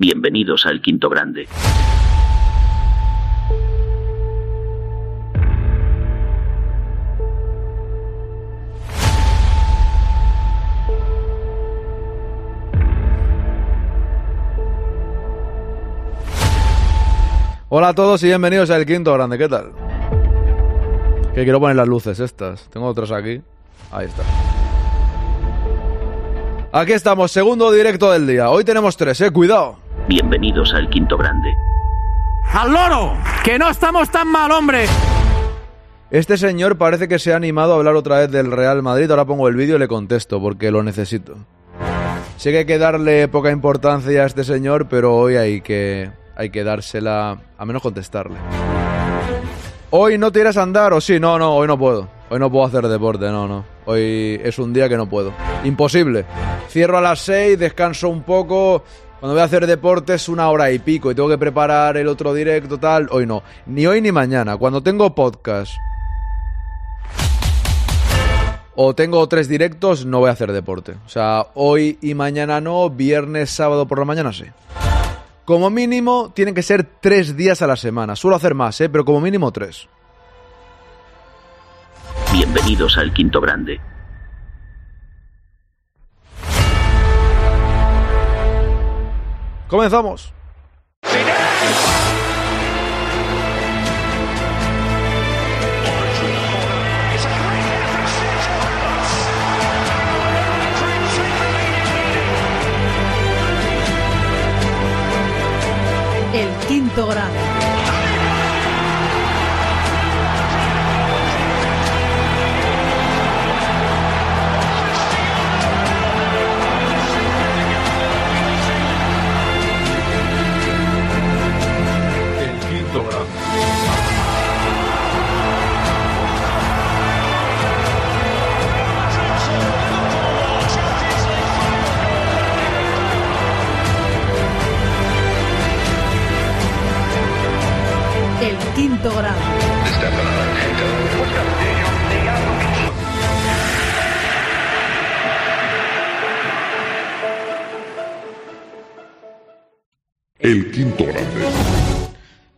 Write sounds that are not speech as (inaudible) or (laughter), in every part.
Bienvenidos al Quinto Grande. Hola a todos y bienvenidos al Quinto Grande, ¿qué tal? Que quiero poner las luces estas. Tengo otras aquí. Ahí está. Aquí estamos, segundo directo del día. Hoy tenemos tres, eh, cuidado. Bienvenidos al Quinto Grande. ¡Al loro! ¡Que no estamos tan mal, hombre! Este señor parece que se ha animado a hablar otra vez del Real Madrid. Ahora pongo el vídeo y le contesto porque lo necesito. Sé que hay que darle poca importancia a este señor, pero hoy hay que, hay que dársela, a menos contestarle. Hoy no te irás a andar, o sí, no, no, hoy no puedo. Hoy no puedo hacer deporte, no, no. Hoy es un día que no puedo. Imposible. Cierro a las 6, descanso un poco. Cuando voy a hacer deporte es una hora y pico y tengo que preparar el otro directo, tal. Hoy no. Ni hoy ni mañana. Cuando tengo podcast o tengo tres directos, no voy a hacer deporte. O sea, hoy y mañana no, viernes, sábado por la mañana sí. Como mínimo, tienen que ser tres días a la semana. Suelo hacer más, ¿eh? pero como mínimo tres. Bienvenidos al Quinto Grande. Comenzamos. El quinto grado. Quinto grado. El quinto grande.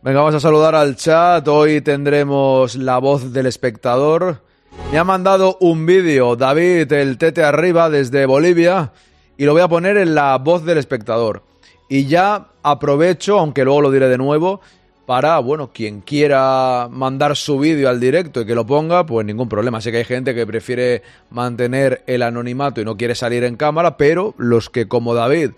Venga, vamos a saludar al chat. Hoy tendremos la voz del espectador. Me ha mandado un vídeo David, el tete arriba, desde Bolivia, y lo voy a poner en la voz del espectador. Y ya aprovecho, aunque luego lo diré de nuevo, para, bueno, quien quiera mandar su vídeo al directo y que lo ponga, pues ningún problema. Sé que hay gente que prefiere mantener el anonimato y no quiere salir en cámara, pero los que como David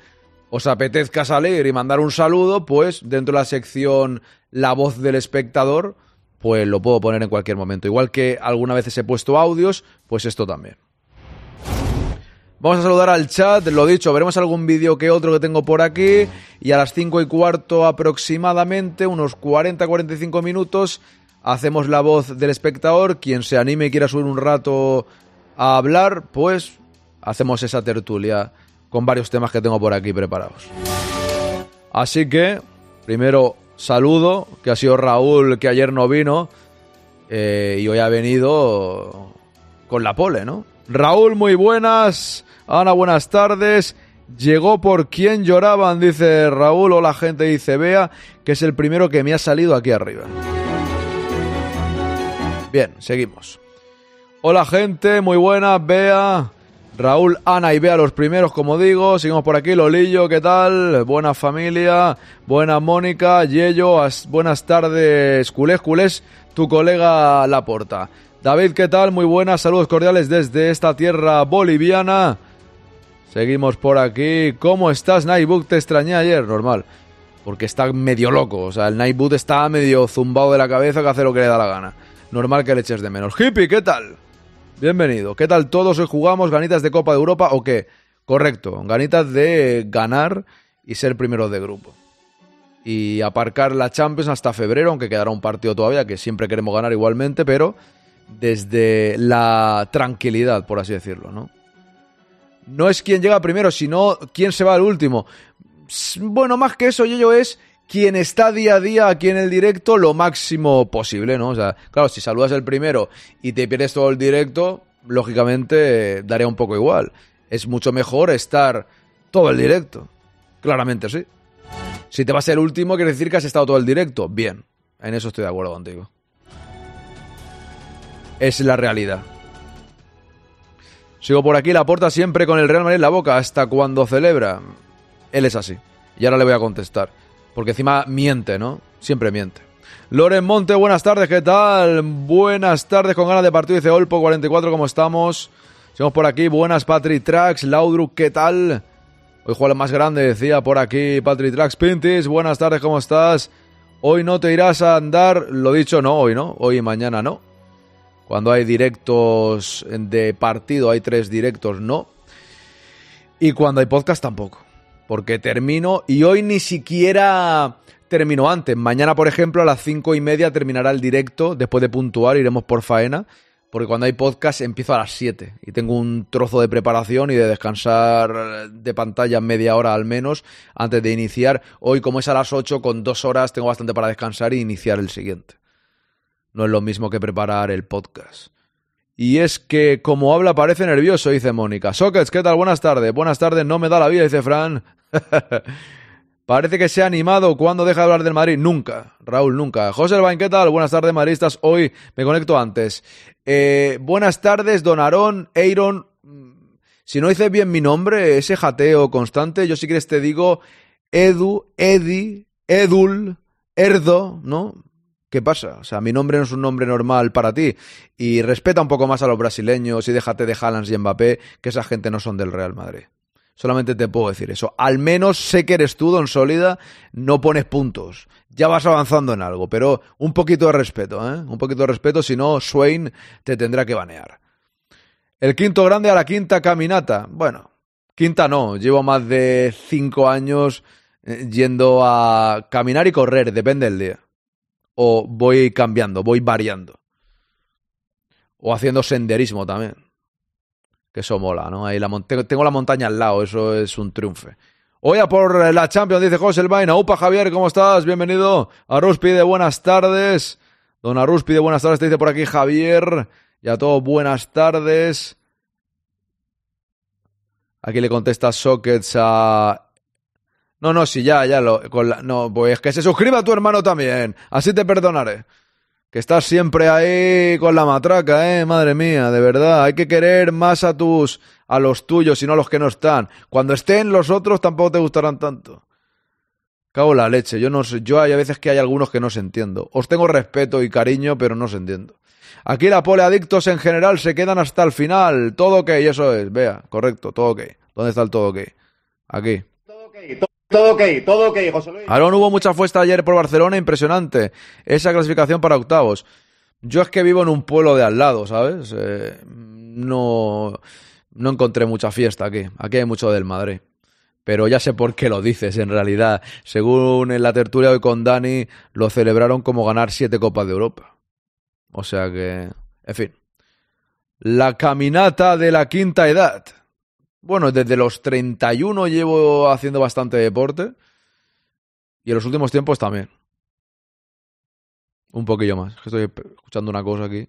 os apetezca salir y mandar un saludo, pues dentro de la sección La voz del espectador, pues lo puedo poner en cualquier momento. Igual que algunas veces he puesto audios, pues esto también. Vamos a saludar al chat, lo dicho, veremos algún vídeo que otro que tengo por aquí y a las 5 y cuarto aproximadamente, unos 40-45 minutos, hacemos la voz del espectador. Quien se anime y quiera subir un rato a hablar, pues hacemos esa tertulia con varios temas que tengo por aquí preparados. Así que, primero saludo, que ha sido Raúl, que ayer no vino eh, y hoy ha venido con la pole, ¿no? Raúl, muy buenas. Ana, buenas tardes. Llegó por quien lloraban, dice Raúl. O la gente dice Bea, que es el primero que me ha salido aquí arriba. Bien, seguimos. Hola gente, muy buenas, Bea. Raúl, Ana y Bea los primeros, como digo. Seguimos por aquí, Lolillo, ¿qué tal? Buena familia. Buena Mónica, Yello, as- buenas tardes, culés, culés, tu colega Laporta. David, ¿qué tal? Muy buenas, saludos cordiales desde esta tierra boliviana. Seguimos por aquí. ¿Cómo estás, Nightbook? Te extrañé ayer, normal. Porque está medio loco. O sea, el Nightboot está medio zumbado de la cabeza que hace lo que le da la gana. Normal que le eches de menos. Hippie, ¿qué tal? Bienvenido. ¿Qué tal todos? Hoy jugamos ganitas de Copa de Europa o qué? Correcto. Ganitas de ganar y ser primero de grupo. Y aparcar la Champions hasta febrero, aunque quedará un partido todavía que siempre queremos ganar igualmente, pero desde la tranquilidad, por así decirlo, ¿no? No es quien llega primero, sino quién se va al último. Bueno, más que eso, yo es quien está día a día aquí en el directo lo máximo posible, ¿no? O sea, claro, si saludas el primero y te pierdes todo el directo, lógicamente eh, daría un poco igual. Es mucho mejor estar todo el directo. Claramente sí. Si te vas el último, quiere decir que has estado todo el directo. Bien, en eso estoy de acuerdo contigo. Es la realidad. Sigo por aquí, la porta siempre con el Real Madrid en la boca, hasta cuando celebra. Él es así. Y ahora le voy a contestar. Porque encima miente, ¿no? Siempre miente. Loren Monte, buenas tardes, ¿qué tal? Buenas tardes, con ganas de partido, dice Olpo 44, ¿cómo estamos? Seguimos por aquí, buenas Patrick Trax, Laudrup, ¿qué tal? Hoy juega el más grande, decía por aquí Patrick Trax, Pintis, buenas tardes, ¿cómo estás? Hoy no te irás a andar, lo dicho, no, hoy no, hoy y mañana no. Cuando hay directos de partido, hay tres directos, no. Y cuando hay podcast tampoco. Porque termino y hoy ni siquiera termino antes. Mañana, por ejemplo, a las cinco y media terminará el directo. Después de puntuar, iremos por faena. Porque cuando hay podcast empiezo a las 7 y tengo un trozo de preparación y de descansar de pantalla media hora al menos antes de iniciar. Hoy, como es a las 8, con dos horas tengo bastante para descansar y iniciar el siguiente. No es lo mismo que preparar el podcast. Y es que, como habla, parece nervioso, dice Mónica. Sockets, ¿qué tal? Buenas tardes. Buenas tardes, no me da la vida, dice Fran. (laughs) Parece que se ha animado cuando deja de hablar del Madrid. Nunca, Raúl, nunca. José Elbain, ¿qué tal? Buenas tardes, maristas. Hoy me conecto antes. Eh, buenas tardes, Don Aarón, Eiron. Si no dices bien mi nombre, ese jateo constante, yo si quieres te digo Edu, Edi, Edul, Erdo, ¿no? ¿Qué pasa? O sea, mi nombre no es un nombre normal para ti. Y respeta un poco más a los brasileños y déjate de Haaland y Mbappé, que esa gente no son del Real Madrid. Solamente te puedo decir eso. Al menos sé que eres tú, Don Sólida, no pones puntos. Ya vas avanzando en algo, pero un poquito de respeto, ¿eh? Un poquito de respeto, si no, Swain te tendrá que banear. El quinto grande a la quinta caminata. Bueno, quinta no, llevo más de cinco años eh, yendo a caminar y correr, depende del día. O voy cambiando, voy variando. O haciendo senderismo también que eso mola, ¿no? Ahí la tengo la montaña al lado, eso es un triunfo. Hoy a por la Champions, dice José Elvaina. Upa, Javier, ¿cómo estás? Bienvenido. Arrus pide buenas tardes. Don Arrus pide buenas tardes, te dice por aquí Javier. Y a todos buenas tardes. Aquí le contesta Sockets a... No, no, sí, ya, ya lo... Con la... No, pues que se suscriba a tu hermano también. Así te perdonaré que estás siempre ahí con la matraca, eh, madre mía, de verdad, hay que querer más a tus a los tuyos y no a los que no están. Cuando estén los otros tampoco te gustarán tanto. Cago la leche, yo no sé, yo hay a veces que hay algunos que no se entiendo. Os tengo respeto y cariño, pero no se entiendo. Aquí la pole adictos en general se quedan hasta el final. Todo ok, eso es, vea, correcto, todo ok. ¿Dónde está el todo ok? Aquí. Todo ok, ok, todo ok, José Luis. Aaron, hubo mucha fiesta ayer por Barcelona, impresionante. Esa clasificación para octavos. Yo es que vivo en un pueblo de al lado, ¿sabes? Eh, no, no encontré mucha fiesta aquí. Aquí hay mucho del Madrid. Pero ya sé por qué lo dices, en realidad. Según en la tertulia hoy con Dani, lo celebraron como ganar siete Copas de Europa. O sea que, en fin. La caminata de la quinta edad. Bueno, desde los 31 llevo haciendo bastante deporte. Y en los últimos tiempos también. Un poquillo más. Estoy escuchando una cosa aquí.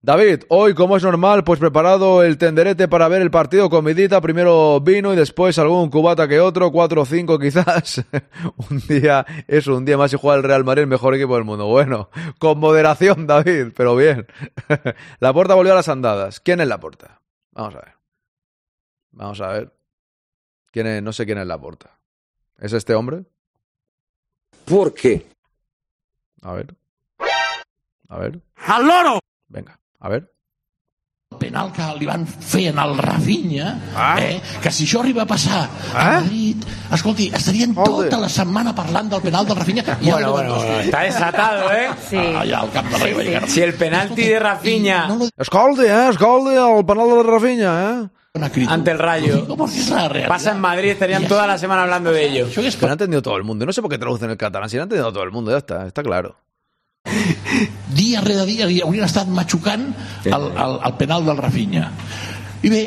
David, hoy, como es normal, pues preparado el tenderete para ver el partido, comidita, primero vino y después algún cubata que otro, cuatro o cinco quizás. (laughs) un día, eso, un día más y juega el Real Madrid, el mejor equipo del mundo. Bueno, con moderación, David, pero bien. (laughs) la puerta volvió a las andadas. ¿Quién es la puerta? Vamos a ver. Vamos a ver. ¿Quién es? No sé quién es la porta. ¿Es este hombre? ¿Por qué? A ver. A ver. ¡Al loro! Venga, a ver. penal que li van fer en el Rafinha, Ah. eh, que si això arriba a passar a Madrid, escolti, estarien tota la setmana parlant del penal del Rafinha i Bueno, bueno, bueno, está desatado, ¿eh? Sí. allà al de. Si el penalti de Rafinha No lo Escolti, eh? Escolti, el penal de Rafinha, eh? Ante el Rayo Porque la pasa en Madrid, estarían toda la semana hablando de ello. No ha entendido todo el mundo. No sé por qué traducen el catalán. Si no ha entendido todo el mundo, ya está. Está claro. (laughs) dia rere dia li haurien estat matxucant el, el, el penal del Rafinha. Bé,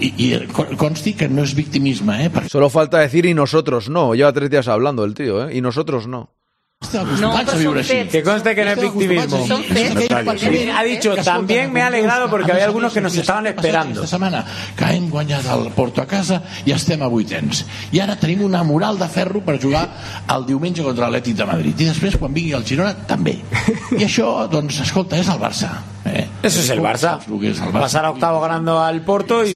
i, i consti que no és victimisme, eh? Solo falta decir y nosotros no. Lleva tres días hablando el tío, ¿eh? Y nosotros no. Fets. Que conste que no es victimismo. Ha dicho, también me he alegrado porque había algunos que nos passada, esperando. Aquesta setmana que hem guanyat el Porto a casa i estem a vuitens. I ara tenim una moral de ferro per jugar el diumenge contra l'Atlètic de Madrid. I després, quan vingui el Girona, també. I això, doncs, escolta, és el Barça. Eh? Eso es el Barça. Pasar a octavo ganando al Porto y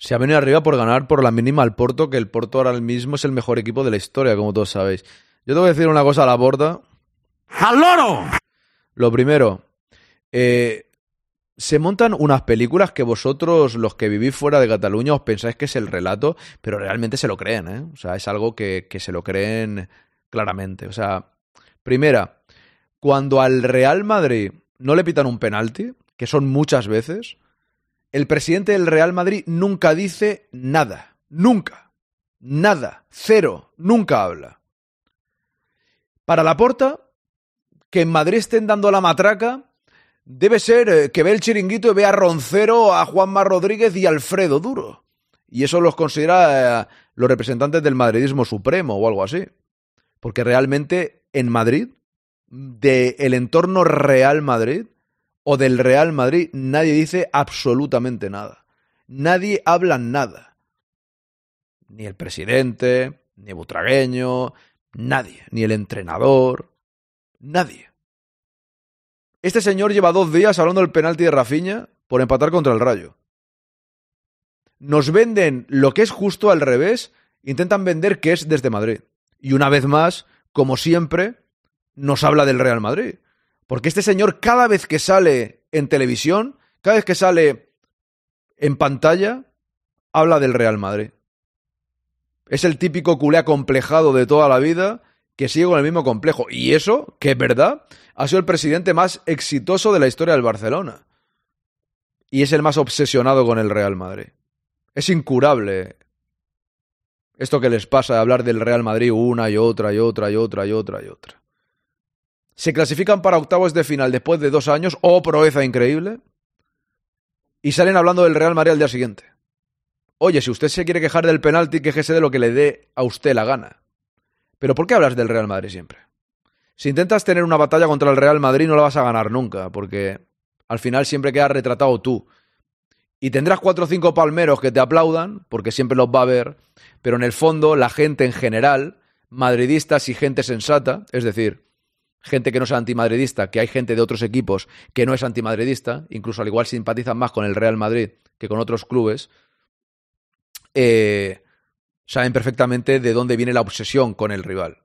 Se ha venido arriba por ganar por la mínima al Porto, que el Porto ahora mismo es el mejor equipo de la historia, como todos sabéis. Yo te voy a decir una cosa a la borda. ¡Al loro! Lo primero, eh, se montan unas películas que vosotros, los que vivís fuera de Cataluña, os pensáis que es el relato, pero realmente se lo creen, ¿eh? O sea, es algo que, que se lo creen claramente. O sea, primera, cuando al Real Madrid no le pitan un penalti, que son muchas veces, el presidente del Real Madrid nunca dice nada. Nunca. Nada. Cero. Nunca habla. Para la porta, que en Madrid estén dando la matraca, debe ser eh, que ve el chiringuito y ve a Roncero, a Juanma Rodríguez y a Alfredo Duro. Y eso los considera eh, los representantes del madridismo supremo o algo así. Porque realmente en Madrid, del entorno Real Madrid o del Real Madrid, nadie dice absolutamente nada. Nadie habla nada. Ni el presidente, ni Butragueño, nadie, ni el entrenador, nadie. Este señor lleva dos días hablando del penalti de Rafinha por empatar contra el Rayo. Nos venden lo que es justo al revés, intentan vender que es desde Madrid. Y una vez más, como siempre, nos habla del Real Madrid. Porque este señor cada vez que sale en televisión, cada vez que sale en pantalla, habla del Real Madrid. Es el típico culé acomplejado de toda la vida que sigue con el mismo complejo. Y eso, que es verdad, ha sido el presidente más exitoso de la historia del Barcelona. Y es el más obsesionado con el Real Madrid. Es incurable esto que les pasa de hablar del Real Madrid una y otra y otra y otra y otra y otra. Se clasifican para octavos de final después de dos años, oh proeza increíble, y salen hablando del Real Madrid al día siguiente. Oye, si usted se quiere quejar del penalti, quéjese de lo que le dé a usted la gana. Pero ¿por qué hablas del Real Madrid siempre? Si intentas tener una batalla contra el Real Madrid no la vas a ganar nunca, porque al final siempre quedas retratado tú. Y tendrás cuatro o cinco palmeros que te aplaudan, porque siempre los va a ver, pero en el fondo la gente en general, madridistas y gente sensata, es decir, gente que no sea antimadridista, que hay gente de otros equipos que no es antimadridista, incluso al igual simpatizan más con el Real Madrid que con otros clubes, eh, saben perfectamente de dónde viene la obsesión con el rival.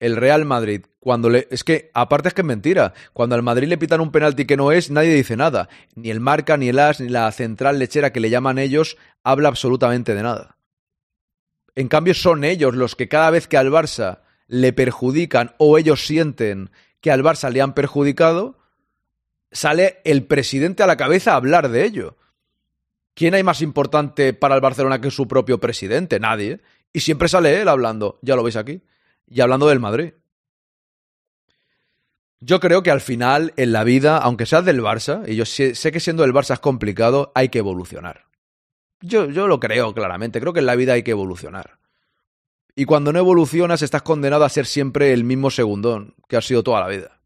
El Real Madrid, cuando le. Es que, aparte es que es mentira. Cuando al Madrid le pitan un penalti que no es, nadie dice nada. Ni el marca, ni el as, ni la central lechera que le llaman ellos, habla absolutamente de nada. En cambio, son ellos los que cada vez que al Barça le perjudican o ellos sienten que al Barça le han perjudicado, sale el presidente a la cabeza a hablar de ello. ¿Quién hay más importante para el Barcelona que su propio presidente? Nadie. Y siempre sale él hablando, ya lo veis aquí, y hablando del Madrid. Yo creo que al final, en la vida, aunque seas del Barça, y yo sé, que siendo del Barça es complicado, hay que evolucionar. Yo, yo lo creo claramente, creo que en la vida hay que evolucionar. Y cuando no evolucionas, estás condenado a ser siempre el mismo segundón que has sido toda la vida.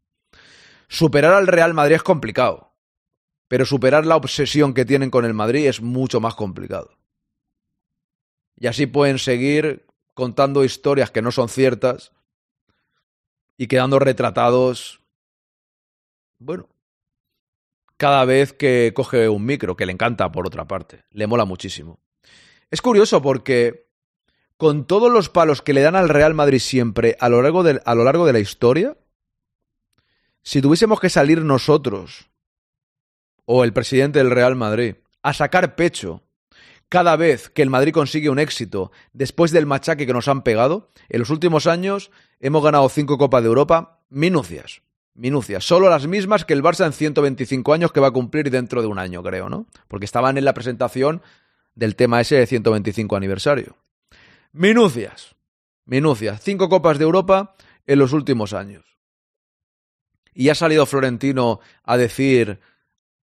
Superar al Real Madrid es complicado, pero superar la obsesión que tienen con el Madrid es mucho más complicado. Y así pueden seguir contando historias que no son ciertas y quedando retratados, bueno, cada vez que coge un micro, que le encanta por otra parte, le mola muchísimo. Es curioso porque con todos los palos que le dan al Real Madrid siempre a lo largo de, a lo largo de la historia, si tuviésemos que salir nosotros o el presidente del Real Madrid a sacar pecho cada vez que el Madrid consigue un éxito después del machaque que nos han pegado, en los últimos años hemos ganado cinco Copas de Europa, minucias, minucias, solo las mismas que el Barça en 125 años que va a cumplir dentro de un año, creo, ¿no? Porque estaban en la presentación del tema ese de 125 aniversario. Minucias, minucias, cinco Copas de Europa en los últimos años. Y ha salido Florentino a decir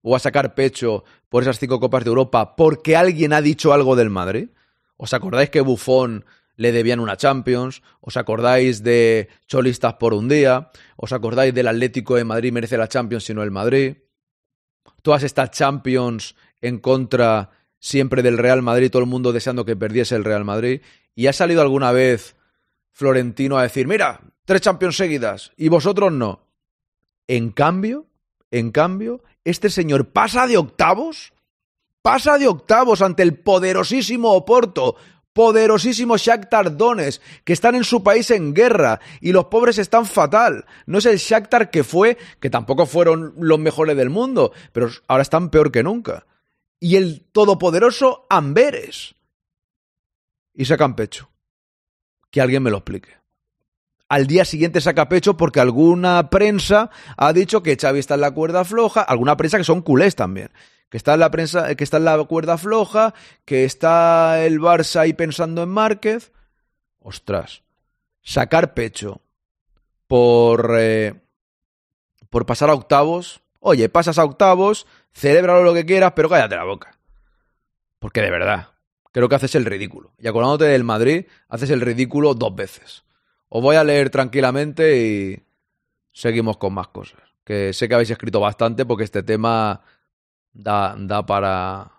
o a sacar pecho por esas cinco Copas de Europa porque alguien ha dicho algo del Madrid. ¿Os acordáis que Bufón le debían una Champions, os acordáis de Cholistas por un día, os acordáis del Atlético de Madrid merece la Champions sino el Madrid. Todas estas Champions en contra siempre del Real Madrid, todo el mundo deseando que perdiese el Real Madrid. ¿Y ha salido alguna vez Florentino a decir, mira, tres Champions seguidas y vosotros no? En cambio, en cambio, este señor pasa de octavos, pasa de octavos ante el poderosísimo Oporto, poderosísimo Shakhtar Donetsk, que están en su país en guerra y los pobres están fatal. No es el Shakhtar que fue, que tampoco fueron los mejores del mundo, pero ahora están peor que nunca. Y el todopoderoso Amberes. Y sacan pecho. Que alguien me lo explique. Al día siguiente saca pecho porque alguna prensa ha dicho que Xavi está en la cuerda floja, alguna prensa que son culés también que está en la prensa, que está en la cuerda floja, que está el Barça ahí pensando en Márquez. Ostras, sacar pecho por eh, por pasar a octavos. Oye, pasas a octavos, celébralo lo que quieras, pero cállate la boca. Porque de verdad, creo que haces el ridículo. Y acordándote del Madrid, haces el ridículo dos veces. Os voy a leer tranquilamente y seguimos con más cosas. Que sé que habéis escrito bastante porque este tema da, da para.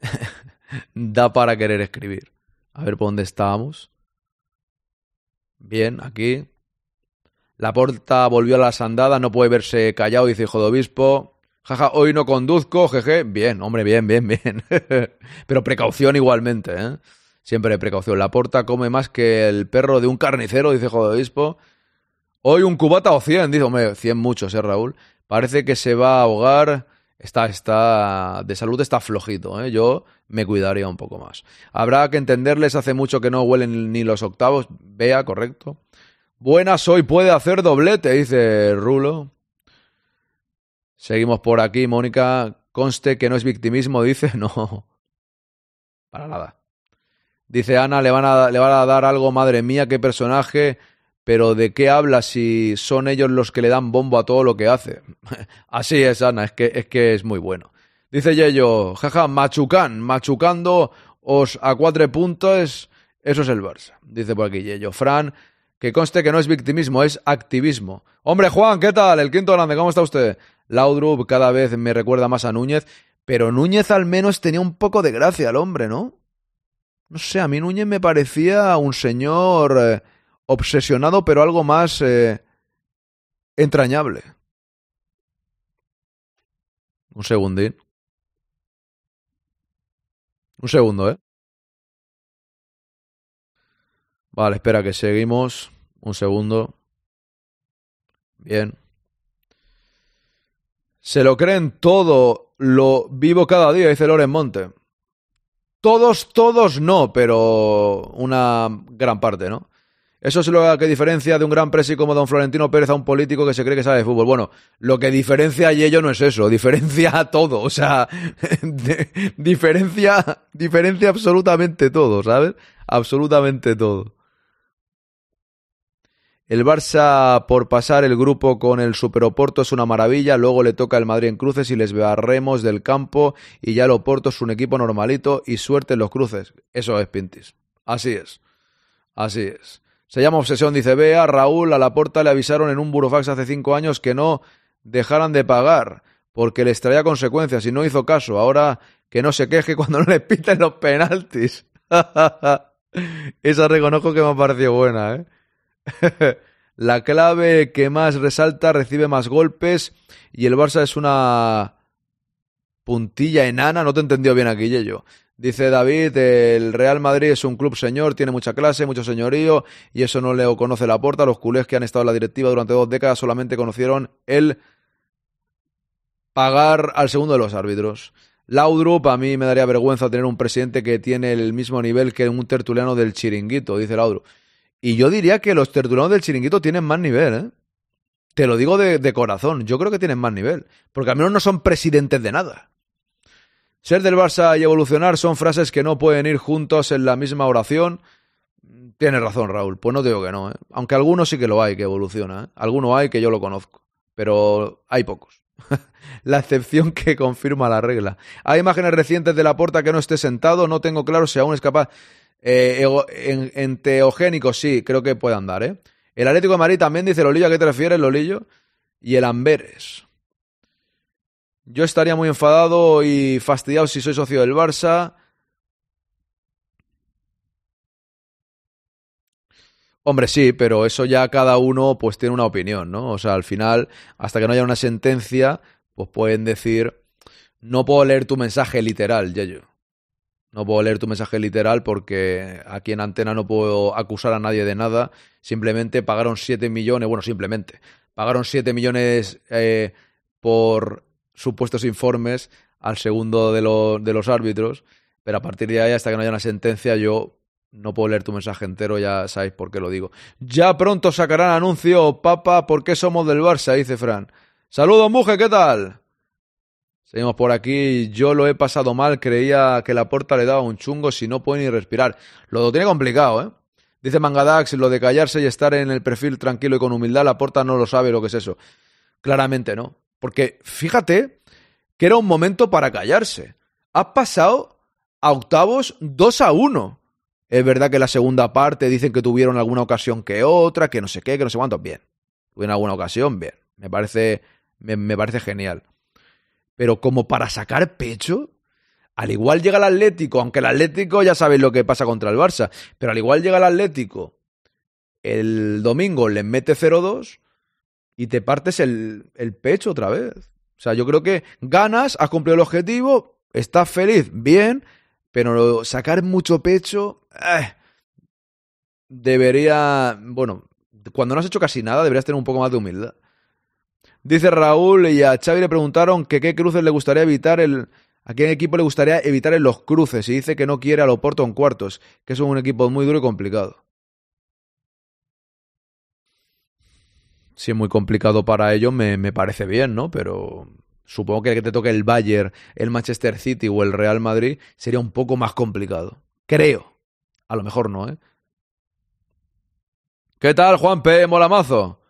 (laughs) da para querer escribir. A ver por dónde estábamos. Bien, aquí. La porta volvió a las andadas, no puede verse callado, dice hijo de obispo. Jaja, hoy no conduzco, jeje. Bien, hombre, bien, bien, bien. (laughs) Pero precaución igualmente, ¿eh? Siempre precaución. La porta come más que el perro de un carnicero, dice hijo de obispo. Hoy un cubata o cien, dice, hombre, cien muchos, ¿eh, Raúl? Parece que se va a ahogar está, está, de salud está flojito, ¿eh? yo me cuidaría un poco más. Habrá que entenderles, hace mucho que no huelen ni los octavos, vea, correcto. Buenas hoy puede hacer doblete, dice Rulo. Seguimos por aquí, Mónica. Conste que no es victimismo, dice. (laughs) No. Para nada. Dice Ana, le van a, le van a dar algo, madre mía, qué personaje. Pero ¿de qué habla si son ellos los que le dan bombo a todo lo que hace? (laughs) Así es, Ana, es que es, que es muy bueno. Dice Yello, jaja, machucan, machucando os a cuatro puntos, eso es el Barça. Dice por aquí Yello. Fran, que conste que no es victimismo, es activismo. Hombre, Juan, ¿qué tal? El quinto grande, ¿cómo está usted? Laudrup cada vez me recuerda más a Núñez, pero Núñez al menos tenía un poco de gracia al hombre, ¿no? No sé, a mí Núñez me parecía un señor... Eh, obsesionado, pero algo más eh, entrañable. Un segundín. Un segundo, ¿eh? Vale, espera que seguimos. Un segundo. Bien. Se lo creen todo, lo vivo cada día, dice Loren Monte. Todos, todos no, pero una gran parte, ¿no? Eso es lo que diferencia de un gran presi como don Florentino Pérez a un político que se cree que sabe de fútbol. Bueno, lo que diferencia a ello no es eso, diferencia todo, o sea, (laughs) diferencia, diferencia absolutamente todo, ¿sabes? Absolutamente todo. El Barça por pasar el grupo con el Superoporto es una maravilla, luego le toca el Madrid en cruces y les barremos del campo y ya el Oporto es un equipo normalito y suerte en los cruces. Eso es Pintis. Así es. Así es. Se llama Obsesión, dice Bea. Raúl a la puerta le avisaron en un burofax hace cinco años que no dejaran de pagar porque les traía consecuencias y no hizo caso. Ahora que no se queje cuando (laughs) no le piten los penaltis. (laughs) Esa reconozco que me ha parecido buena, ¿eh? (laughs) La clave que más resalta recibe más golpes y el Barça es una puntilla enana. No te entendió bien aquí, yo. Dice David, el Real Madrid es un club señor, tiene mucha clase, mucho señorío, y eso no le conoce la porta. Los culés que han estado en la directiva durante dos décadas solamente conocieron el pagar al segundo de los árbitros. Laudrup, a mí me daría vergüenza tener un presidente que tiene el mismo nivel que un tertuliano del chiringuito, dice Laudrup. Y yo diría que los tertulianos del chiringuito tienen más nivel, ¿eh? Te lo digo de, corazón, yo creo que tienen más nivel, porque al menos no son presidentes de nada. Ser del Barça y evolucionar son frases que no pueden ir juntos en la misma oración. Tienes razón, Raúl. Pues no digo que no, ¿eh? Aunque algunos sí que lo hay, que evoluciona. ¿eh? Alguno hay que yo lo conozco. Pero hay pocos. (laughs) la excepción que confirma la regla. Hay imágenes recientes de la puerta que no esté sentado. No tengo claro si aún es capaz. Eh, en, enteogénico sí, creo que puede andar, ¿eh? El Atlético de Madrid también dice Lolillo, ¿a qué te refieres, Lolillo? Y el Amberes. Yo estaría muy enfadado y fastidiado si soy socio del Barça. Hombre, sí, pero eso ya cada uno pues tiene una opinión, ¿no? O sea, al final, hasta que no haya una sentencia, pues pueden decir, no puedo leer tu mensaje literal, Yayo. No puedo leer tu mensaje literal porque aquí en Antena no puedo acusar a nadie de nada. Simplemente pagaron 7 millones, bueno, simplemente, pagaron 7 millones eh, por supuestos informes al segundo de, de los árbitros, pero a partir de ahí, hasta que no haya una sentencia, yo no puedo leer tu mensaje entero, ya sabéis por qué lo digo. Ya pronto sacarán anuncio, papa, ¿por qué somos del Barça? Dice Fran. Saludos, Muje, ¿qué tal? Seguimos por aquí. Yo lo he pasado mal. Creía que la puerta le daba un chungo si no puede ni respirar. Lo tiene complicado, ¿eh? Dice Mangadax, lo de callarse y estar en el perfil tranquilo y con humildad, la porta no lo sabe lo que es eso. Claramente no. Porque fíjate que era un momento para callarse. Has pasado a octavos 2 a 1. Es verdad que la segunda parte dicen que tuvieron alguna ocasión que otra, que no sé qué, que no sé cuánto. Bien. Tuvieron alguna ocasión, bien. Me parece, me parece genial. Pero como para sacar pecho, al igual llega el Atlético, aunque el Atlético ya sabéis lo que pasa contra el Barça, pero al igual llega el Atlético el domingo, les mete 0-2 y te partes el, el pecho otra vez. O sea, yo creo que ganas, has cumplido el objetivo, estás feliz, bien, pero sacar mucho pecho, eh, debería, bueno, cuando no has hecho casi nada, deberías tener un poco más de humildad. Dice Raúl y a Xavi le preguntaron que qué cruces le gustaría evitar el a qué equipo le gustaría evitar en los cruces y dice que no quiere al Oporto en cuartos, que es un equipo muy duro y complicado. Si es muy complicado para ellos, me, me parece bien, ¿no? Pero supongo que que te toque el Bayern, el Manchester City o el Real Madrid sería un poco más complicado. Creo. A lo mejor no, ¿eh? ¿Qué tal, Juan P. Molamazo?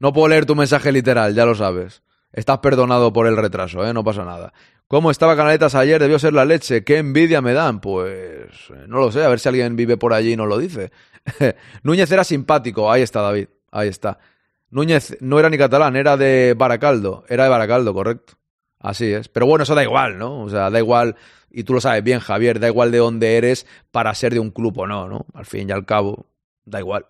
No puedo leer tu mensaje literal, ya lo sabes. Estás perdonado por el retraso, ¿eh? No pasa nada. ¿Cómo estaba Canaletas ayer? Debió ser la leche. ¿Qué envidia me dan? Pues eh, no lo sé, a ver si alguien vive por allí y nos lo dice. (laughs) Núñez era simpático. Ahí está, David. Ahí está. Núñez no era ni catalán, era de Baracaldo. Era de Baracaldo, correcto. Así es. Pero bueno, eso da igual, ¿no? O sea, da igual, y tú lo sabes bien, Javier, da igual de dónde eres para ser de un club o no, ¿no? Al fin y al cabo, da igual.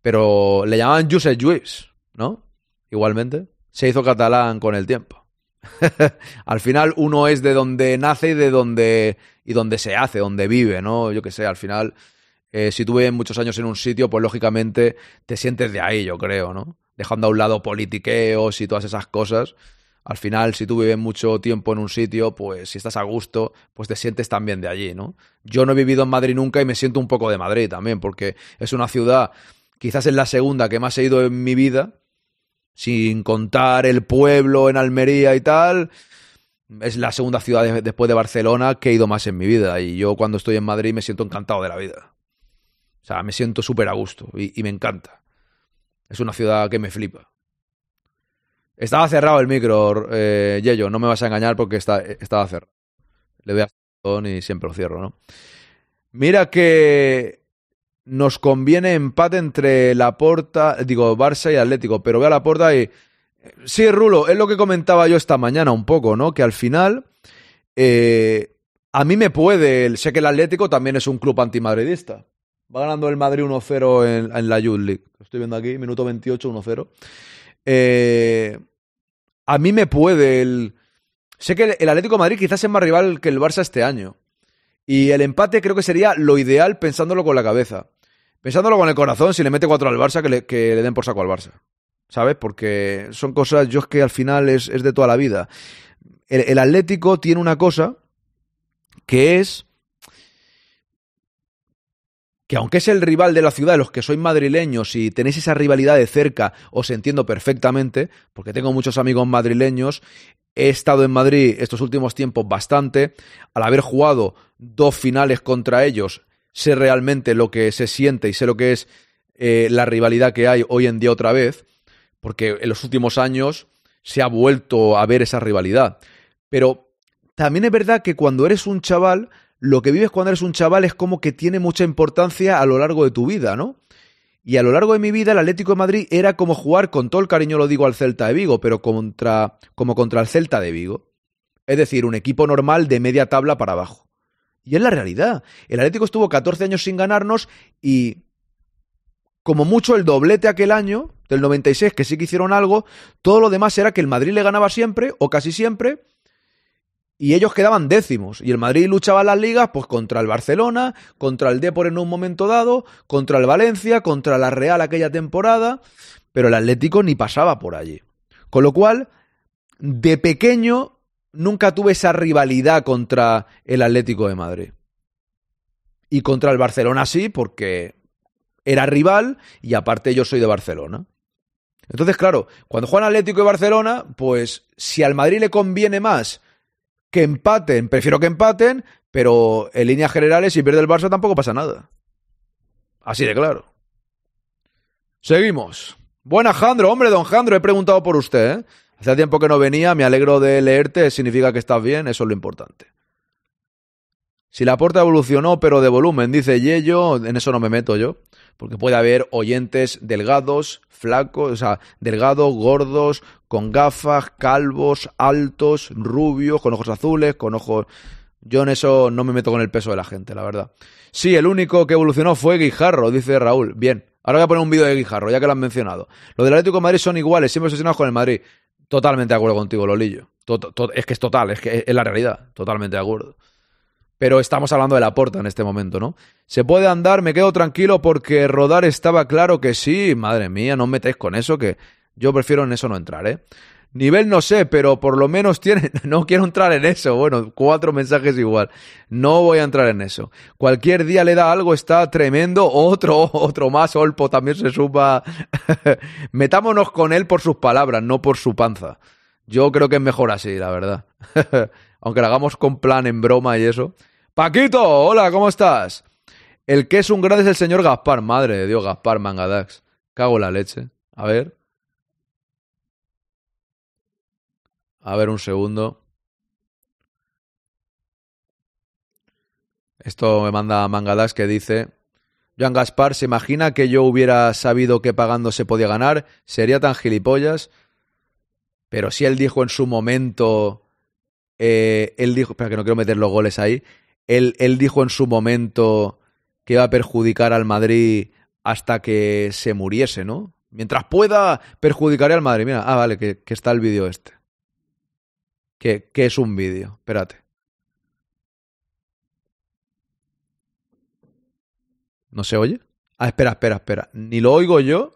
Pero le llamaban Josep Lluís, ¿no? Igualmente. Se hizo catalán con el tiempo. (laughs) al final uno es de donde nace y de donde y donde se hace, donde vive, ¿no? Yo qué sé, al final eh, si tú vives muchos años en un sitio, pues lógicamente te sientes de ahí, yo creo, ¿no? Dejando a un lado politiqueos y todas esas cosas. Al final, si tú vives mucho tiempo en un sitio, pues si estás a gusto, pues te sientes también de allí, ¿no? Yo no he vivido en Madrid nunca y me siento un poco de Madrid también, porque es una ciudad, quizás es la segunda que más he ido en mi vida, sin contar el pueblo en Almería y tal, es la segunda ciudad de- después de Barcelona que he ido más en mi vida. Y yo cuando estoy en Madrid me siento encantado de la vida. O sea, me siento súper a gusto y, me encanta. Es una ciudad que me flipa. Estaba cerrado el micro, eh, Yello, no me vas a engañar porque está, estaba cerrado. Le doy a y siempre lo cierro, ¿no? Mira que nos conviene empate entre la Porta, digo, Barça y Atlético, pero ve a la Porta y... Sí, Rulo, es lo que comentaba yo esta mañana un poco, ¿no? Que al final eh, a mí me puede, sé que el Atlético también es un club antimadridista. Va ganando el Madrid 1-0 en, la Youth League. Estoy viendo aquí, minuto 28, 1-0. Eh, a mí me puede el... Sé que el Atlético de Madrid quizás es más rival que el Barça este año. Y el empate creo que sería lo ideal pensándolo con la cabeza. Pensándolo con el corazón, si le mete 4 al Barça, que le, den por saco al Barça. ¿Sabes? Porque son cosas, yo es que al final es, de toda la vida. El, Atlético tiene una cosa que es que aunque es el rival de la ciudad, los que sois madrileños y tenéis esa rivalidad de cerca, os entiendo perfectamente, porque tengo muchos amigos madrileños, he estado en Madrid estos últimos tiempos bastante, al haber jugado dos finales contra ellos, sé realmente lo que se siente y sé lo que es eh, la rivalidad que hay hoy en día otra vez, porque en los últimos años se ha vuelto a ver esa rivalidad. Pero también es verdad que cuando eres un chaval, lo que vives cuando eres un chaval es como que tiene mucha importancia a lo largo de tu vida, ¿no? Y a lo largo de mi vida el Atlético de Madrid era como jugar, con todo el cariño lo digo, al Celta de Vigo, pero contra, como contra el Celta de Vigo. Es decir, un equipo normal de media tabla para abajo. Y es la realidad. El Atlético estuvo 14 años sin ganarnos y como mucho el doblete aquel año, del 96, que sí que hicieron algo, todo lo demás era que el Madrid le ganaba siempre, o casi siempre, y ellos quedaban décimos. Y el Madrid luchaba en las ligas pues contra el Barcelona, contra el Depor en un momento dado, contra el Valencia, contra la Real aquella temporada, pero el Atlético ni pasaba por allí. Con lo cual, de pequeño nunca tuve esa rivalidad contra el Atlético de Madrid. Y contra el Barcelona sí, porque era rival y aparte yo soy de Barcelona. Entonces, claro, cuando juegan Atlético y Barcelona, pues si al Madrid le conviene más que empaten, prefiero que empaten, pero en líneas generales, si pierde el Barça tampoco pasa nada. Así de claro. Seguimos. Buena Jandro, hombre, don Jandro, he preguntado por usted. ¿eh? Hace tiempo que no venía, me alegro de leerte, significa que estás bien, eso es lo importante. Si la puerta evolucionó, pero de volumen, dice Yello, en eso no me meto yo, porque puede haber oyentes delgados, flacos, o sea, delgados, gordos, con gafas, calvos, altos, rubios, con ojos azules, con ojos... Yo en eso no me meto con el peso de la gente, la verdad. Sí, el único que evolucionó fue Guijarro, dice Raúl. Bien, ahora voy a poner un vídeo de Guijarro, ya que lo han mencionado. Los del Atlético de Madrid son iguales, siempre obsesionados con el Madrid. Totalmente de acuerdo contigo, Lolillo. Es que es total, es que es la realidad. Totalmente de acuerdo. Pero estamos hablando de la porta en este momento, ¿no? ¿Se puede andar? Me quedo tranquilo porque rodar estaba claro que sí. Madre mía, no os con eso, que yo prefiero en eso no entrar, ¿eh? Nivel no sé, pero por lo menos tiene... (laughs) No quiero entrar en eso. Bueno, cuatro mensajes igual. No voy a entrar en eso. Cualquier día le da algo, está tremendo. Otro, (laughs) otro más, Olpo también se supa. (laughs) Metámonos con él por sus palabras, no por su panza. Yo creo que es mejor así, la verdad. Aunque lo hagamos con plan en broma y eso. Paquito, hola, ¿cómo estás? El que es un grande es el señor Gaspar. Madre de Dios, Gaspar Mangadax. Cago en la leche. A ver. A ver un segundo. Esto me manda Mangadax que dice... Joan Gaspar, ¿se imagina que yo hubiera sabido que pagando se podía ganar? ¿Sería tan gilipollas? Pero si él dijo en su momento... eh, él dijo... Espera, que no quiero meter los goles ahí. Él, él dijo en su momento que iba a perjudicar al Madrid hasta que se muriese, ¿no? Mientras pueda, perjudicaré al Madrid. Mira, ah, vale, que está el vídeo este. Que, es un vídeo. Espérate. ¿No se oye? Ah, espera, espera, espera. Ni lo oigo yo,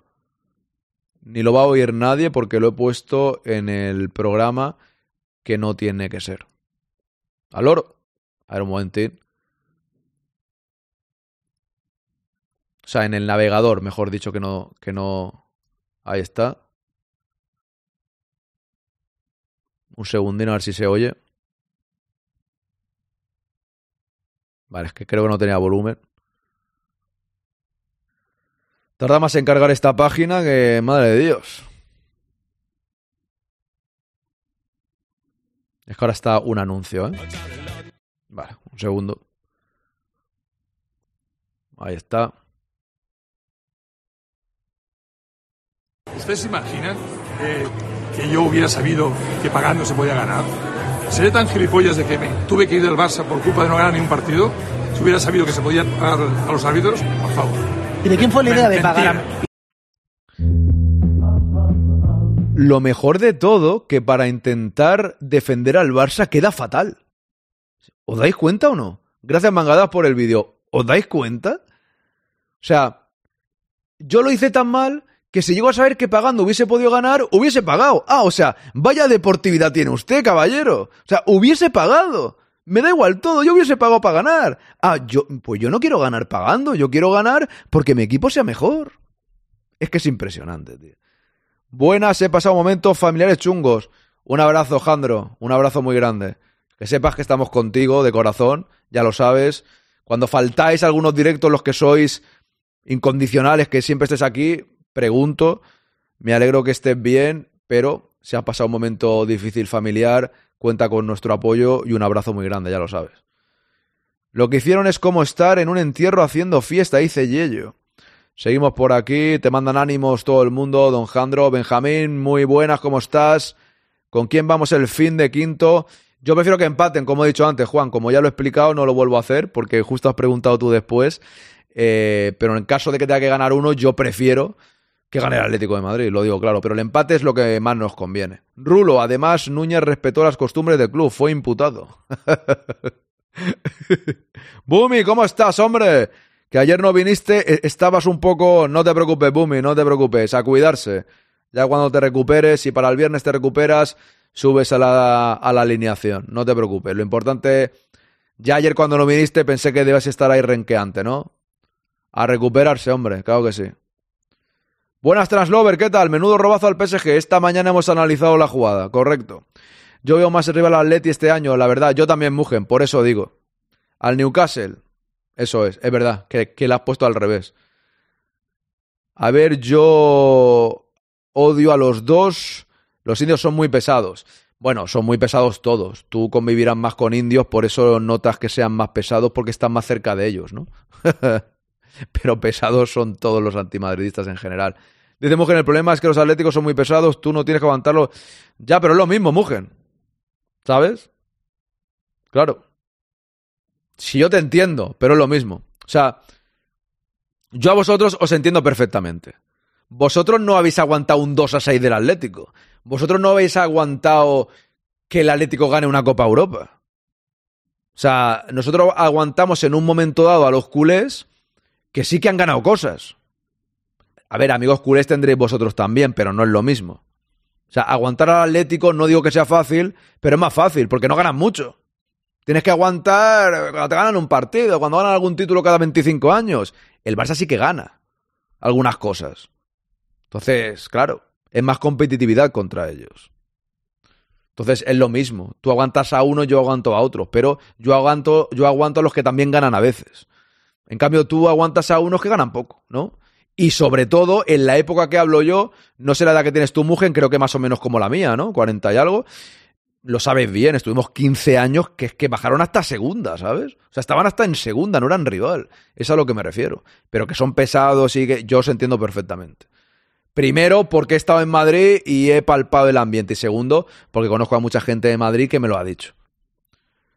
ni lo va a oír nadie porque lo he puesto en el programa que no tiene que ser. ¿Alor? A ver, un momentín. O sea, en el navegador, mejor dicho, que no, que no. Ahí está. Un segundín a ver si se oye. Vale, es que creo que no tenía volumen. Tarda más en cargar esta página que madre de Dios. Es que ahora está un anuncio, ¿eh? Vale, un segundo. Ahí está. ¿Ustedes se imaginan eh, que yo hubiera sabido que pagando se podía ganar? ¿Seré tan gilipollas de que me tuve que ir del Barça por culpa de no ganar ni un partido? Si hubiera sabido que se podía pagar a los árbitros, por favor. ¿Y de quién fue la idea de pagar? a- Lo mejor de todo, que para intentar defender al Barça queda fatal. ¿Os dais cuenta o no? Gracias, Mangadas, por el vídeo. ¿Os dais cuenta? O sea, yo lo hice tan mal que si llego a saber que pagando hubiese podido ganar, hubiese pagado. Ah, o sea, vaya deportividad tiene usted, caballero. O sea, hubiese pagado. Me da igual todo, yo hubiese pagado para ganar. Ah, yo, pues yo no quiero ganar pagando, yo quiero ganar porque mi equipo sea mejor. Es que es impresionante, tío. Buenas, he pasado momentos familiares chungos. Un abrazo, Jandro. Un abrazo muy grande. Que sepas que estamos contigo de corazón, ya lo sabes. Cuando faltáis algunos directos, los que sois incondicionales, que siempre estés aquí, pregunto. Me alegro que estés bien, pero si has pasado un momento difícil familiar, cuenta con nuestro apoyo y un abrazo muy grande, ya lo sabes. Lo que hicieron es como estar en un entierro haciendo fiesta, dice Yello. Seguimos por aquí, te mandan ánimos todo el mundo, don Jandro, Benjamín, muy buenas, ¿cómo estás? ¿Con quién vamos el fin de quinto? Yo prefiero que empaten, como he dicho antes, Juan, como ya lo he explicado, no lo vuelvo a hacer, porque justo has preguntado tú después, eh, pero en caso de que tenga que ganar uno, yo prefiero que gane el Atlético de Madrid, lo digo claro, pero el empate es lo que más nos conviene. Rulo, además, Núñez respetó las costumbres del club, fue imputado. (laughs) Bumi, ¿cómo estás, hombre? Que ayer no viniste, e- estabas un poco... No te preocupes, Bumi, no te preocupes, a cuidarse. Ya cuando te recuperes, si para el viernes te recuperas, subes a la, a la alineación. No te preocupes. Lo importante... Ya ayer cuando no viniste pensé que debías estar ahí renqueante, ¿no? A recuperarse, hombre, claro que sí. Buenas Translover, ¿qué tal? Menudo robazo al PSG. Esta mañana hemos analizado la jugada, correcto. Yo veo más arriba al Atleti este año, la verdad. Yo también, Mugen, por eso digo. Al Newcastle. Eso es, es verdad, que, que la has puesto al revés. A ver, yo odio a los dos. Los indios son muy pesados. Bueno, son muy pesados todos. Tú convivirás más con indios, por eso notas que sean más pesados porque están más cerca de ellos, ¿no? (laughs) (laughs) Pero pesados son todos los antimadridistas en general. Dice Mugen, el problema es que los atléticos son muy pesados, tú no tienes que aguantarlo. Ya, pero es lo mismo, Mugen. ¿Sabes? Claro. Si yo te entiendo, pero es lo mismo. O sea, yo a vosotros os entiendo perfectamente. Vosotros no habéis aguantado un 2 a 6 del Atlético. Vosotros no habéis aguantado que el Atlético gane una Copa Europa. O sea, nosotros aguantamos en un momento dado a los culés que sí que han ganado cosas. A ver, amigos culés tendréis vosotros también, pero no es lo mismo. O sea, aguantar al Atlético no digo que sea fácil, pero es más fácil, porque no ganan mucho. Tienes que aguantar cuando te ganan un partido, cuando ganan algún título cada 25 años. El Barça sí que gana algunas cosas. Entonces, claro, es más competitividad contra ellos. Entonces es lo mismo. Tú aguantas a uno, yo aguanto a otros, pero yo aguanto, yo aguanto a los que también ganan a veces. En cambio, tú aguantas a unos que ganan poco, ¿no? Y sobre todo, en la época que hablo yo, no sé la edad que tienes tu mujer, creo que más o menos como la mía, ¿no? 40 y algo. Lo sabes bien, estuvimos 15 años que es que bajaron hasta segunda, ¿sabes? O sea, estaban hasta en segunda, no eran rival. Es a lo que me refiero. Pero que son pesados y que yo os entiendo perfectamente. Primero, porque he estado en Madrid y he palpado el ambiente. Y segundo, porque conozco a mucha gente de Madrid que me lo ha dicho.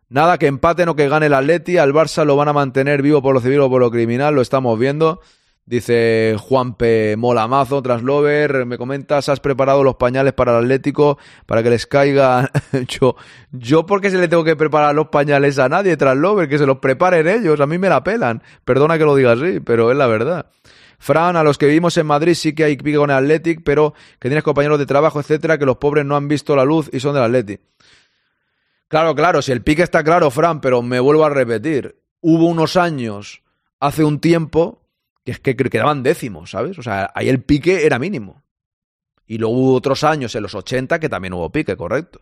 Nada, que empaten o que gane el Atleti, al Barça lo van a mantener vivo por lo civil o por lo criminal, lo estamos viendo. Dice Juanpe Molamazo, Traslover, me comentas, ¿has preparado los pañales para el Atlético para que les caiga? (laughs) yo, yo, ¿por qué se le tengo que preparar los pañales a nadie, Traslover? Que se los preparen ellos, a mí me la pelan. Perdona que lo diga así, pero es la verdad. Fran, a los que vivimos en Madrid sí que hay pique con el Athletic, pero que tienes compañeros de trabajo, etcétera, que los pobres no han visto la luz y son del Athletic. Claro, claro, si el pique está claro, Fran, pero me vuelvo a repetir. Hubo unos años, hace un tiempo, que es que quedaban décimos, ¿sabes? O sea, ahí el pique era mínimo. Y luego hubo otros años, en los 80, que también hubo pique, correcto.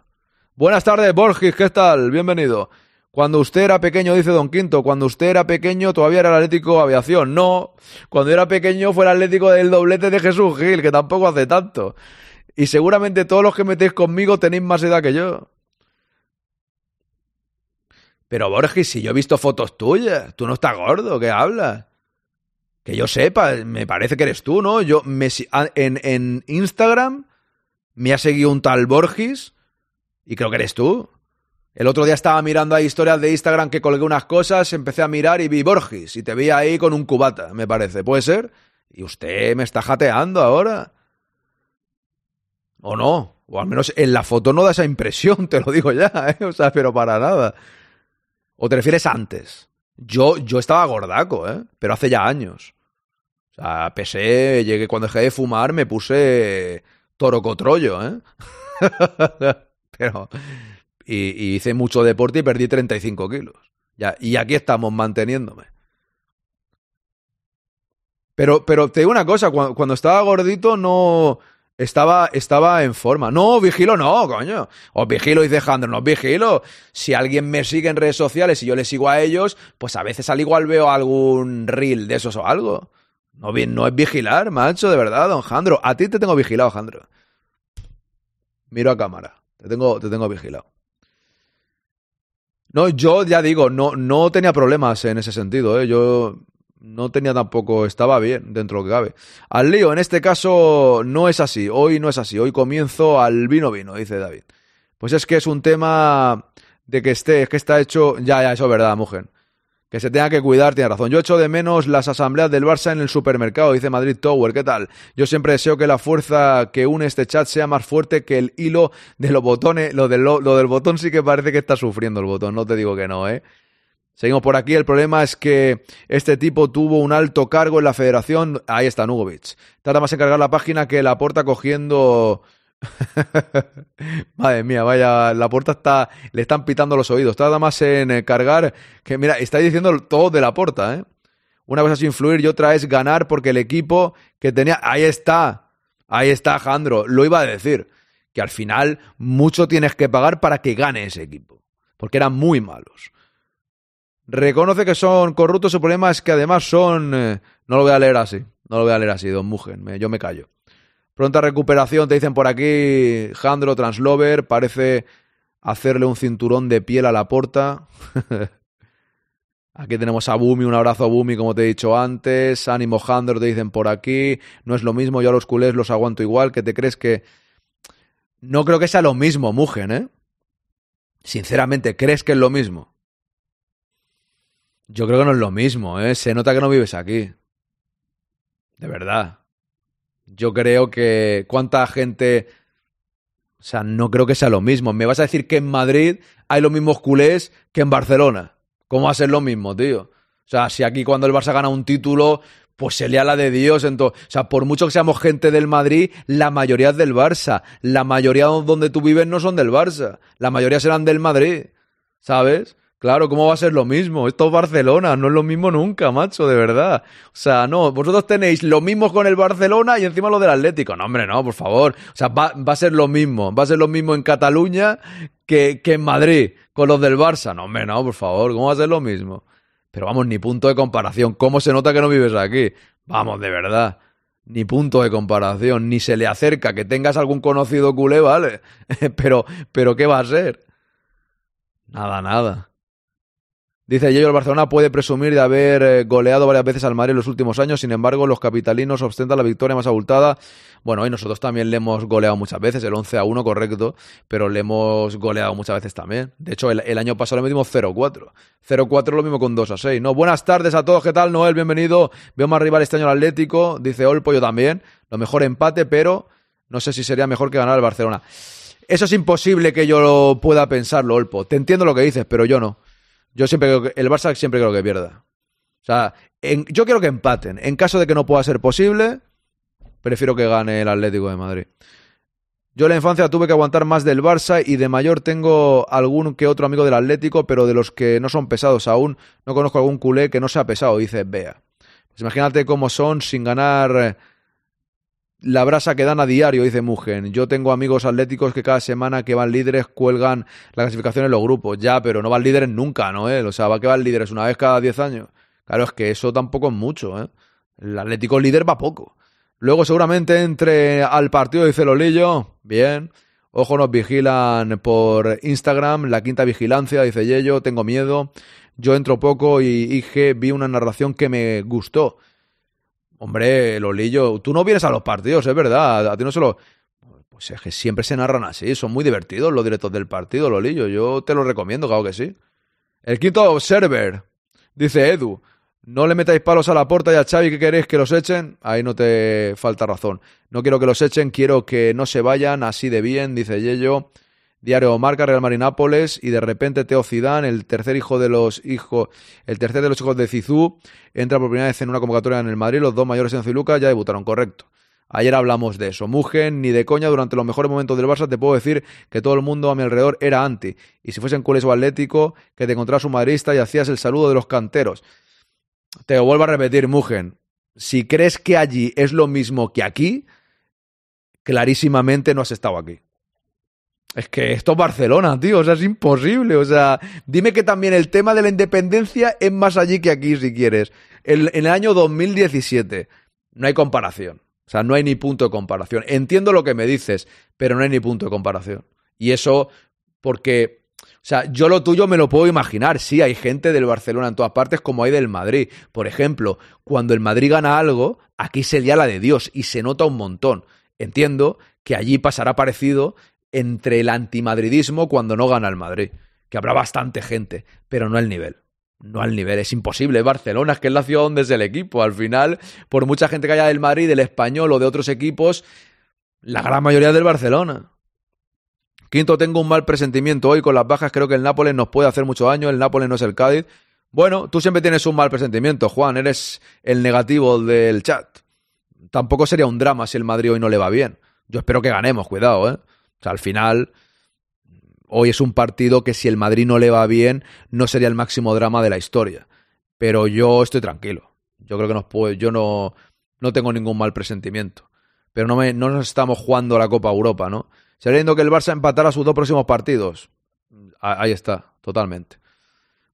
Buenas tardes, Borges, ¿qué tal? Bienvenido. Cuando usted era pequeño, dice Don Quinto, cuando usted era pequeño todavía era el Atlético Aviación. No, cuando era pequeño fue el Atlético del doblete de Jesús Gil, que tampoco hace tanto. Y seguramente todos los que metéis conmigo tenéis más edad que yo. Pero Borges, si yo he visto fotos tuyas, tú no estás gordo, ¿qué hablas? Que yo sepa, me parece que eres tú, ¿no? Yo me, en, en Instagram me ha seguido un tal Borges y creo que eres tú. El otro día estaba mirando ahí historias de Instagram que colgué unas cosas, empecé a mirar y vi Borges y te vi ahí con un cubata, me parece. ¿Puede ser? Y usted me está jateando ahora. ¿O no? O al menos en la foto no da esa impresión, (laughs) te lo digo ya, ¿eh? O sea, pero para nada. ¿O te refieres antes? Yo, yo estaba gordaco, ¿eh? Pero hace ya años. O sea, pesé, llegué cuando dejé de fumar, me puse torocotrollo, ¿eh? (laughs) pero... Y, hice mucho deporte y perdí 35 kilos. Ya, y aquí estamos manteniéndome. Pero, pero te digo una cosa, cuando, cuando estaba gordito no... Estaba, estaba en forma. No, vigilo no, coño. Os vigilo, dice Jandro, no os vigilo. Si alguien me sigue en redes sociales y yo le sigo a ellos, pues a veces al igual veo algún reel de esos o algo. No, no es vigilar, macho, de verdad, don Jandro. A ti te tengo vigilado, Jandro. Miro a cámara. Te tengo, te tengo vigilado. No, yo ya digo, no, no tenía problemas en ese sentido, ¿eh? Yo no tenía tampoco, estaba bien dentro de lo que cabe. Al lío, en este caso no es así, hoy no es así, hoy comienzo al vino vino, dice David. Pues es que es un tema de que esté, es que está hecho, ya, ya, eso es verdad, mujer. Que se tenga que cuidar, tiene razón. Yo echo de menos las asambleas del Barça en el supermercado, dice Madrid Tower. ¿Qué tal? Yo siempre deseo que la fuerza que une este chat sea más fuerte que el hilo de los botones. Lo del, lo del botón sí que parece que está sufriendo el botón, no te digo que no, ¿eh? Seguimos por aquí. El problema es que este tipo tuvo un alto cargo en la federación. Ahí está, Nugovic. Tarda más en cargar la página que la porta cogiendo. (laughs) Madre mía, vaya, la puerta está, le están pitando los oídos. Tarda más en eh, cargar que, mira, está diciendo todo de la puerta, ¿eh? Una cosa es influir y otra es ganar porque el equipo que tenía, ahí está, ahí está, Jandro, lo iba a decir, que al final mucho tienes que pagar para que gane ese equipo, porque eran muy malos. Reconoce que son corruptos, el problema es que además son... eh, no lo voy a leer así, no lo voy a leer así, don Mugen, yo me callo. Pronta recuperación, te dicen por aquí, Jandro Translover, parece hacerle un cinturón de piel a la porta. (laughs) aquí tenemos a Bumi, un abrazo a Bumi, como te he dicho antes. Ánimo Jandro, te dicen por aquí. No es lo mismo, yo a los culés los aguanto igual. ¿Qué te crees que...? No creo que sea lo mismo, Mugen, ¿eh? Sinceramente, ¿crees que es lo mismo? Yo creo que no es lo mismo, ¿eh? Se nota que no vives aquí. De verdad. Yo creo que cuánta gente... O sea, no creo que sea lo mismo. Me vas a decir que en Madrid hay los mismos culés que en Barcelona. ¿Cómo va a ser lo mismo, tío? O sea, si aquí cuando el Barça gana un título, pues se lea la de Dios. Entonces, o sea, por mucho que seamos gente del Madrid, la mayoría es del Barça. La mayoría donde tú vives no son del Barça. La mayoría serán del Madrid. ¿Sabes? Claro, ¿cómo va a ser lo mismo? Esto es Barcelona, no es lo mismo nunca, macho, de verdad. O sea, no, vosotros tenéis lo mismo con el Barcelona y encima lo del Atlético. No, hombre, no, por favor. O sea, va, va a ser lo mismo. Va a ser lo mismo en Cataluña que, que en Madrid con los del Barça. No, hombre, no, por favor. ¿Cómo va a ser lo mismo? Pero vamos, ni punto de comparación. ¿Cómo se nota que no vives aquí? Vamos, de verdad. Ni punto de comparación. Ni se le acerca que tengas algún conocido culé, vale. (laughs) pero, pero ¿qué va a ser? Nada, nada. Dice Yello, el Barcelona puede presumir de haber eh, goleado varias veces al Madrid en los últimos años, sin embargo, los capitalinos ostentan la victoria más abultada. Bueno, y nosotros también le hemos goleado muchas veces, el 11 a 1, correcto, pero le hemos goleado muchas veces también. De hecho, el, el año pasado le metimos 0-4. 0-4 lo mismo con 2 a 6. No, buenas tardes a todos, ¿qué tal, Noel? Bienvenido. Veo más rival este año al Atlético, dice Olpo, yo también. Lo mejor empate, pero no sé si sería mejor que ganar el Barcelona. Eso es imposible que yo pueda pensarlo, Olpo. Te entiendo lo que dices, pero yo no. Yo siempre creo que el Barça siempre creo que pierda. O sea, yo quiero que empaten. En caso de que no pueda ser posible, prefiero que gane el Atlético de Madrid. Yo en la infancia tuve que aguantar más del Barça y de mayor tengo algún que otro amigo del Atlético, pero de los que no son pesados aún, no conozco algún culé que no sea pesado, dice Bea. Pues imagínate cómo son sin ganar eh, la brasa que dan a diario, dice Mugen. Yo tengo amigos atléticos que cada semana que van líderes cuelgan la clasificación en los grupos. Ya, pero no van líderes nunca, ¿no? ¿Eh? O sea, va que van líderes una vez cada 10 años. Claro, es que eso tampoco es mucho, ¿eh? El Atlético líder va poco. Luego seguramente entre al partido, dice Lolillo. Bien. Ojo, nos vigilan por Instagram. La quinta vigilancia, dice Yello. Tengo miedo. Yo entro poco y IG vi una narración que me gustó. Hombre, Lolillo, tú no vienes a los partidos, es verdad. A ti no se lo. Pues es que siempre se narran así. Son muy divertidos los directos del partido, Lolillo. Yo te lo recomiendo, claro que sí. El quinto server, dice Edu. No le metáis palos a la puerta y a Xavi que queréis que los echen. Ahí no te falta razón. No quiero que los echen, quiero que no se vayan así de bien, dice Yello. Diario Marca, Real Madrid Nápoles y de repente Teo Zidane, el tercer hijo de los hijos, el tercer de los hijos de Zizou, entra por primera vez en una convocatoria en el Madrid. Los dos mayores en Lucas ya debutaron, correcto. Ayer hablamos de eso. Mugen, ni de coña, durante los mejores momentos del Barça te puedo decir que todo el mundo a mi alrededor era anti. Y si fuesen culés o atlético, que te encontrabas un madridista y hacías el saludo de los canteros. Te lo vuelvo a repetir, Mugen. Si crees que allí es lo mismo que aquí, clarísimamente no has estado aquí. Es que esto es Barcelona, tío, o sea, es imposible. O sea, dime que también el tema de la independencia es más allí que aquí, si quieres. El- en el año 2017 no hay comparación. O sea, no hay ni punto de comparación. Entiendo lo que me dices, pero no hay ni punto de comparación. Y eso porque, o sea, yo lo tuyo me lo puedo imaginar. Sí, hay gente del Barcelona en todas partes como hay del Madrid. Por ejemplo, cuando el Madrid gana algo, aquí se lía la de Dios y se nota un montón. Entiendo que allí pasará parecido entre el antimadridismo cuando no gana el Madrid. Que habrá bastante gente, pero no al nivel. No al nivel, es imposible. Barcelona es que es la ciudad donde es el equipo. Al final, por mucha gente que haya del Madrid, del español o de otros equipos, la gran mayoría del Barcelona. Quinto, tengo un mal presentimiento hoy con las bajas. Creo que el Nápoles nos puede hacer mucho daño. El Nápoles no es el Cádiz. Bueno, tú siempre tienes un mal presentimiento, Juan. Eres el negativo del chat. Tampoco sería un drama si el Madrid hoy no le va bien. Yo espero que ganemos, cuidado, ¿eh? O sea, al final, hoy es un partido que si el Madrid no le va bien, no sería el máximo drama de la historia. Pero yo estoy tranquilo. Yo creo que nos puede, yo no, no tengo ningún mal presentimiento. Pero no, me, no nos estamos jugando la Copa Europa, ¿no? Sabiendo que el Barça empatara sus dos próximos partidos. Ahí está, totalmente.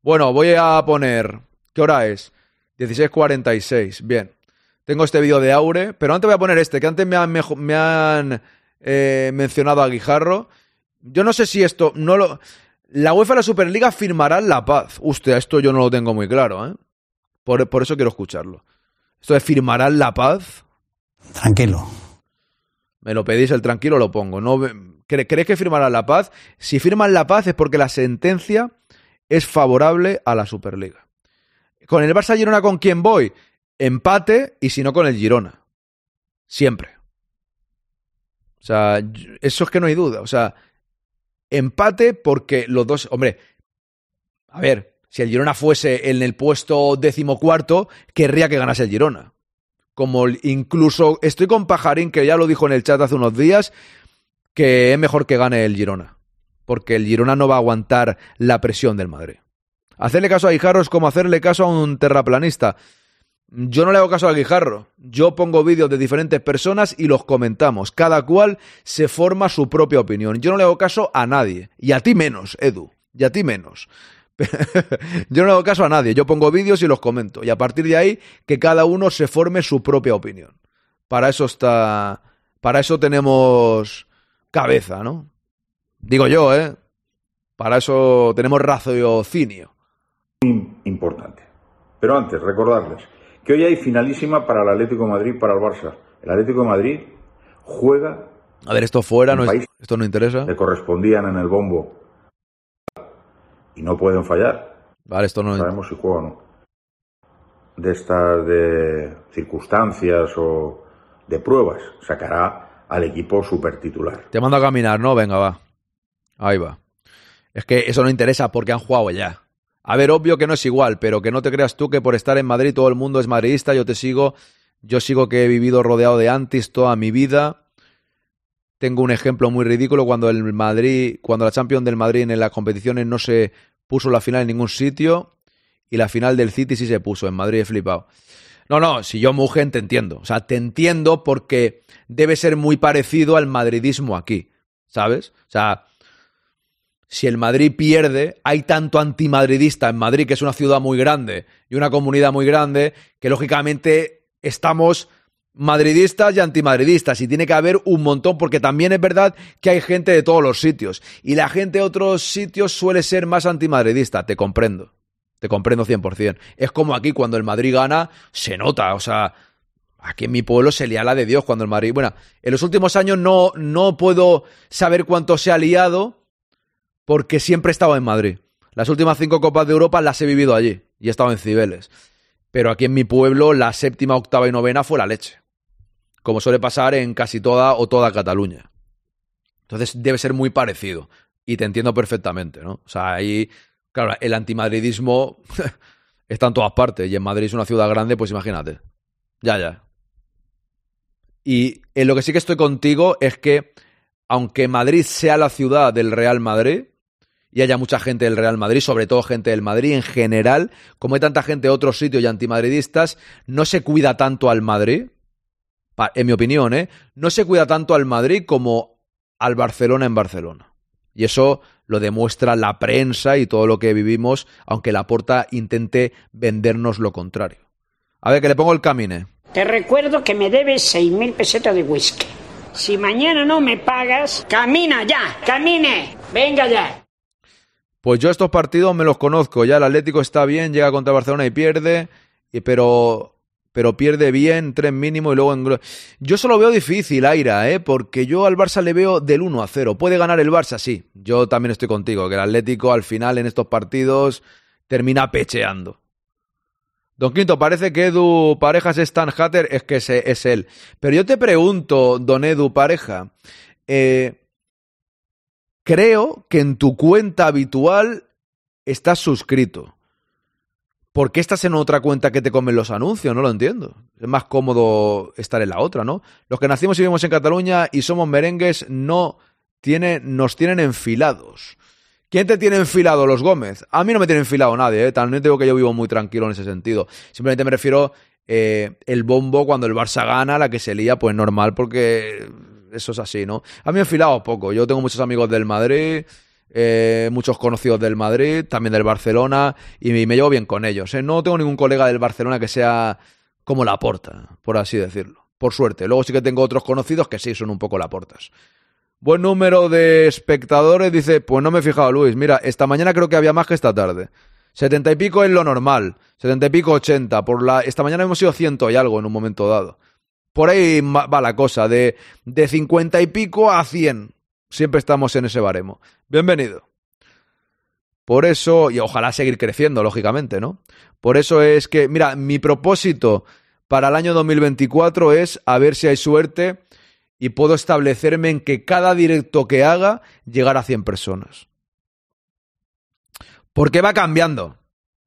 Bueno, voy a poner. ¿Qué hora es? 16.46. Bien. Tengo este vídeo de Aure, pero antes voy a poner este, que antes me han, me han eh, mencionado a Guijarro. Yo no sé si esto. no lo La UEFA y la Superliga firmarán la paz. Usted, esto yo no lo tengo muy claro, ¿eh? Por, por eso quiero escucharlo. Esto de firmarán la paz. Tranquilo. Me lo pedís el tranquilo, lo pongo. ¿No? ¿Crees que firmarán la paz? Si firman la paz es porque la sentencia es favorable a la Superliga. Con el Barça Girona, ¿con quién voy? Empate y si no con el Girona. Siempre. O sea, eso es que no hay duda. O sea, empate porque los dos. Hombre, a ver, si el Girona fuese en el puesto decimocuarto, querría que ganase el Girona como incluso estoy con Pajarín, que ya lo dijo en el chat hace unos días, que es mejor que gane el Girona, porque el Girona no va a aguantar la presión del Madrid. Hacerle caso a Guijarro es como hacerle caso a un terraplanista. Yo no le hago caso a Guijarro. Yo pongo vídeos de diferentes personas y los comentamos. Cada cual se forma su propia opinión. Yo no le hago caso a nadie. Y a ti menos, Edu. Y a ti menos. (laughs) yo no hago caso a nadie, yo pongo vídeos y los comento. Y a partir de ahí, que cada uno se forme su propia opinión. Para eso está. Para eso tenemos cabeza, ¿no? Digo yo, ¿eh? Para eso tenemos raciocinio. Importante. Pero antes, recordarles que hoy hay finalísima para el Atlético de Madrid, para el Barça. El Atlético de Madrid juega. A ver, esto fuera, no es, esto no interesa. Le correspondían en el bombo y no pueden fallar. Vale, esto no sabemos si juegan o no. De estas de circunstancias o de pruebas, sacará al equipo super titular. Te mando a caminar, ¿no? Venga, va. Ahí va. Es que eso no interesa porque han jugado ya. A ver, obvio que no es igual, pero que no te creas tú que por estar en Madrid todo el mundo es madridista. Yo te sigo, yo sigo que he vivido rodeado de antis toda mi vida. Tengo un ejemplo muy ridículo cuando el Madrid, cuando la Champions del Madrid en las competiciones no se puso la final en ningún sitio y la final del City sí se puso. En Madrid he flipado. No, no, si yo Mugen te entiendo. O sea, te entiendo porque debe ser muy parecido al madridismo aquí. ¿Sabes? O sea, si el Madrid pierde, hay tanto antimadridista en Madrid, que es una ciudad muy grande y una comunidad muy grande, que lógicamente estamos madridistas y antimadridistas y tiene que haber un montón porque también es verdad que hay gente de todos los sitios y la gente de otros sitios suele ser más antimadridista, te comprendo. Te comprendo 100%. Es como aquí cuando el Madrid gana, se nota, o sea, aquí en mi pueblo se lía la de Dios cuando el Madrid, bueno, en los últimos años no no puedo saber cuánto se ha liado porque siempre he estado en Madrid. Las últimas cinco Copas de Europa las he vivido allí y he estado en Cibeles. Pero aquí en mi pueblo la séptima, octava y novena fue la leche como suele pasar en casi toda o toda Cataluña. Entonces debe ser muy parecido. Y te entiendo perfectamente, ¿no? O sea, ahí, claro, el antimadridismo (laughs) está en todas partes. Y en Madrid es una ciudad grande, pues imagínate. Ya, ya. Y en lo que sí que estoy contigo es que, aunque Madrid sea la ciudad del Real Madrid, y haya mucha gente del Real Madrid, sobre todo gente del Madrid en general, como hay tanta gente de otros sitios y antimadridistas, no se cuida tanto al Madrid en mi opinión, ¿eh? no se cuida tanto al Madrid como al Barcelona en Barcelona. Y eso lo demuestra la prensa y todo lo que vivimos, aunque la porta intente vendernos lo contrario. A ver, que le pongo el camine. Te recuerdo que me debes 6.000 pesetas de whisky. Si mañana no me pagas, camina ya, camine, venga ya. Pues yo estos partidos me los conozco. Ya el Atlético está bien, llega contra Barcelona y pierde, pero, pero pierde bien, tres mínimo y luego en... Yo solo veo difícil, Aira, ¿eh? porque yo al Barça le veo del 1 a 0. ¿Puede ganar el Barça? Sí. Yo también estoy contigo, que el Atlético al final en estos partidos termina pecheando. Don Quinto, parece que Edu Parejas es tan hater, es que es él. Pero yo te pregunto, don Edu Pareja, eh, creo que en tu cuenta habitual estás suscrito. ¿Por qué estás en otra cuenta que te comen los anuncios? No lo entiendo. Es más cómodo estar en la otra, ¿no? Los que nacimos y vivimos en Cataluña y somos merengues no tiene, nos tienen enfilados. ¿Quién te tiene enfilado, los Gómez? A mí no me tiene enfilado nadie, ¿eh? También digo que yo vivo muy tranquilo en ese sentido. Simplemente me refiero eh, el bombo cuando el Barça gana, la que se lía, pues normal, porque eso es así, ¿no? A mí me he enfilado poco. Yo tengo muchos amigos del Madrid, eh, muchos conocidos del Madrid, también del Barcelona, y me, me llevo bien con ellos. ¿eh? No tengo ningún colega del Barcelona que sea como la porta, por así decirlo. Por suerte. Luego sí que tengo otros conocidos que sí son un poco la portas. Buen número de espectadores, dice, pues no me he fijado, Luis. Mira, esta mañana creo que había más que esta tarde. Setenta y pico es lo normal. Setenta y pico, ochenta. Por la... Esta mañana hemos sido ciento y algo en un momento dado. Por ahí va la cosa, de, de cincuenta y pico a cien. Siempre estamos en ese baremo. Bienvenido. Por eso, y ojalá seguir creciendo, lógicamente, ¿no? Por eso es que, mira, mi propósito para el año 2024 es a ver si hay suerte y puedo establecerme en que cada directo que haga llegar a 100 personas. Porque va cambiando.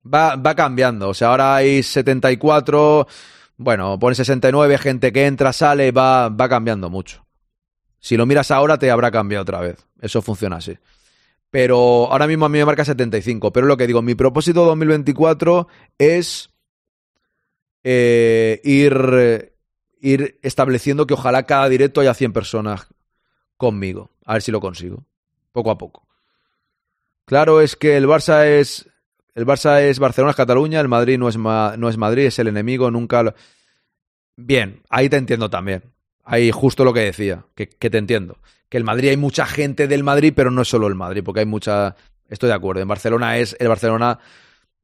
Va, va cambiando. O sea, ahora hay 74, bueno, pone 69, gente que entra, sale, va, va cambiando mucho. Si lo miras ahora, te habrá cambiado otra vez. Eso funciona así. Pero ahora mismo a mí me marca 75. Pero lo que digo, mi propósito 2024 es eh, ir, ir estableciendo que ojalá cada directo haya 100 personas conmigo. A ver si lo consigo. Poco a poco. Claro, es que el Barça es. El Barça es Barcelona, es Cataluña, el Madrid no es, no es Madrid, es el enemigo, nunca. lo- Bien, ahí te entiendo también. Ahí justo lo que decía, que, que te entiendo. Que el Madrid hay mucha gente del Madrid, pero no es solo el Madrid, porque hay mucha. Estoy de acuerdo. En Barcelona es el Barcelona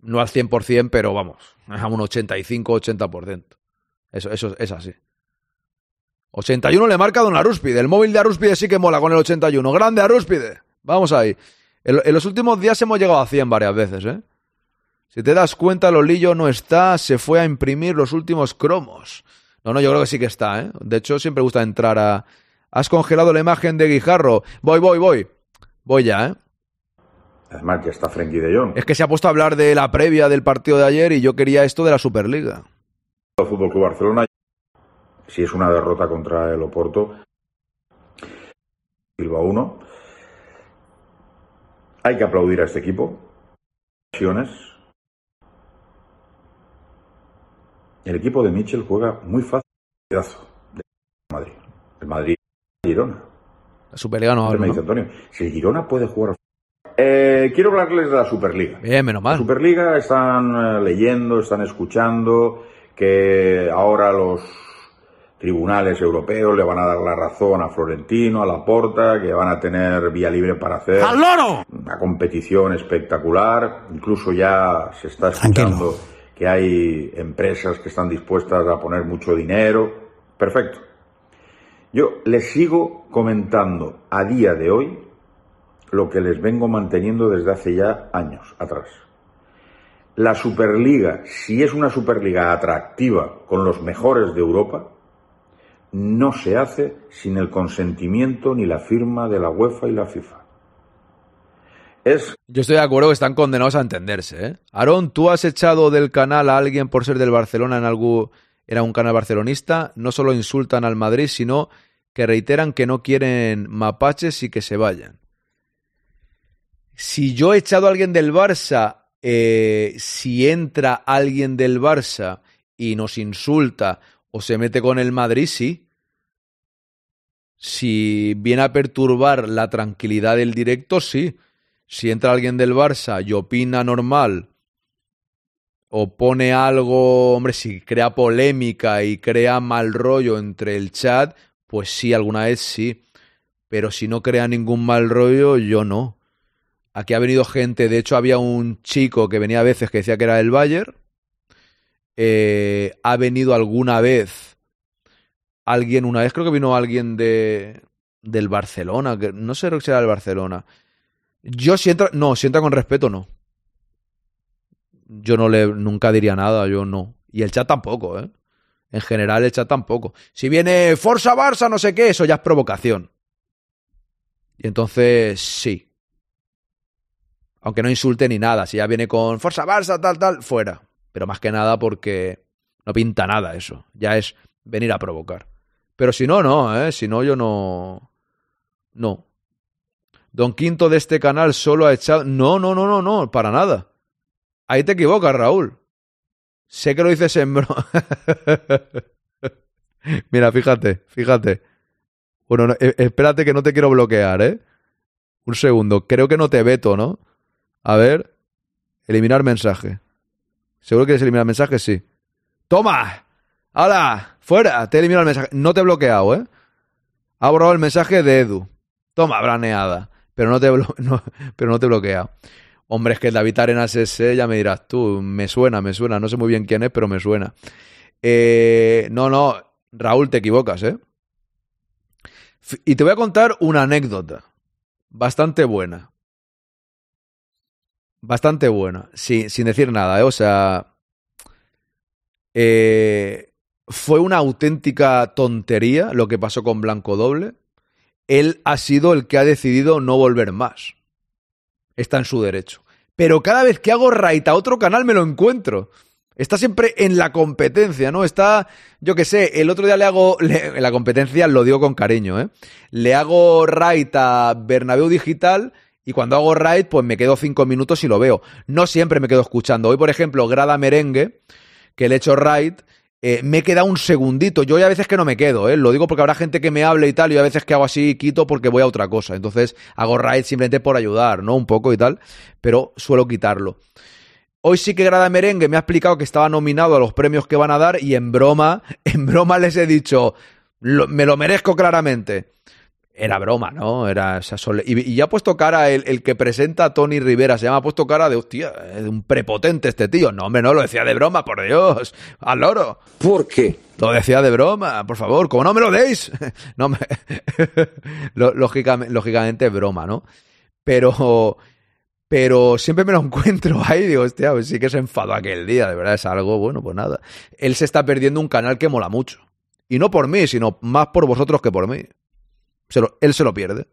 no al 100%, pero vamos, a un 85-80%. Eso, eso es así. 81 le marca Don Arúspide. El móvil de Arúspide sí que mola con el 81. ¡Grande Arúspide! Vamos ahí. En, en los últimos días hemos llegado a 100 varias veces, ¿eh? Si te das cuenta, Lolillo no está, se fue a imprimir los últimos cromos. No, no, yo creo que sí que está, ¿eh? De hecho, siempre gusta entrar a... Has congelado la imagen de Guijarro. Voy, voy, voy. Voy ya, ¿eh? Además, ya está Frenkie de Jong. Es que se ha puesto a hablar de la previa del partido de ayer y yo quería esto de la Superliga. El Fútbol Club Barcelona, si es una derrota contra el Oporto, Bilbao 1. Hay que aplaudir a este equipo. El equipo de Mitchell juega muy fácil. Pedazo de Madrid. El Madrid Girona. La Superliga no Me hablo, dice ¿no? Antonio, si el Girona puede jugar. Eh, quiero hablarles de la Superliga. Bien, menos La mal. Superliga están eh, leyendo, están escuchando que ahora los tribunales europeos le van a dar la razón a Florentino, a Laporta, que van a tener vía libre para hacer ¡Al loro! una competición espectacular. Incluso ya se está escuchando que hay empresas que están dispuestas a poner mucho dinero. Perfecto. Yo les sigo comentando a día de hoy lo que les vengo manteniendo desde hace ya años atrás. La Superliga, si es una Superliga atractiva con los mejores de Europa, no se hace sin el consentimiento ni la firma de la UEFA y la FIFA. Yo estoy de acuerdo que están condenados a entenderse, ¿eh? Aarón, ¿tú has echado del canal a alguien por ser del Barcelona en algún... Era un canal barcelonista, no solo insultan al Madrid, sino que reiteran que no quieren mapaches y que se vayan. Si yo he echado a alguien del Barça, eh, si entra alguien del Barça y nos insulta o se mete con el Madrid, sí. Si viene a perturbar la tranquilidad del directo, sí. Si entra alguien del Barça y opina normal o pone algo, hombre, si crea polémica y crea mal rollo entre el chat, pues sí, alguna vez sí. Pero si no crea ningún mal rollo, yo no. Aquí ha venido gente, de hecho había un chico que venía a veces que decía que era del Bayern. Eh, ha venido alguna vez alguien, una vez creo que vino alguien de del Barcelona, que no sé si era del Barcelona. Yo si entra, no, si entra con respeto, no. Yo no le, nunca diría nada, yo no. Y el chat tampoco, ¿eh? En general el chat tampoco. Si viene Forza Barça, no sé qué, eso ya es provocación. Y entonces, sí. Aunque no insulte ni nada. Si ya viene con Forza Barça, tal, tal, fuera. Pero más que nada porque no pinta nada eso. Ya es venir a provocar. Pero si no, no, ¿eh? Si no, yo no... No. Don Quinto de este canal solo ha echado... No, no, no, no, no, para nada. Ahí te equivocas, Raúl. Sé que lo dices en broma. (laughs) Mira, fíjate, fíjate. Bueno, e, espérate que no te quiero bloquear, ¿eh? Un segundo. Creo que no te veto, ¿no? A ver. Eliminar mensaje. ¿Seguro que quieres eliminar mensaje? Sí. ¡Toma! ¡Hala! ¡Fuera! Te he eliminado el mensaje. No te he bloqueado, ¿eh? Ha borrado el mensaje de Edu. Toma, braneada. Pero no te, (laughs) pero no te he bloqueado. Hombre, es que David Arenas ese, ya me dirás tú. Me suena, me suena. No sé muy bien quién es, pero me suena. Eh, no, no. Raúl, te equivocas, ¿eh? Y te voy a contar una anécdota. Bastante buena. Bastante buena. sin decir nada, ¿eh? O sea. Eh, fue una auténtica tontería lo que pasó con Blanco Doble. Él ha sido el que ha decidido no volver más. Está en su derecho. Pero cada vez que hago raid a otro canal me lo encuentro. Está siempre en la competencia, ¿no? Está, yo qué sé, el otro día le hago, (laughs) en la competencia lo digo con cariño, ¿eh? Le hago raid a Bernabéu Digital y cuando hago raid, pues me quedo cinco minutos y lo veo. No siempre me quedo escuchando. Hoy, por ejemplo, Grada Merengue, que le he hecho raid, eh, me queda un segundito. Yo a veces que no me quedo, ¿eh? Lo digo porque habrá gente que me hable y tal, y a veces que hago así quito porque voy a otra cosa. Entonces hago raid simplemente por ayudar, ¿no? Un poco y tal, pero suelo quitarlo. Hoy sí que Grada Merengue me ha explicado que estaba nominado a los premios que van a dar y en broma, (laughs) en broma les he dicho, me lo merezco claramente. Era broma, ¿no? Era esa y, ya ha puesto cara el, que presenta a Tony Rivera. Se llama ha puesto cara de hostia, es un prepotente este tío. No, hombre, no, lo decía de broma, por Dios. Al loro. ¿Por qué? Lo decía de broma, por favor, como no me lo deis. (laughs) no me... (laughs) lógicamente, lógicamente es broma, ¿no? Pero pero siempre me lo encuentro (laughs) ahí digo, hostia, pues sí que se enfadó aquel día, de verdad es algo, bueno, pues nada. Él se está perdiendo un canal que mola mucho. Y no por mí, sino más por vosotros que por mí. Él se lo pierde.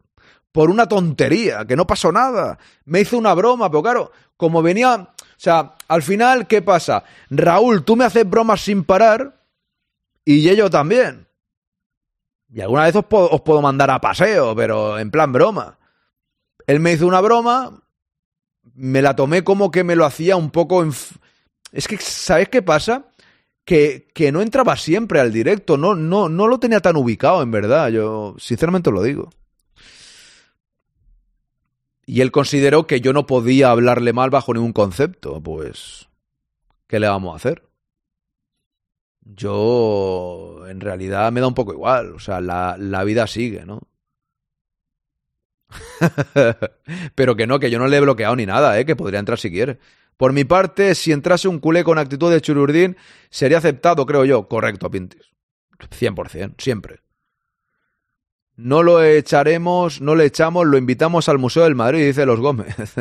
Por una tontería, que no pasó nada. Me hizo una broma, pero claro, como venía... O sea, al final, ¿qué pasa? Raúl, tú me haces bromas sin parar y yo también. Y alguna vez os os puedo mandar a paseo, pero en plan broma. Él me hizo una broma, me la tomé como que me lo hacía un poco... Es que, ¿sabes qué pasa? Que, que, no entraba siempre al directo, no, no, no lo tenía tan ubicado, en verdad, yo sinceramente lo digo. Y él consideró que yo no podía hablarle mal bajo ningún concepto, pues... ¿Qué le vamos a hacer? Yo, en realidad, me da un poco igual, o sea, la, la vida sigue, ¿no? (laughs) Pero que no, que yo no le he bloqueado ni nada, ¿eh? que podría entrar si quiere. Por mi parte, si entrase un culé con actitud de chururdín, sería aceptado, creo yo. Correcto, Pintis. 100%, siempre. No lo echaremos, no le echamos, lo invitamos al Museo del Madrid, dice Los Gómez. (laughs)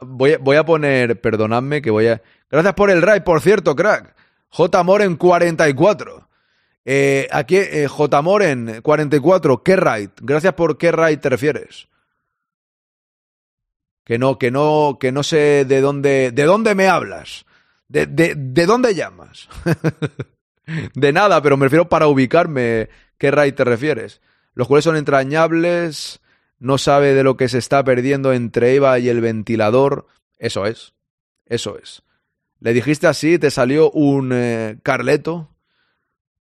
Voy, voy, a poner, perdonadme que voy a... Gracias por el raid, por cierto, crack. J. Moren 44. Eh, aquí, eh, J. Moren, 44, ¿qué raid? Gracias por qué raid te refieres. Que no, que no, que no sé de dónde, de dónde me hablas. De, de, de dónde llamas. (laughs) de nada, pero me refiero para ubicarme. ¿Qué raid te refieres? Los cuales son entrañables. No sabe de lo que se está perdiendo entre Eva y el ventilador. Eso es. Eso es. Le dijiste así, te salió un eh, Carleto.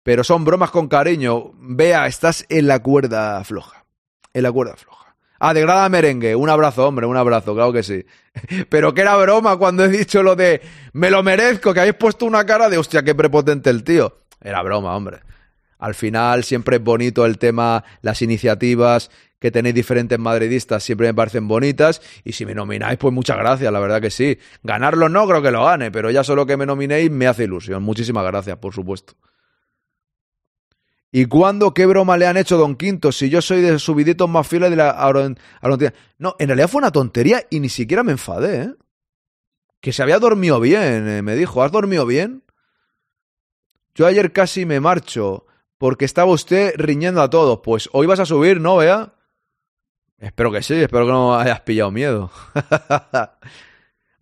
Pero son bromas con cariño. Vea, estás en la cuerda floja. En la cuerda floja. Ah, degrada merengue. Un abrazo, hombre, un abrazo, claro que sí. (laughs) Pero que era broma cuando he dicho lo de me lo merezco, que habéis puesto una cara de hostia, qué prepotente el tío. Era broma, hombre. Al final siempre es bonito el tema, las iniciativas que tenéis diferentes madridistas siempre me parecen bonitas. Y si me nomináis, pues muchas gracias, la verdad que sí. Ganarlo no creo que lo gane, pero ya solo que me nominéis me hace ilusión. Muchísimas gracias, por supuesto. ¿Y cuándo qué broma le han hecho Don Quinto? Si yo soy de subiditos más fieles de la Arontina. No, en realidad fue una tontería y ni siquiera me enfadé, ¿eh? Que se había dormido bien, eh, me dijo. ¿Has dormido bien? Yo ayer casi me marcho porque estaba usted riñendo a todos. Pues hoy vas a subir, ¿no, Vea? Espero que sí, espero que no hayas pillado miedo. (laughs)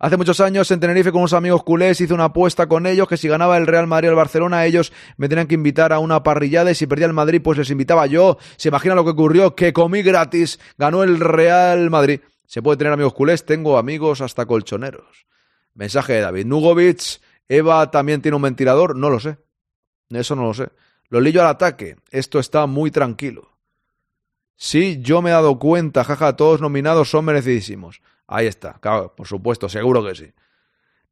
Hace muchos años en Tenerife con unos amigos culés hice una apuesta con ellos que si ganaba el Real Madrid o el Barcelona ellos me tenían que invitar a una parrillada y si perdía el Madrid pues les invitaba yo. ¿Se imagina lo que ocurrió? Que comí gratis. Ganó el Real Madrid. Se puede tener amigos culés, tengo amigos hasta colchoneros. Mensaje de David. Nugovic, Eva también tiene un ventilador, no lo sé. Eso no lo sé. Lolillo al ataque. Esto está muy tranquilo. Sí, yo me he dado cuenta, jaja, todos nominados son merecidísimos. Ahí está, claro, por supuesto, seguro que sí.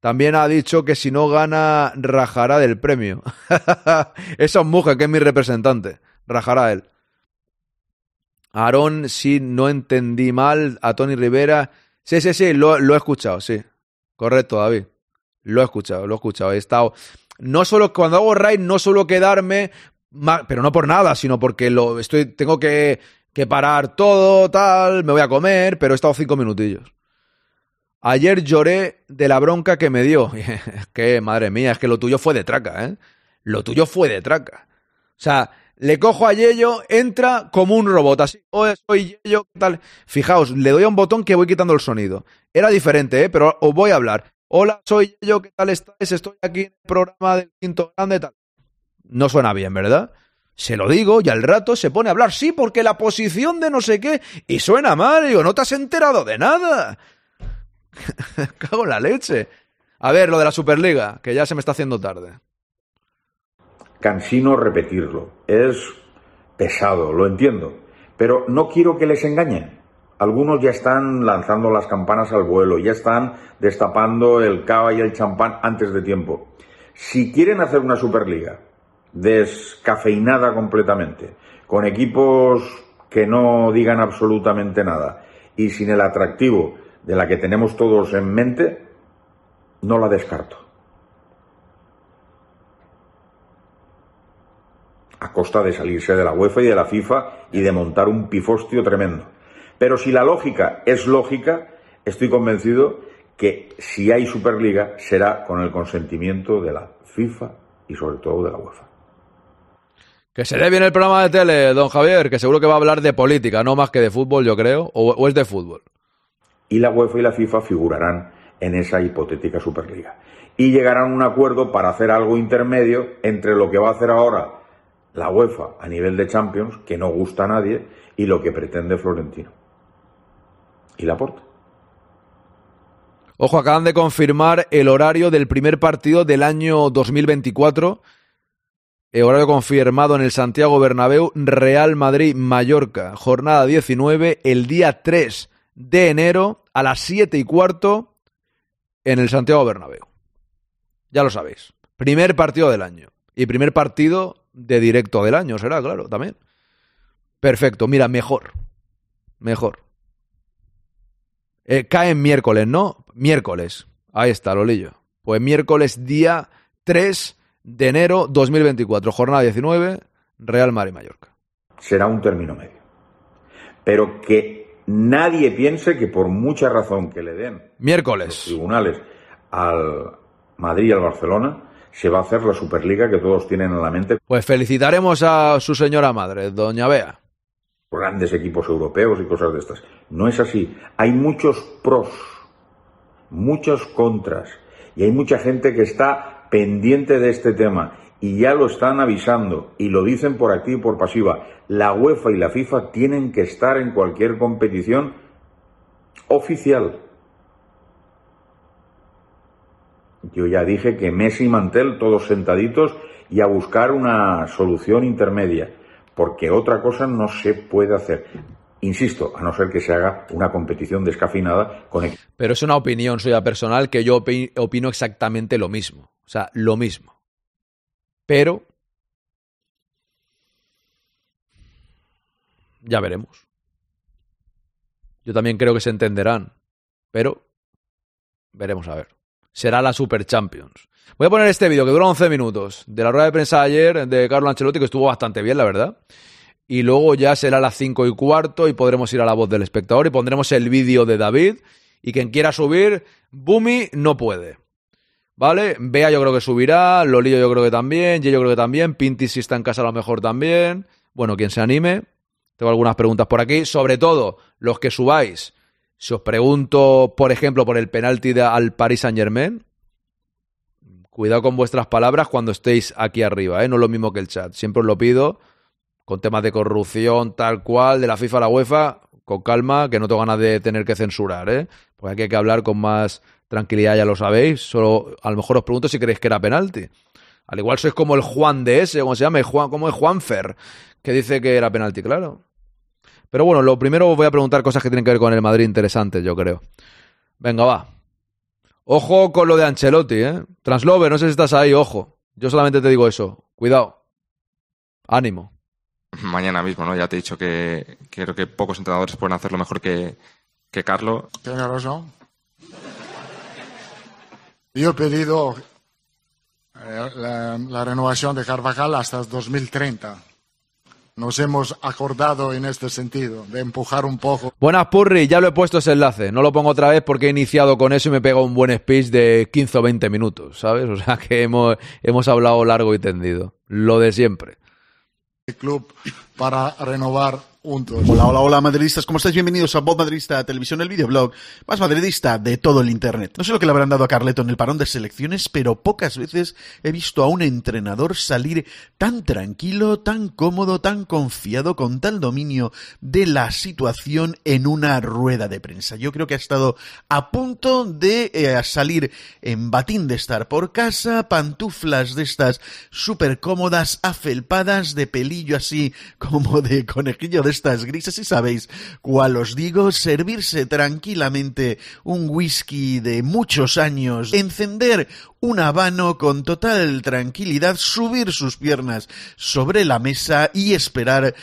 También ha dicho que si no gana, rajará del premio. (laughs) Esa mujer que es mi representante. Rajará él. Aarón, si no entendí mal, a Tony Rivera. Sí, sí, sí, lo, he escuchado, sí. Correcto, David. Lo he escuchado, lo he escuchado. He estado. No solo cuando hago raid, no suelo quedarme, pero no por nada, sino porque lo estoy, tengo que, que parar todo, tal, me voy a comer, pero he estado cinco minutillos. Ayer lloré de la bronca que me dio. (laughs) que, madre mía, es que lo tuyo fue de traca, ¿eh? Lo tuyo fue de traca. O sea, le cojo a Yello, entra como un robot, así. Oye, soy Yello, ¿qué tal? Fijaos, le doy a un botón que voy quitando el sonido. Era diferente, ¿eh? Pero os voy a hablar. Hola, soy Yello, ¿qué tal estáis? Estoy aquí en el programa del quinto grande, tal. No suena bien, ¿verdad? Se lo digo y al rato se pone a hablar, sí, porque la posición de no sé qué, y suena mal, y digo, no te has enterado de nada. (laughs) Cago en la leche. A ver, lo de la Superliga, que ya se me está haciendo tarde cansino repetirlo. Es pesado, lo entiendo. Pero no quiero que les engañen. Algunos ya están lanzando las campanas al vuelo, ya están destapando el cava y el champán antes de tiempo. Si quieren hacer una Superliga descafeinada completamente, con equipos que no digan absolutamente nada y sin el atractivo de la que tenemos todos en mente, no la descarto. a costa de salirse de la UEFA y de la FIFA y de montar un pifostio tremendo. Pero si la lógica es lógica, estoy convencido que si hay Superliga será con el consentimiento de la FIFA y sobre todo de la UEFA. Que se dé bien el programa de tele, don Javier, que seguro que va a hablar de política, no más que de fútbol, yo creo, o, o es de fútbol. Y la UEFA y la FIFA figurarán en esa hipotética Superliga. Y llegarán a un acuerdo para hacer algo intermedio entre lo que va a hacer ahora la UEFA a nivel de Champions, que no gusta a nadie, y lo que pretende Florentino. Y la porta. Ojo, acaban de confirmar el horario del primer partido del año 2024. El horario confirmado en el Santiago Bernabéu, Real Madrid-Mallorca, jornada 19, el día 3 de enero a las 7 y cuarto en el Santiago Bernabéu. Ya lo sabéis. Primer partido del año. Y primer partido de directo del año, será, claro, también. Perfecto, mira, mejor. Mejor. Eh, cae en miércoles, ¿no? Miércoles. Ahí está, Lolillo. Pues miércoles día 3 de enero 2024, jornada 19, Real Madrid Mallorca. Será un término medio. Pero que nadie piense que por mucha razón que le den miércoles los tribunales al Madrid y al Barcelona, se va a hacer la Superliga que todos tienen en la mente. Pues felicitaremos a su señora madre, doña Bea. Grandes equipos europeos y cosas de estas. No es así. Hay muchos pros, muchos contras, y hay mucha gente que está pendiente de este tema y ya lo están avisando y lo dicen por activa y por pasiva. La UEFA y la FIFA tienen que estar en cualquier competición oficial. Yo ya dije que Messi y Mantel todos sentaditos y a buscar una solución intermedia, porque otra cosa no se puede hacer. Insisto, a no ser que se haga una competición descafinada con... Pero es una opinión suya personal que yo opino exactamente lo mismo. O sea, lo mismo. Pero... Ya veremos. Yo también creo que se entenderán. Pero veremos a ver. Será la Super Champions. Voy a poner este vídeo que dura 11 minutos de la rueda de prensa de ayer de Carlo Ancelotti, que estuvo bastante bien, la verdad. Y luego ya será las 5 y cuarto y podremos ir a la voz del espectador y pondremos el vídeo de David. Y quien quiera subir, Bumi no puede. ¿Vale? Bea yo creo que subirá, Lolillo yo creo que también, yo creo que también, Pinti si está en casa a lo mejor también. Bueno, quien se anime. Tengo algunas preguntas por aquí, sobre todo los que subáis. Si os pregunto, por ejemplo, por el penalti al Paris Saint Germain, cuidado con vuestras palabras cuando estéis aquí arriba, ¿eh? no es lo mismo que el chat. Siempre os lo pido, con temas de corrupción, tal cual, de la FIFA a la UEFA, con calma, que no tengo ganas de tener que censurar, ¿eh? Porque aquí hay que hablar con más tranquilidad, ya lo sabéis. Solo a lo mejor os pregunto si creéis que era penalti. Al igual sois como el Juan de ese, ¿cómo se llama? Juan, como es Juanfer, que dice que era penalti, claro. Pero bueno, lo primero os voy a preguntar cosas que tienen que ver con el Madrid interesantes, yo creo. Venga, va. Ojo con lo de Ancelotti, ¿eh? Translover, no sé si estás ahí, ojo. Yo solamente te digo eso. Cuidado. Ánimo. Mañana mismo, ¿no? Ya te he dicho que, que creo que pocos entrenadores pueden hacerlo mejor que, que Carlo. Yo he pedido eh, la, la renovación de Carvajal hasta 2030 nos hemos acordado en este sentido, de empujar un poco. Buenas, Purri, ya lo he puesto ese enlace. No lo pongo otra vez porque he iniciado con eso y me pega un buen speech de 15 o 20 minutos, ¿sabes? O sea (laughs) que hemos, hemos hablado largo y tendido. Lo de siempre. El club para renovar Hola, hola, hola, madridistas, ¿cómo estáis? Bienvenidos a Voz Madridista Televisión, el videoblog más madridista de todo el Internet. No sé lo que le habrán dado a Carleto en el parón de selecciones, pero pocas veces he visto a un entrenador salir tan tranquilo, tan cómodo, tan confiado, con tal dominio de la situación en una rueda de prensa. Yo creo que ha estado a punto de eh, salir en batín de estar por casa, pantuflas de estas súper cómodas, afelpadas, de pelillo así como de conejillo de estas grises y sabéis cuál os digo, servirse tranquilamente un whisky de muchos años, encender un habano con total tranquilidad, subir sus piernas sobre la mesa y esperar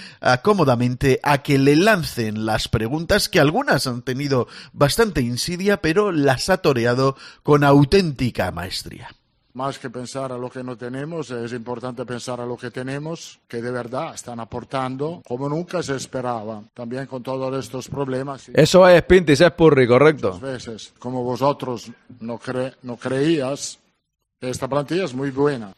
cómodamente a que le lancen las preguntas que algunas han tenido bastante insidia, pero las ha toreado con auténtica maestría más que pensar a lo que no tenemos, es importante pensar a lo que tenemos, que de verdad están aportando como nunca se esperaba, también con todos estos problemas. Eso es Pintis, es Purri, correcto. veces, como vosotros no, cre no creías, esta plantilla es muy buena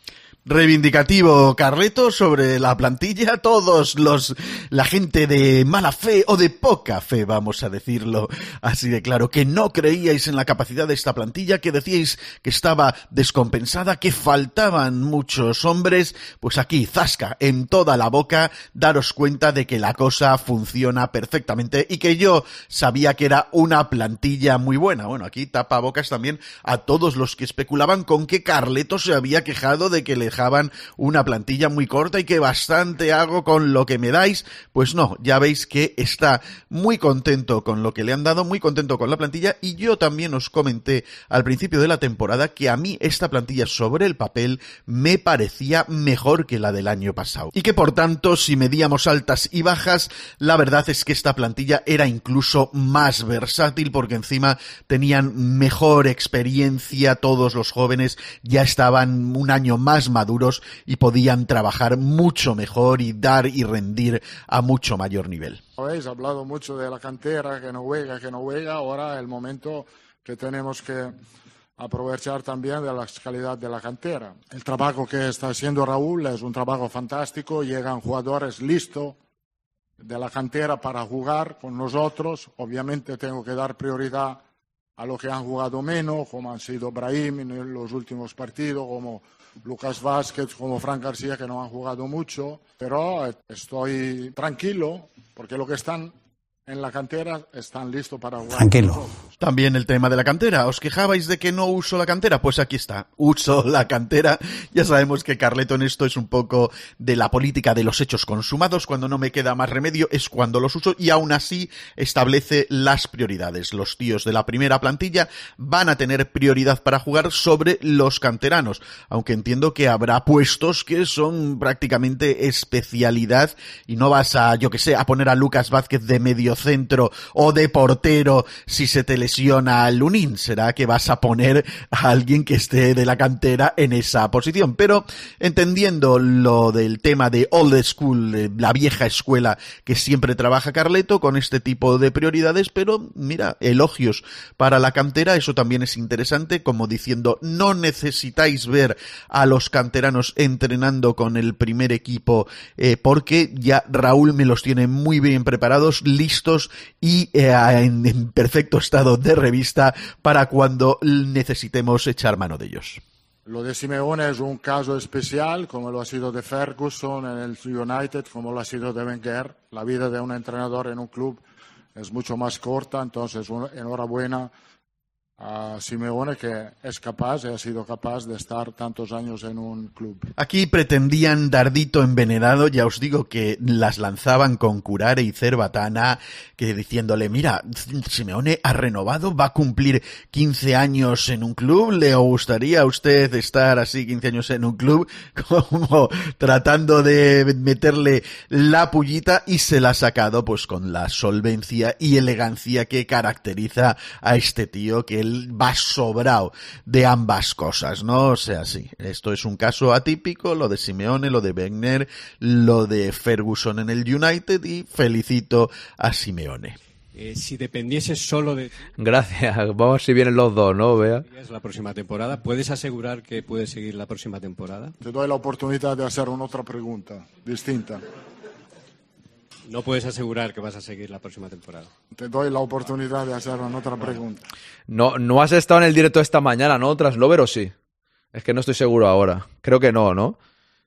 reivindicativo Carleto sobre la plantilla, todos los la gente de mala fe o de poca fe, vamos a decirlo así de claro, que no creíais en la capacidad de esta plantilla, que decíais que estaba descompensada, que faltaban muchos hombres, pues aquí zasca en toda la boca, daros cuenta de que la cosa funciona perfectamente y que yo sabía que era una plantilla muy buena. Bueno, aquí tapa bocas también a todos los que especulaban con que Carleto se había quejado de que le dejaban una plantilla muy corta y que bastante hago con lo que me dais. Pues no, ya veis que está muy contento con lo que le han dado, muy contento con la plantilla y yo también os comenté al principio de la temporada que a mí esta plantilla sobre el papel me parecía mejor que la del año pasado. Y que por tanto, si medíamos altas y bajas, la verdad es que esta plantilla era incluso más versátil porque encima tenían mejor experiencia, todos los jóvenes ya estaban un año más maduros y podían trabajar mucho mejor y dar y rendir a mucho mayor nivel. Habéis hablado mucho de la cantera, que no juega, que no juega, ahora el momento que tenemos que aprovechar también de la calidad de la cantera. El trabajo que está haciendo Raúl es un trabajo fantástico, llegan jugadores listos de la cantera para jugar con nosotros, obviamente tengo que dar prioridad a los que han jugado menos, como han sido Brahim en los últimos partidos, como Lucas Vázquez, como Frank García, que no han jugado mucho, pero estoy tranquilo porque lo que están en la cantera están listos para jugar. Tranquilo. También el tema de la cantera. ¿Os quejabais de que no uso la cantera? Pues aquí está, uso la cantera. Ya sabemos que Carleto en esto es un poco de la política de los hechos consumados. Cuando no me queda más remedio es cuando los uso y aún así establece las prioridades. Los tíos de la primera plantilla van a tener prioridad para jugar sobre los canteranos, aunque entiendo que habrá puestos que son prácticamente especialidad y no vas a, yo que sé, a poner a Lucas Vázquez de medio centro o de portero si se te lesiona a Lunin. Será que vas a poner a alguien que esté de la cantera en esa posición. Pero entendiendo lo del tema de old school, la vieja escuela que siempre trabaja Carleto con este tipo de prioridades, pero mira, elogios para la cantera, eso también es interesante, como diciendo, no necesitáis ver a los canteranos entrenando con el primer equipo eh, porque ya Raúl me los tiene muy bien preparados, listos y eh, en, en perfecto estado de revista para cuando necesitemos echar mano de ellos. Lo de Simeone es un caso especial, como lo ha sido de Ferguson en el United, como lo ha sido de Wenger. La vida de un entrenador en un club es mucho más corta, entonces enhorabuena a Simeone que es capaz y ha sido capaz de estar tantos años en un club. Aquí pretendían Dardito envenenado, ya os digo que las lanzaban con Curare y Cerbatana, que diciéndole, mira, Simeone ha renovado, va a cumplir 15 años en un club, ¿le gustaría a usted estar así 15 años en un club? (laughs) Como tratando de meterle la pullita y se la ha sacado pues con la solvencia y elegancia que caracteriza a este tío que él va sobrado de ambas cosas, ¿no? O sea, sí, esto es un caso atípico, lo de Simeone, lo de Wenger, lo de Ferguson en el United y felicito a Simeone. Eh, si dependiese solo de Gracias, vamos si vienen los dos, ¿no? Vea. la próxima temporada, ¿puedes asegurar que puedes seguir la próxima temporada? Te doy la oportunidad de hacer una otra pregunta distinta. No puedes asegurar que vas a seguir la próxima temporada. Te doy la oportunidad de hacer una otra pregunta. No, no has estado en el directo esta mañana, ¿no? Traslover o sí. Es que no estoy seguro ahora. Creo que no, ¿no?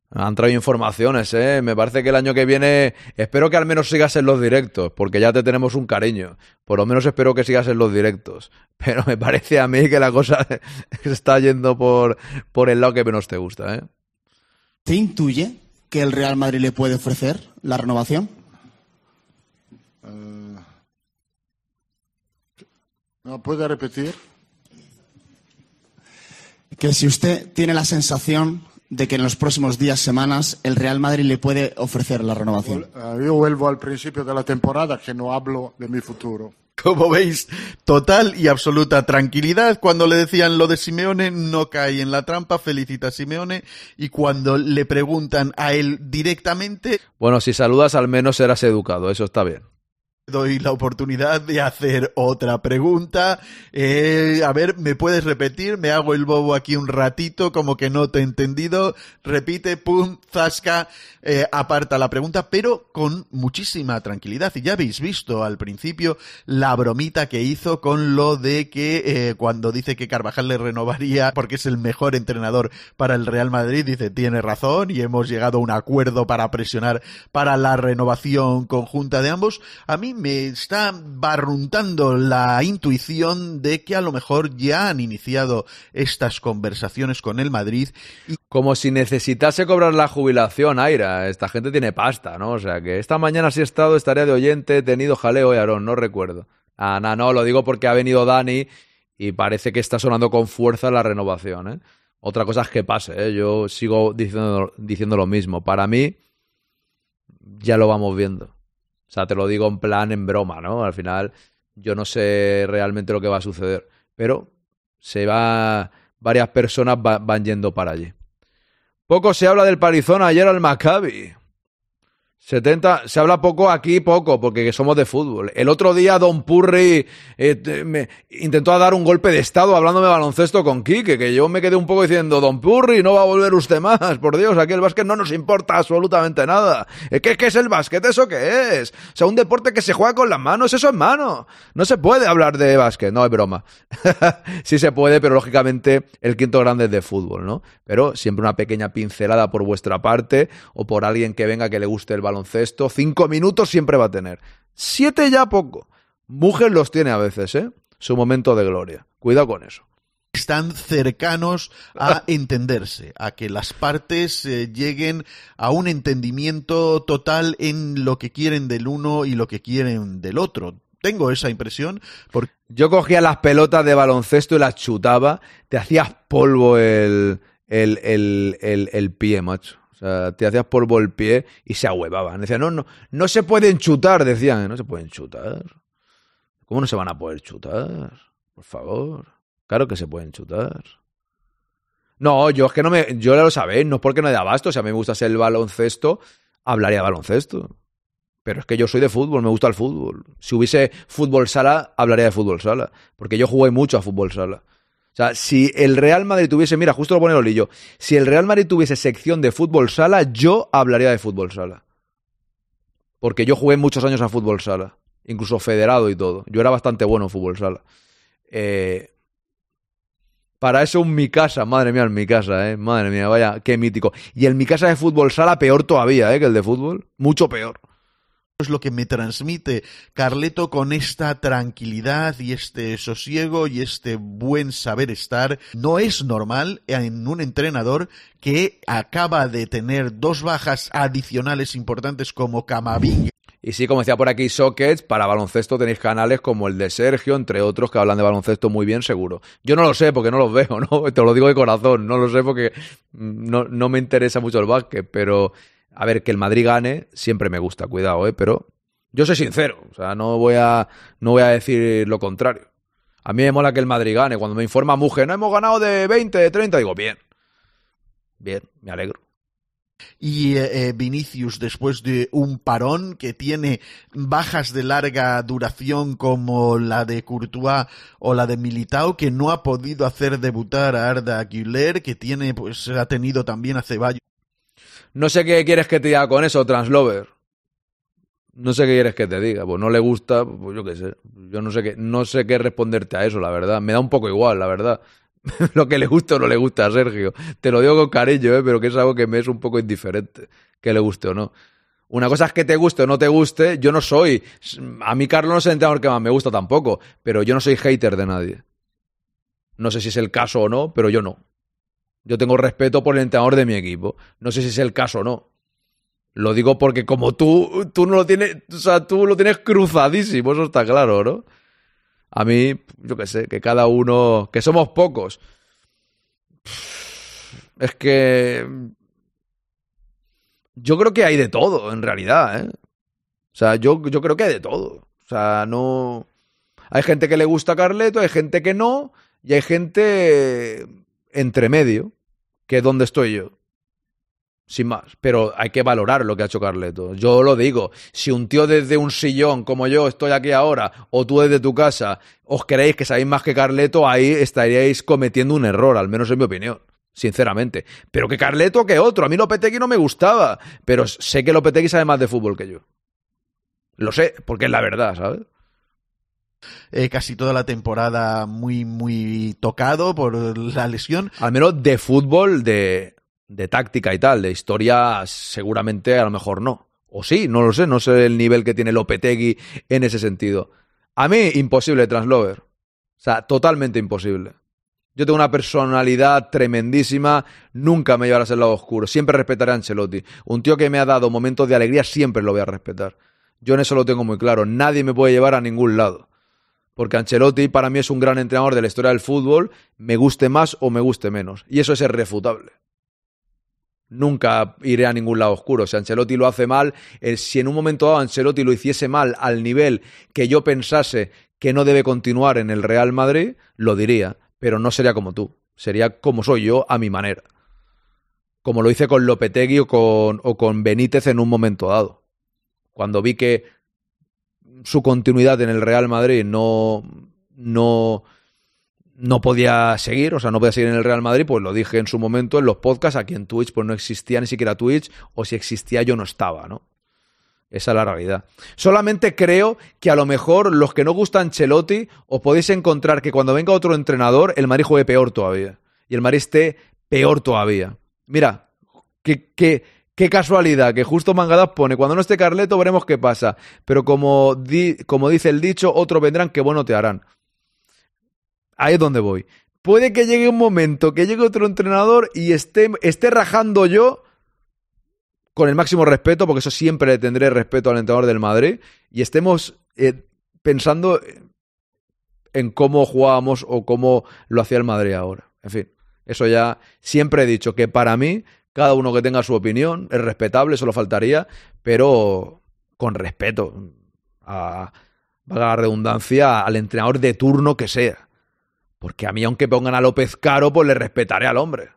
Han traído informaciones, ¿eh? Me parece que el año que viene. Espero que al menos sigas en los directos, porque ya te tenemos un cariño. Por lo menos espero que sigas en los directos. (laughs) Pero me parece a mí que la cosa (laughs) se está yendo por, por el lado que menos te gusta, ¿eh? ¿Te intuye que el Real Madrid le puede ofrecer la renovación? ¿No puede repetir? Que si usted tiene la sensación de que en los próximos días, semanas, el Real Madrid le puede ofrecer la renovación. Eh, yo vuelvo al principio de la temporada que no hablo de mi futuro. Como veis, total y absoluta tranquilidad. Cuando le decían lo de Simeone, no cae en la trampa, felicita a Simeone. Y cuando le preguntan a él directamente... Bueno, si saludas al menos serás educado, eso está bien doy la oportunidad de hacer otra pregunta. Eh, a ver, ¿me puedes repetir? Me hago el bobo aquí un ratito, como que no te he entendido. Repite, pum, zasca, eh, aparta la pregunta, pero con muchísima tranquilidad. Y ya habéis visto al principio la bromita que hizo con lo de que eh, cuando dice que Carvajal le renovaría porque es el mejor entrenador para el Real Madrid, dice, tiene razón y hemos llegado a un acuerdo para presionar para la renovación conjunta de ambos. A mí me está barruntando la intuición de que a lo mejor ya han iniciado estas conversaciones con el Madrid. Como si necesitase cobrar la jubilación, Aira. Esta gente tiene pasta, ¿no? O sea que esta mañana si he estado, estaría de oyente, he tenido jaleo y Aarón, no recuerdo. Ah, no, no, lo digo porque ha venido Dani y parece que está sonando con fuerza la renovación, ¿eh? Otra cosa es que pase, ¿eh? Yo sigo diciendo, diciendo lo mismo. Para mí, ya lo vamos viendo. Sea, te lo digo en plan, en broma, ¿no? Al final, yo no sé realmente lo que va a suceder. Pero se va. Varias personas van yendo para allí. Poco se habla del palizón ayer al Maccabi. 70, se habla poco aquí, poco, porque somos de fútbol. El otro día Don Purri eh, me intentó dar un golpe de estado hablándome de baloncesto con Quique, que yo me quedé un poco diciendo, Don Purri, no va a volver usted más, por Dios, aquí el básquet no nos importa absolutamente nada. ¿Qué, ¿Qué, es el básquet? ¿Eso qué es? O sea, un deporte que se juega con las manos, eso es mano. No se puede hablar de básquet, no es broma. (laughs) sí se puede, pero lógicamente el quinto grande es de fútbol, ¿no? Pero siempre una pequeña pincelada por vuestra parte o por alguien que venga que le guste el baloncesto baloncesto, cinco minutos siempre va a tener. Siete ya poco. Mujer los tiene a veces, ¿eh? Su momento de gloria. Cuidado con eso están cercanos a (laughs) entenderse, a que las partes eh, lleguen a un entendimiento total en lo que quieren del uno y lo que quieren del otro. Tengo esa impresión. Porque... Yo cogía las pelotas de baloncesto y las chutaba, te hacías polvo el, el, el, el, pie, macho. O sea, te hacías polvo el pie y se ahuevaban. Decían, no, no, no se pueden chutar, decían, no se pueden chutar. ¿Cómo no se van a poder chutar? Por favor. Claro que se pueden chutar. No, yo es que no me. Yo lo sabéis, no es porque no de abasto. Si a mí me gusta ser el baloncesto, hablaría de baloncesto. Pero es que yo soy de fútbol, me gusta el fútbol. Si hubiese fútbol sala, hablaría de fútbol sala. Porque yo jugué mucho a fútbol sala. O sea, si el Real Madrid tuviese, mira, justo lo pone Olillo, si el Real Madrid tuviese sección de fútbol sala, yo hablaría de fútbol sala. Porque yo jugué muchos años a fútbol sala, incluso federado y todo. Yo era bastante bueno en fútbol sala. Eh, para eso un mi casa, madre mía, en mi casa, eh. Madre mía, vaya, qué mítico. Y el mi casa de fútbol sala peor todavía, eh, que el de fútbol. Mucho peor. Es lo que me transmite Carleto con esta tranquilidad y este sosiego y este buen saber estar. No es normal en un entrenador que acaba de tener dos bajas adicionales importantes como Camavinga y sí, como decía por aquí Sockets, para baloncesto tenéis canales como el de Sergio, entre otros, que hablan de baloncesto muy bien, seguro. Yo no lo sé porque no los veo, ¿no? (laughs) Te lo digo de corazón, no lo sé porque no, no me interesa mucho el básquet, pero a ver, que el Madrid gane siempre me gusta, cuidado, ¿eh? Pero yo soy sincero, o sea, no voy a, no voy a decir lo contrario. A mí me mola que el Madrid gane. Cuando me informa Mujer, no hemos ganado de 20, de 30, digo, bien. Bien, me alegro y eh, eh, Vinicius después de un parón que tiene bajas de larga duración como la de Courtois o la de Militao que no ha podido hacer debutar a Arda Güler que tiene pues ha tenido también a Ceballos no sé qué quieres que te diga con eso Translover no sé qué quieres que te diga pues no le gusta pues yo qué sé yo no sé qué no sé qué responderte a eso la verdad me da un poco igual la verdad (laughs) lo que le gusta o no le gusta a Sergio. Te lo digo con cariño, ¿eh? pero que es algo que me es un poco indiferente, que le guste o no. Una cosa es que te guste o no te guste. Yo no soy. A mí Carlos no es el entrenador que más me gusta tampoco, pero yo no soy hater de nadie. No sé si es el caso o no, pero yo no. Yo tengo respeto por el entrenador de mi equipo. No sé si es el caso o no. Lo digo porque como tú, tú no lo tienes, o sea, tú lo tienes cruzadísimo, eso está claro, ¿no? A mí, yo qué sé, que cada uno, que somos pocos. Es que yo creo que hay de todo, en realidad, ¿eh? O sea, yo, yo creo que hay de todo. O sea, no... Hay gente que le gusta Carleto, hay gente que no, y hay gente entre medio, que es donde estoy yo sin más. Pero hay que valorar lo que ha hecho Carleto. Yo lo digo, si un tío desde un sillón como yo estoy aquí ahora, o tú desde tu casa, os creéis que sabéis más que Carleto, ahí estaríais cometiendo un error, al menos en mi opinión. Sinceramente. Pero que Carleto que otro. A mí Lopetegui no me gustaba. Pero sé que Lopetegui sabe más de fútbol que yo. Lo sé, porque es la verdad, ¿sabes? Eh, casi toda la temporada muy, muy tocado por la lesión. Al menos de fútbol, de, de táctica y tal, de historia seguramente a lo mejor no. O sí, no lo sé, no sé el nivel que tiene Lopetegui en ese sentido. A mí, imposible, Translover. O sea, totalmente imposible. Yo tengo una personalidad tremendísima, nunca me llevarás al lado oscuro, siempre respetaré a Ancelotti. Un tío que me ha dado momentos de alegría, siempre lo voy a respetar. Yo en eso lo tengo muy claro, nadie me puede llevar a ningún lado. Porque Ancelotti para mí es un gran entrenador de la historia del fútbol, me guste más o me guste menos. Y eso es irrefutable nunca iré a ningún lado oscuro. Si Ancelotti lo hace mal, eh, si en un momento dado Ancelotti lo hiciese mal al nivel que yo pensase que no debe continuar en el Real Madrid, lo diría, pero no sería como tú, sería como soy yo a mi manera. Como lo hice con Lopetegui o con, o con Benítez en un momento dado. Cuando vi que su continuidad en el Real Madrid no, no, no podía seguir, o sea, no podía seguir en el Real Madrid, pues lo dije en su momento en los podcasts, aquí en Twitch, pues no existía ni siquiera Twitch, o si existía yo no estaba, ¿no? Esa es la realidad. Solamente creo que a lo mejor los que no gustan Chelotti, os podéis encontrar que cuando venga otro entrenador, el Madrid juegue peor todavía. Y el Madrid esté peor todavía. Mira, qué, qué, qué casualidad que justo Mangadas pone, cuando no esté Carleto veremos qué pasa. Pero como, di, como dice el dicho, otros vendrán que bueno te harán. ahí es donde voy. Puede que llegue un momento que llegue otro entrenador y esté, esté rajando yo con el máximo respeto, porque eso siempre le tendré respeto al entrenador del Madrid, y estemos eh, pensando en cómo jugábamos o cómo lo hacía el Madrid ahora. En fin, eso ya siempre he dicho que para mí, cada uno que tenga su opinión es respetable, eso lo faltaría, pero con respeto a, valga la redundancia, al entrenador de turno que sea. Porque a mí, aunque pongan a López Caro, pues le respetaré al hombre.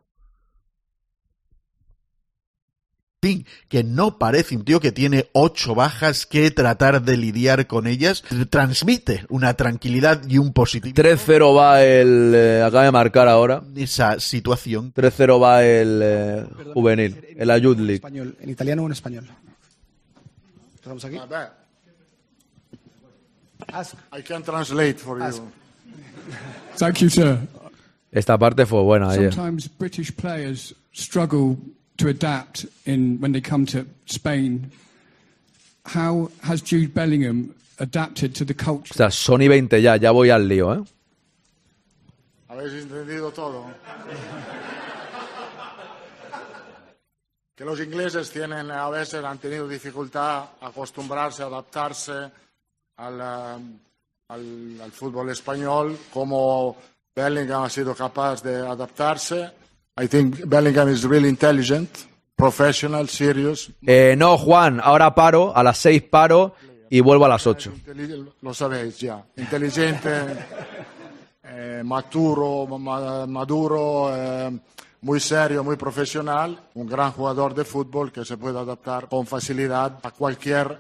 Que no parece un tío que tiene ocho bajas que tratar de lidiar con ellas, transmite una tranquilidad y un positivo. 3-0 va el... eh, acaba de marcar ahora. Esa situación. 3-0 va el eh, juvenil, el Youth League. español, en italiano o en español. ¿Estamos aquí? Ask. I can translate for Ask. you. Thank you, sir. Esta parte fue buena ayer. Sometimes British players struggle to adapt in when they come to Spain. How has Jude Bellingham adapted to the culture? O sea, Sony 20 ya, ya voy al lío, ¿eh? ¿Habéis entendido todo? que los ingleses tienen, a veces han tenido dificultad acostumbrarse, adaptarse al, um, al, al fútbol español, como Bellingham ha sido capaz de adaptarse. I think Bellingham is really intelligent, professional, serious. Eh, no, Juan, ahora paro, a las 6 paro y vuelvo a las 8. Inteli- Lo sabéis ya. Inteligente, eh, maturo, ma- maduro, eh, muy serio, muy profesional. Un gran jugador de fútbol que se puede adaptar con facilidad a cualquier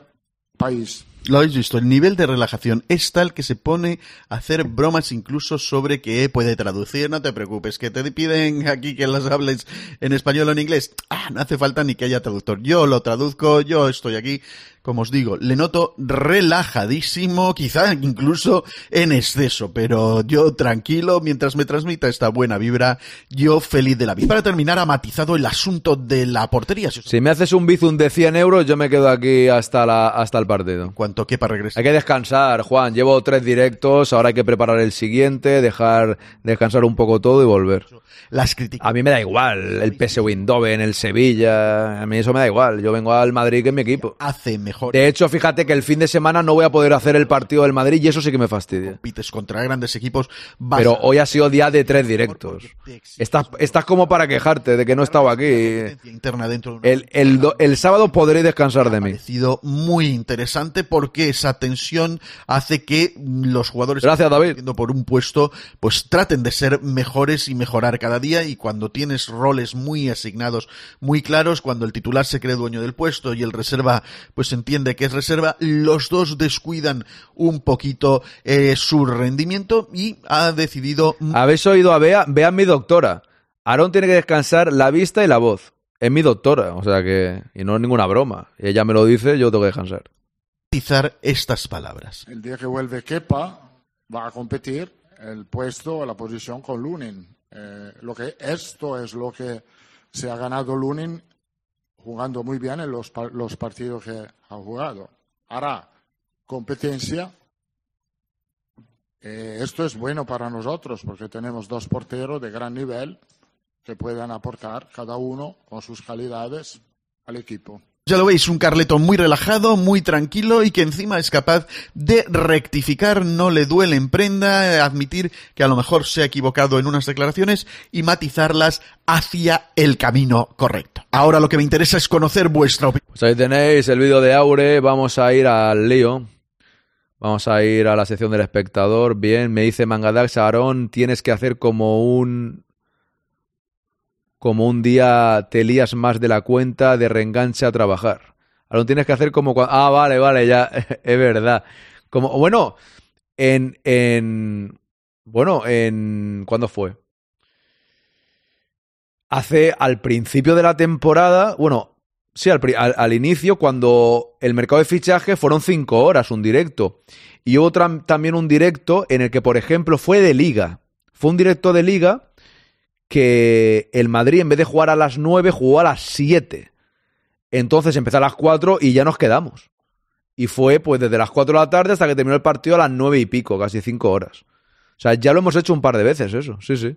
país. Lo habéis visto, el nivel de relajación es tal que se pone a hacer bromas incluso sobre que puede traducir, no te preocupes, que te piden aquí que las hables en español o en inglés. Ah, no hace falta ni que haya traductor. Yo lo traduzco, yo estoy aquí. Como os digo, le noto relajadísimo, quizá incluso en exceso, pero yo tranquilo, mientras me transmita esta buena vibra, yo feliz de la vida. Para terminar, ha matizado el asunto de la portería. Si os Si me haces un bizum de 100 euros, yo me quedo aquí hasta, la, hasta el partido. cuanto quepa regresa. Hay que descansar, Juan. Llevo tres directos, ahora hay que preparar el siguiente, dejar descansar un poco todo y volver. Las críticas. A mí me da igual el PSV Eindhoven, el Sevilla, a mí eso me da igual. Yo vengo al Madrid que es mi equipo. Hace mejor. De hecho, fíjate que el fin de semana no voy a poder hacer el partido del Madrid y eso sí que me fastidia. Compites contra grandes equipos. Pero hoy ha sido día de tres directos. Estás, estás como para quejarte de que no he estado aquí. interna dentro El, el, el sábado podré descansar de mí. sido muy interesante porque esa tensión hace que los jugadores Gracias, David. por un puesto pues traten de ser mejores y mejorar cada día y cuando tienes roles muy asignados muy claros cuando el titular se cree dueño del puesto y el reserva pues entiende que es reserva los dos descuidan un poquito eh, su rendimiento y ha decidido ¿Habéis oído a Bea? Bea es mi doctora. Aarón tiene que descansar la vista y la voz. Es mi doctora, o sea que... Y no es ninguna broma. Y ella me lo dice, yo tengo que descansar. estas palabras El día que vuelve Kepa, va a competir el puesto, la posición con Lunin. Eh, lo que, esto es lo que se ha ganado Lunin jugando muy bien en los, los partidos que ha jugado. Hará competencia. Eh, esto es bueno para nosotros porque tenemos dos porteros de gran nivel que puedan aportar cada uno con sus calidades al equipo. Ya lo veis, un Carleto muy relajado, muy tranquilo y que encima es capaz de rectificar, no le duele en prenda, admitir que a lo mejor se ha equivocado en unas declaraciones y matizarlas hacia el camino correcto. Ahora lo que me interesa es conocer vuestra opinión. Pues ahí tenéis el vídeo de Aure. Vamos a ir al lío. Vamos a ir a la sección del espectador. Bien, me dice Mangadax, Aarón, tienes que hacer como un... Como un día te lías más de la cuenta de reenganche a trabajar. Aarón, tienes que hacer como... cua- Ah, vale, vale, ya, (laughs) es verdad. Como, bueno, en... en bueno, en... ¿Cuándo fue? Hace al principio de la temporada, bueno, sí, al, al- al inicio, cuando el mercado de fichaje fueron cinco horas, un directo. Y hubo también un directo en el que, por ejemplo, fue de liga. Fue un directo de liga que el Madrid, en vez de jugar a las nueve, jugó a las siete. Entonces empezó a las cuatro y ya nos quedamos. Y fue pues desde las cuatro de la tarde hasta que terminó el partido a las nueve y pico, casi cinco horas. O sea, ya lo hemos hecho un par de veces eso, sí, sí.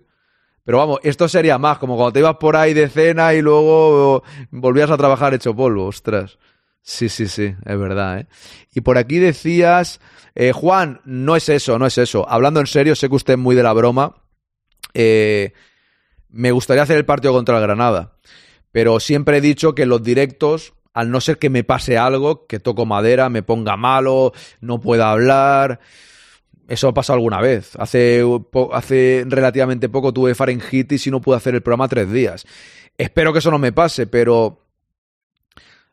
Pero vamos, esto sería más, como cuando te ibas por ahí de cena y luego volvías a trabajar hecho polvo, ostras. Sí, sí, sí, es verdad, ¿eh? Y por aquí decías, eh, Juan, no es eso, no es eso. Hablando en serio, sé que usted es muy de la broma. Eh, me gustaría hacer el partido contra el Granada. Pero siempre he dicho que los directos, al no ser que me pase algo, que toco madera, me ponga malo, no pueda hablar. Eso ha pasado alguna vez. Hace, hace relativamente poco tuve faringitis y no pude hacer el programa tres días. Espero que eso no me pase, pero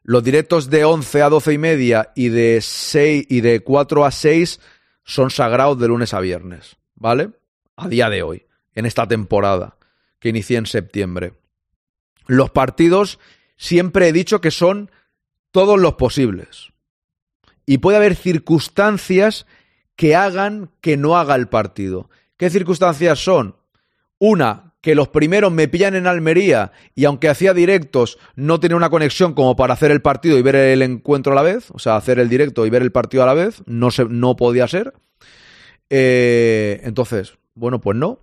los directos de 11 a 12 y media y de, 6, y de 4 a 6 son sagrados de lunes a viernes, ¿vale? A día de hoy, en esta temporada que inicié en septiembre. Los partidos siempre he dicho que son todos los posibles. Y puede haber circunstancias que hagan que no haga el partido. ¿Qué circunstancias son? Una, que los primeros me pillan en Almería y aunque hacía directos no tenía una conexión como para hacer el partido y ver el encuentro a la vez, o sea, hacer el directo y ver el partido a la vez, no, se, no podía ser. Eh, entonces, bueno, pues no.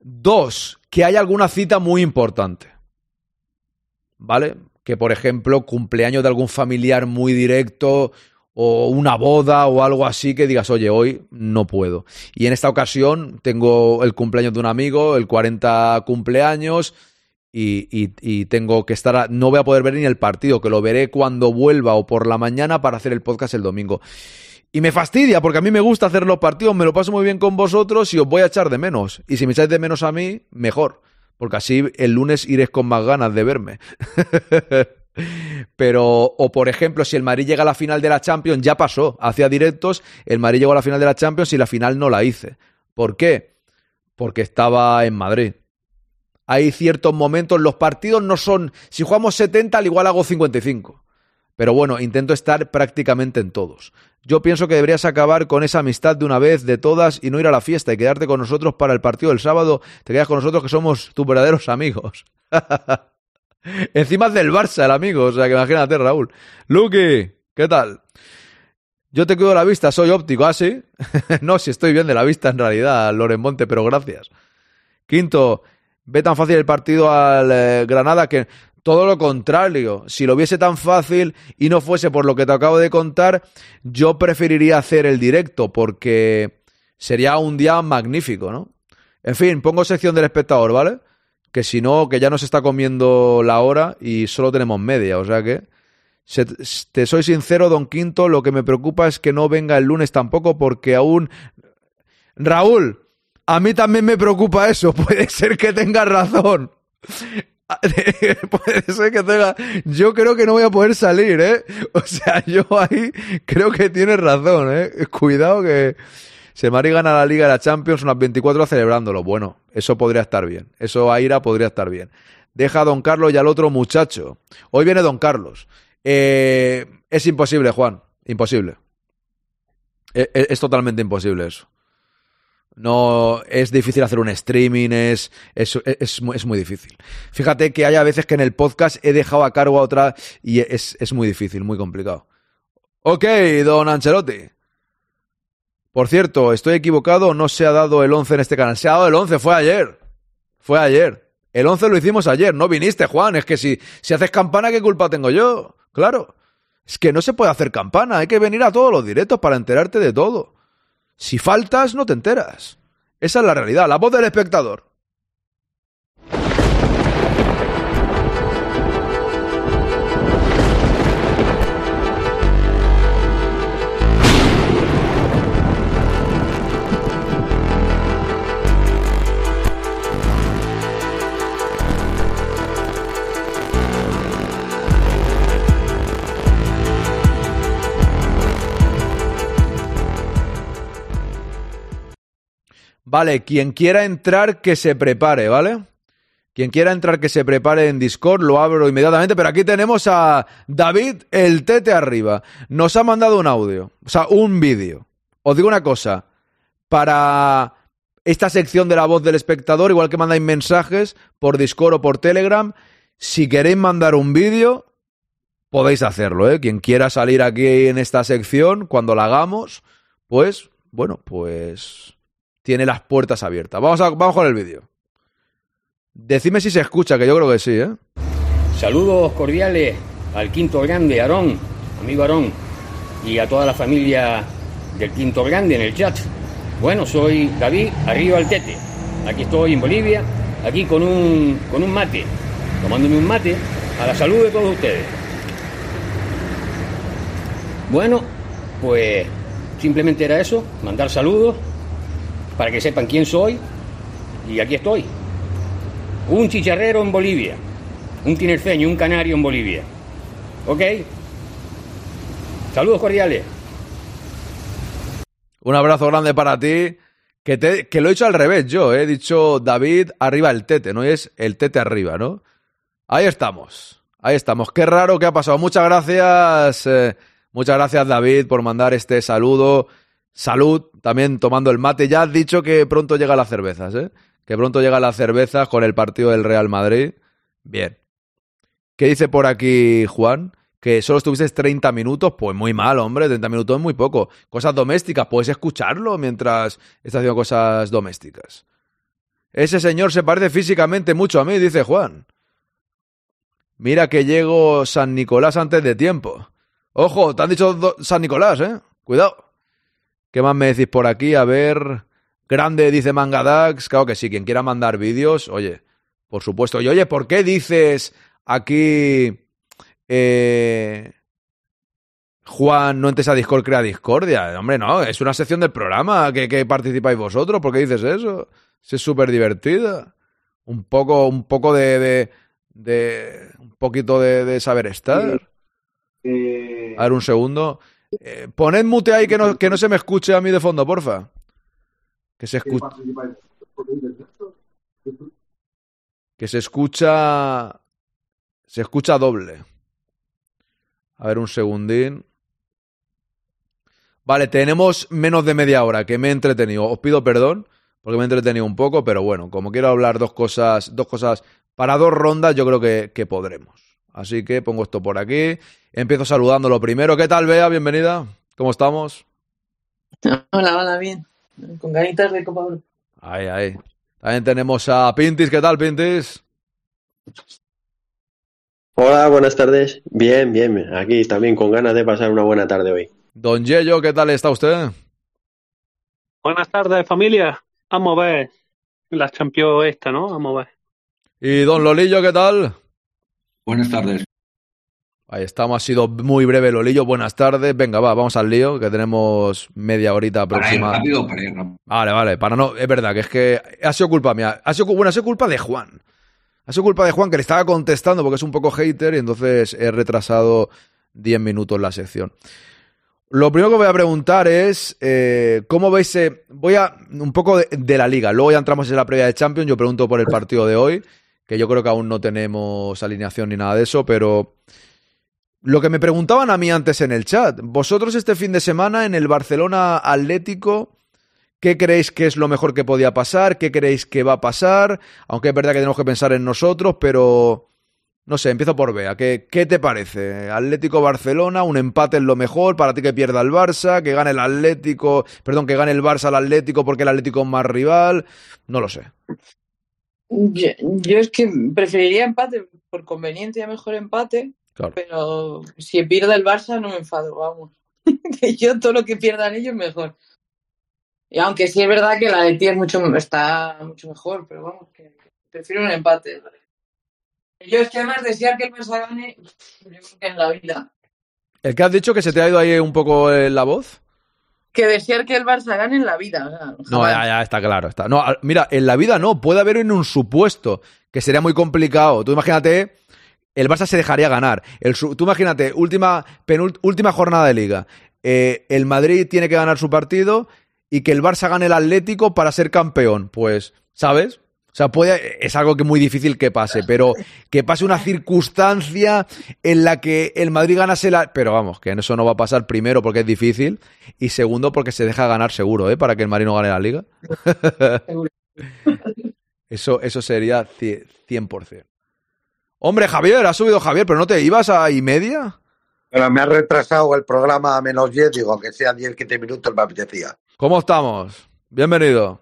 Dos, que hay alguna cita muy importante. ¿Vale? Que por ejemplo, cumpleaños de algún familiar muy directo, o una boda o algo así que digas, oye, hoy no puedo. Y en esta ocasión tengo el cumpleaños de un amigo, el 40 cumpleaños, y, y, tengo que estar, no voy a poder ver ni el partido, que lo veré cuando vuelva o por la mañana para hacer el podcast el domingo. Y me fastidia, porque a mí me gusta hacer los partidos, me lo paso muy bien con vosotros y os voy a echar de menos. Y si me echáis de menos a mí, mejor. Porque así el lunes iréis con más ganas de verme. (laughs) Pero, o por ejemplo, si el Madrid llega a la final de la Champions, ya pasó, hacía directos, el Madrid llegó a la final de la Champions y la final no la hice. ¿Por qué? Porque estaba en Madrid. Hay ciertos momentos, los partidos no son, si jugamos 70, al igual hago 55. Pero bueno, intento estar prácticamente en todos. Yo pienso que deberías acabar con esa amistad de una vez, de todas, y no ir a la fiesta y quedarte con nosotros para el partido del sábado. Te quedas con nosotros que somos tus verdaderos amigos. (laughs) Encima del Barça, el amigo. O sea, que imagínate, Raúl. Lucky, ¿qué tal? Yo te cuido la vista, soy óptico, ¿ah, sí? (laughs) no, si estoy bien de la vista en realidad, Loren Monte, pero gracias. Quinto, ve tan fácil el partido al eh, Granada que todo lo contrario. Si lo viese tan fácil y no fuese por lo que te acabo de contar, yo preferiría hacer el directo porque sería un día magnífico, ¿no? En fin, pongo sección del espectador, ¿vale? que si no, que ya nos está comiendo la hora y solo tenemos media, o sea que... te soy sincero, don Quinto, lo que me preocupa es que no venga el lunes tampoco porque aún... Raúl, a mí también me preocupa eso, (laughs) puede ser que tenga razón. (laughs) puede ser que tenga... Yo creo que no voy a poder salir, ¿eh? O sea, (laughs) yo ahí creo que tienes razón, ¿eh? Cuidado que... Si el Madrid gana la Liga de la Champions, unas 24 celebrándolo. Bueno, eso podría estar bien. Eso Aira podría estar bien. Deja a Don Carlos y al otro muchacho. Hoy viene Don Carlos. Eh, es imposible, Juan. Imposible. Es, es, totalmente imposible eso. No, es difícil hacer un streaming, es, es, es, es, muy difícil. Fíjate que hay a veces que en el podcast he dejado a cargo a otra y es, es muy difícil, muy complicado. Ok, don Ancelotti. Por cierto, estoy equivocado, no se ha dado el 11 en este canal. Se ha dado el 11, fue ayer. Fue ayer. El 11 lo hicimos ayer, no viniste, Juan. Es que si, si haces campana, ¿qué culpa tengo yo? Claro. Es que no se puede hacer campana, hay que venir a todos los directos para enterarte de todo. Si faltas, no te enteras. Esa es la realidad, la voz del espectador. Vale, quien quiera entrar, que se prepare, ¿vale? Quien quiera entrar, que se prepare en Discord, lo abro inmediatamente. Pero aquí tenemos a David, el tete arriba. Nos ha mandado un audio, o sea, un vídeo. Os digo una cosa, para esta sección de la voz del espectador, igual que mandáis mensajes por Discord o por Telegram, si queréis mandar un vídeo, podéis hacerlo, ¿eh? Quien quiera salir aquí en esta sección, cuando la hagamos, pues, bueno, pues tiene las puertas abiertas. Vamos, a, vamos con el vídeo. Decime si se escucha, que yo creo que sí, ¿eh? Saludos cordiales al Quinto Grande, Aarón, amigo Aarón, y a toda la familia del Quinto Grande en el chat. Bueno, soy David, arriba al Tete. Aquí estoy en Bolivia, aquí con un, con un mate, tomándome un mate, a la salud de todos ustedes. Bueno, pues simplemente era eso, mandar saludos para que sepan quién soy y aquí estoy. Un chicharrero en Bolivia, un tinerfeño, un canario en Bolivia. ¿Ok? Saludos cordiales. Un abrazo grande para ti. Que, te, que lo he hecho al revés yo, ¿eh? he dicho David arriba el tete, no es el tete arriba, ¿no? Ahí estamos, ahí estamos. Qué raro que ha pasado. Muchas gracias, eh, muchas gracias David por mandar este saludo. Salud, también tomando el mate. Ya has dicho que pronto llegan las cervezas, ¿eh? Que pronto llegan las cervezas con el partido del Real Madrid. Bien. ¿Qué dice por aquí Juan? que solo estuviste 30 minutos, pues muy mal, hombre, 30 minutos es muy poco. Cosas domésticas, puedes escucharlo mientras estás haciendo cosas domésticas. Ese señor se parece físicamente mucho a mí, dice Juan. Mira que llego San Nicolás antes de tiempo. Ojo, te han dicho San Nicolás, ¿eh? Cuidado. ¿Qué más me decís por aquí? A ver. Grande, dice Mangadax. Claro que sí, quien quiera mandar vídeos, oye, por supuesto. Y oye, ¿por qué dices aquí eh, Juan, no entres a Discord, crea discordia. Hombre, no, es una sección del programa que, que participáis vosotros. ¿Por qué dices eso? es súper divertida. Un poco, un poco de, de, de un poquito de, de saber estar. Eh, A ver, un segundo. Eh, poned mute ahí que no, que no se me escuche a mí de fondo, porfa. Que se escuche. Que se escucha. Se escucha doble. A ver, un segundín. Vale, tenemos menos de media hora, que me he entretenido. Os pido perdón, porque me he entretenido un poco, pero bueno, como quiero hablar dos cosas, dos cosas para dos rondas, yo creo que, que podremos. Así que pongo esto por aquí. Empiezo saludando lo primero. ¿Qué tal, Bea? Bienvenida. ¿Cómo estamos? (laughs) Hola, hola, bien. Con ganitas de Copa Oro. Ahí, ahí. También tenemos a Pintis. ¿Qué tal, Pintis? Hola, buenas tardes. Bien, bien. Aquí también con ganas de pasar una buena tarde hoy. Don Yello, ¿qué tal está usted? Buenas tardes, familia. Vamos a ver la Champions esta, ¿no? Vamos a ver. Y don Lolillo, ¿qué tal? Buenas tardes. Ahí estamos, ha sido muy breve Lolillo. Buenas tardes. Venga, va, vamos al lío, que tenemos media horita próxima. Para ir rápido, para ir rápido. Vale, vale, para no, es verdad que es que ha sido culpa mía. Ha sido, bueno, ha sido culpa de Juan. Ha sido culpa de Juan que le estaba contestando porque es un poco hater y entonces he retrasado 10 minutos la sección. Lo primero que voy a preguntar es, eh, ¿cómo veis? eh, voy a un poco de, de la liga, luego ya entramos en la previa de Champions, yo pregunto por el partido de hoy, que yo creo que aún no tenemos alineación ni nada de eso, pero lo que me preguntaban a mí antes en el chat, vosotros este fin de semana en el Barcelona Atlético, ¿qué creéis que es lo mejor que podía pasar? ¿Qué creéis que va a pasar? Aunque es verdad que tenemos que pensar en nosotros, pero no sé, empiezo por Bea. ¿Qué, qué te parece? Atlético Barcelona, un empate es lo mejor, para ti que pierda el Barça, que gane el Atlético, perdón, que gane el Barça al Atlético porque el Atlético es más rival, no lo sé. Yo, yo es que preferiría empate, por conveniencia mejor empate, Claro. pero si pierde el Barça no me enfado, vamos. (laughs) que yo todo lo que pierdan ellos mejor. Y aunque sí es verdad que la de ti es mucho, está mucho mejor, pero vamos, que prefiero un empate. Yo es que además desear que el Barça gane, yo creo que en la vida. ¿El que has dicho que se te ha ido ahí un poco eh, la voz? Que desear que el Barça gane en la vida. o sea, No, ya, ya, está claro. Está. No, mira, en la vida no, puede haber en un supuesto, que sería muy complicado. Tú imagínate, el Barça se dejaría ganar. El, tú imagínate, última, última jornada de liga. Eh, el Madrid tiene que ganar su partido y que el Barça gane el Atlético para ser campeón. Pues, ¿sabes? Sea, puede, es algo que es muy difícil que pase, pero que pase una circunstancia en la que el Madrid ganase la... Pero vamos, que eso no va a pasar primero porque es difícil y segundo porque se deja ganar seguro, ¿eh? Para que el Madrid no gane la liga. (laughs) eso, eso sería cie- 100%. Hombre, Javier, ha subido Javier, pero no te ibas a y media. Pero me ha retrasado el programa a menos 10, digo, aunque sean 10, 15 minutos me apetecía. ¿Cómo estamos? Bienvenido.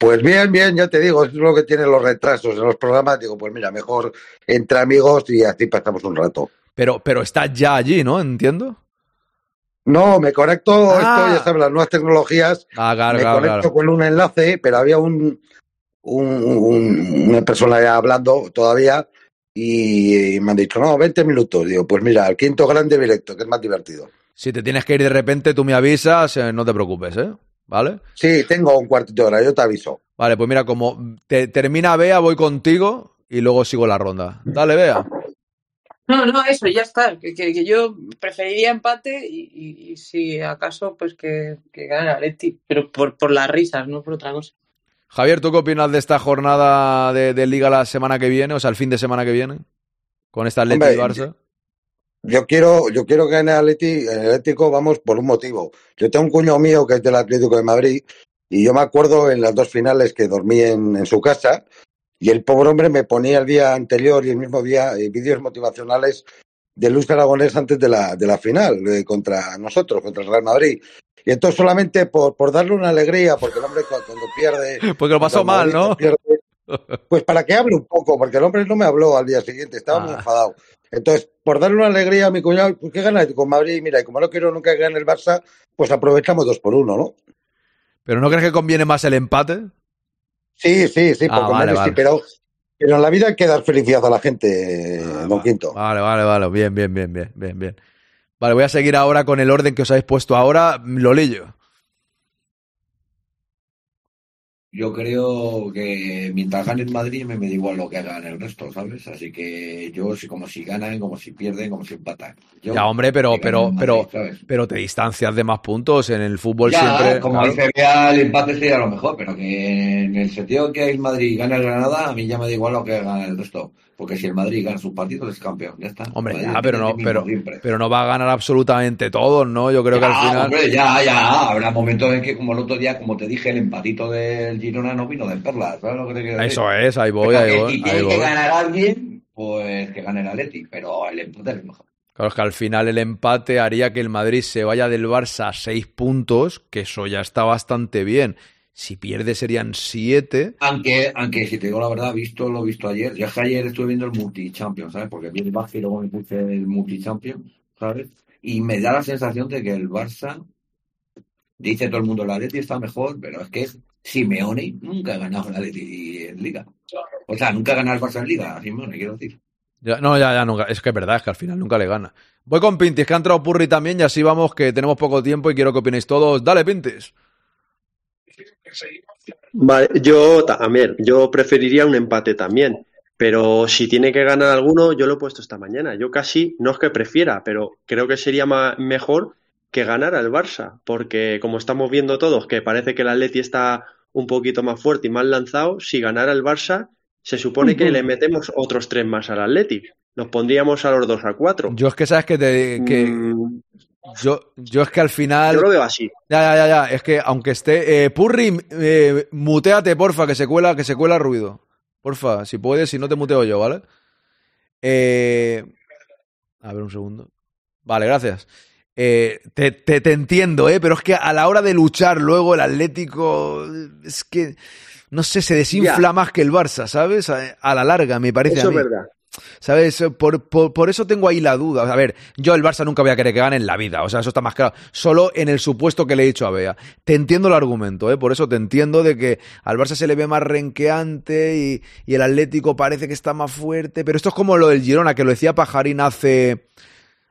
Pues bien, bien, ya te digo, es lo que tienen los retrasos en los programas. Digo, pues mira, mejor entre amigos y así pasamos un rato. Pero, pero estás ya allí, ¿no? Entiendo. No, me conecto, Ah. esto ya sabes, las nuevas tecnologías. Ah, claro, me claro, conecto claro. con un enlace, pero había un, un- un- una persona ya hablando todavía y, me han dicho, no, 20 minutos. Digo, pues mira, el quinto grande directo, que es más divertido. Si te tienes que ir de repente, tú me avisas, eh, no te preocupes, ¿eh? ¿Vale? Sí, tengo un cuartito de hora, yo te aviso. Vale, pues mira, como te, termina Bea, voy contigo y luego sigo la ronda. Dale, Bea. No, no, eso, ya está. Que, que- que yo preferiría empate y, y- y si acaso, pues que, que gane el Atleti. Pero por, por las risas, no por otra cosa. Javier, ¿tú qué opinas de esta jornada de, de Liga la semana que viene? O sea, el fin de semana que viene. Con esta Atleti Hombre, y Barça. Yo quiero, yo quiero que gane el Atlético, vamos, por un motivo. Yo tengo un cuñado mío que es del Atlético de Madrid y yo me acuerdo en las dos finales que dormí en, en su casa y el pobre hombre me ponía el día anterior y el mismo día eh, vídeos motivacionales de Luis Aragonés antes de la, de la final eh, contra nosotros, contra el Real Madrid. Y entonces solamente por, por darle una alegría, porque el hombre cu- cuando pierde... (laughs) Porque lo pasó mal, ¿no? Pierde, (laughs) pues para que hable un poco, porque el hombre no me habló al día siguiente, estaba muy Ah. enfadado. Entonces, por darle una alegría a mi cuñado, pues que gana con Madrid, mira, y como no quiero nunca que gane el Barça, pues aprovechamos dos por uno, ¿no? ¿Pero no crees que conviene más el empate? Sí, sí, sí, Ah, por vale, convenio, vale. sí, pero, pero en la vida hay que dar felicidad a la gente, eh, don Quinto. Vale, vale, vale. Bien, bien, bien, bien, bien, bien. Vale, voy a seguir ahora con el orden que os habéis puesto ahora. Lolillo. Yo creo que mientras gane el Madrid me, me da igual lo que hagan el resto, ¿sabes? Así que yo, si, como si ganan, como si pierden, como si empatan. Yo, Ya, hombre, pero, pero, pero, pero te distancias de más puntos. En el fútbol Ya, siempre. como claro. dice Bea, el empate sería lo mejor, pero que en el sentido que el Madrid gane el Granada, a mí ya me da igual lo que haga el resto. Porque si el Madrid gana sus partidos, es campeón, ya está. Hombre, Madrid ya, pero no, pero, siempre. pero no va a ganar absolutamente todos, ¿no? Yo creo que al final. hombre, ya, ya, habrá momentos en que, como el otro día, como te dije, el empatito del Girona no vino de perlas, ¿sabes lo que te quiero decir? Eso es, ahí voy, Pero ahí que voy, si tiene que ganar alguien, pues que gane el Atleti, pero el empate es mejor. Claro, es que al final el empate haría que el Madrid se vaya del Barça a seis puntos, que eso ya está bastante bien. Si pierde serían siete. Aunque, aunque si te digo la verdad, visto lo visto ayer, yo es que ayer estuve viendo el Multi-Champions, ¿sabes? Porque vi el Barça y luego me puse el Multi-Champions, ¿sabes? Y me da la sensación de que el Barça, dice todo el mundo, el Atleti está mejor, pero es que Simeone nunca ha ganado en Liga. O sea, nunca ha ganado el Barça en Liga, Simeone, quiero decir. Ya- no, ya, ya, nunca. Es que es verdad, es que al final nunca le gana. Voy con Pintis, que ha entrado Purri también, y así vamos, que tenemos poco tiempo y quiero que opinéis todos. Dale, Pintis. Vale, yo también, yo preferiría un empate también, pero si tiene que ganar alguno, yo lo he puesto esta mañana. Yo casi, no es que prefiera, pero creo que sería ma- mejor que ganara el Barça, porque como estamos viendo todos, que parece que el Atleti está un poquito más fuerte y más lanzado, si ganara el Barça, se supone que le metemos otros tres más al Atleti. Nos pondríamos a los dos a cuatro. Yo es que sabes que te. Que, Mm, yo, yo es que al final. yo lo veo así. Ya, ya, ya, ya. Es que aunque esté. Eh, Purri, eh, muteate, porfa, que se cuela, que se cuela ruido. Porfa, si puedes, si no te muteo yo, ¿vale? Eh, a ver un segundo. Vale, gracias. Eh, te, te, te entiendo, ¿eh? Pero es que a la hora de luchar luego el Atlético. Es que. No sé, se desinfla Ya. más que el Barça, ¿sabes? A, a la larga, me parece Eso a es verdad. ¿Sabes? Por, por, por eso tengo ahí la duda. A ver, yo el Barça nunca voy a querer que gane en la vida. O sea, eso está más claro. Solo en el supuesto que le he dicho a Bea. Te entiendo el argumento, ¿eh? Por eso te entiendo de que al Barça se le ve más renqueante y, y el Atlético parece que está más fuerte. Pero esto es como lo del Girona, que lo decía Pajarín hace,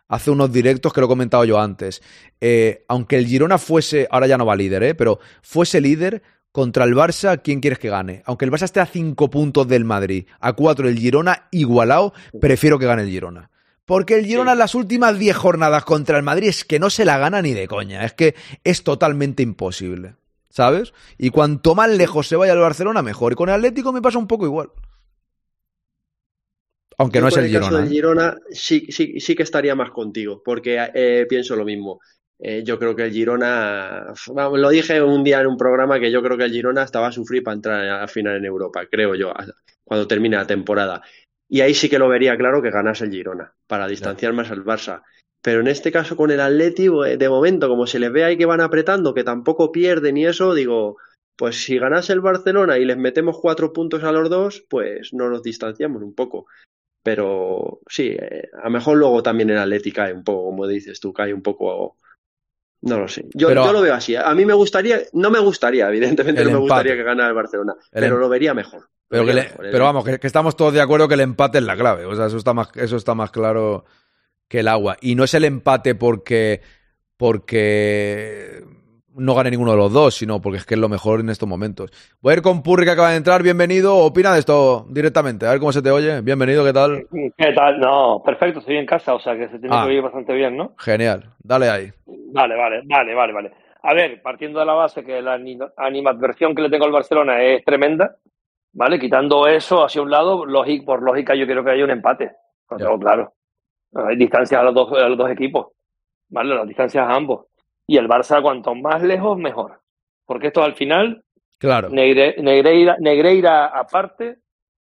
hace unos directos que lo he comentado yo antes. Eh, aunque el Girona fuese, ahora ya no va líder, ¿eh? Pero fuese líder, contra el Barça, ¿quién quieres que gane? Aunque el Barça esté a 5 puntos del Madrid, a 4 el Girona igualado, prefiero que gane el Girona. Porque el Girona en las últimas 10 jornadas contra el Madrid es que no se la gana ni de coña, es que es totalmente imposible, ¿sabes? Y cuanto más lejos se vaya el Barcelona, mejor. Y con el Atlético me pasa un poco igual. Aunque Yo no es el caso Girona. del ¿eh? Girona sí, sí, sí que estaría más contigo, porque eh, pienso lo mismo. Eh, yo creo que el Girona, lo dije un día en un programa que yo creo que el Girona estaba a sufrir para entrar a la final en Europa, creo yo, cuando termine la temporada. Y ahí sí que lo vería claro que ganase el Girona, para distanciar más al Barça. Pero en este caso con el Atlético, eh, de momento, como se les ve ahí que van apretando, que tampoco pierden y eso, digo, pues si ganase el Barcelona y les metemos cuatro puntos a los dos, pues no nos distanciamos un poco. Pero sí, eh, a lo mejor luego también el Atlético cae un poco, como dices tú, cae un poco no lo sé. Yo, Pero- yo lo veo así. A mí me gustaría, no me gustaría, evidentemente no me empate. gustaría que ganara el Barcelona, El pero em- lo vería mejor. Pero, que vería le- mejor. El- pero vamos, que, que estamos todos de acuerdo que el empate es la clave. O sea, eso está más, eso está más claro que el agua. Y no es el empate porque, porque no gane ninguno de los dos, sino porque es que es lo mejor en estos momentos. Voy a ir con Purri que acaba de entrar. Bienvenido. Opina de esto directamente. A ver cómo se te oye. Bienvenido, ¿qué tal? ¿Qué tal? No, perfecto, estoy en casa, o sea que se tiene Ah. que oír bastante bien, ¿no? Genial. Dale ahí. Vale, vale, vale, vale, vale. A ver, partiendo de la base que la ani- animadversión que le tengo al Barcelona es tremenda, ¿vale? Quitando eso hacia un lado, por lógica yo quiero que haya un empate, claro. Hay distancias a los dos, a los dos equipos, ¿vale? Las distancias a ambos. Y el Barça, cuanto más lejos, mejor. Porque esto al final, Claro. Negre- Negreira, Negreira aparte,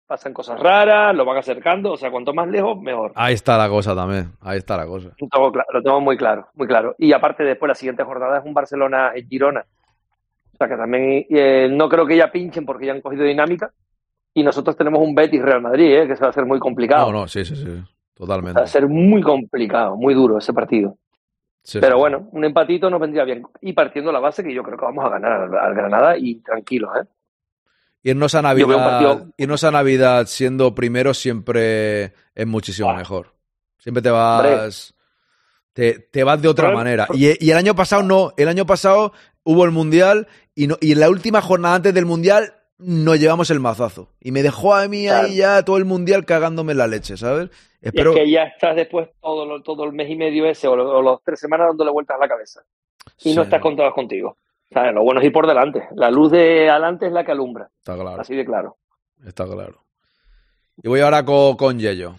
pasan cosas raras, lo van acercando, o sea, cuanto más lejos, mejor. Ahí está la cosa también. Ahí está la cosa. Lo tengo, cla- lo tengo muy claro, muy claro. Y aparte, después la siguiente jornada es un Barcelona en Girona. O sea que también eh, no creo que ya pinchen porque ya han cogido dinámica. Y nosotros tenemos un Betis Real Madrid, eh, que se va a hacer muy complicado. No, no, sí, sí, sí. Va Totalmente. a ser muy complicado, muy duro ese partido. Sí, Pero bueno, un empatito nos vendría bien. Y partiendo la base que yo creo que vamos a ganar al, al Granada y tranquilos, ¿eh? Irnos a Navidad, partido- irnos a Navidad siendo primero siempre es muchísimo mejor. Siempre te vas, te, te vas de otra manera. Y, y el año pasado no, el año pasado hubo el mundial y, no, y en la última jornada antes del mundial nos llevamos el mazazo. Y me dejó a mí Claro. ahí ya todo el mundial cagándome la leche, ¿sabes? Y Espero. es que ya estás después todo, todo el mes y medio ese o, o las tres semanas dándole vueltas a la cabeza. Y no estás contados contigo. ¿Sabes? Lo bueno es ir por delante. La luz de adelante es la que alumbra. Está claro. Así de claro. Está claro. Y voy ahora co- con Yello.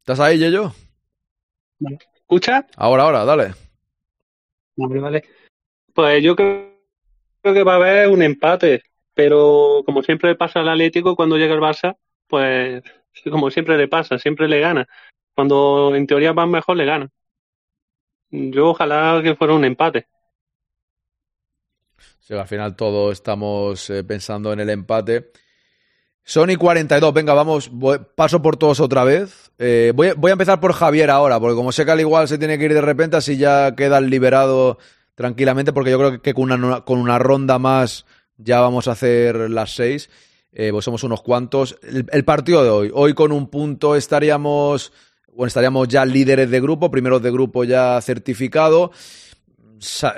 ¿Estás ahí, Yello? ¿Escucha? Ahora, ahora, dale. Vale, vale. Pues yo creo, creo que va a haber un empate, pero como siempre le pasa al Atlético cuando llega el Barça, pues como siempre le pasa, siempre le gana. Cuando en teoría van mejor, le gana. Yo ojalá que fuera un empate. Sí, al final todos estamos eh, pensando en el empate. Sony 42, venga, vamos, paso por todos otra vez. Eh, voy, a empezar por Javier ahora, porque como sé que al igual se tiene que ir de repente, así ya queda liberado tranquilamente, porque yo creo que con una, con una ronda más ya vamos a hacer las seis. Eh, pues somos unos cuantos. El, el partido de hoy, hoy con un punto estaríamos, bueno, estaríamos ya líderes de grupo, primeros de grupo ya certificado. Sa-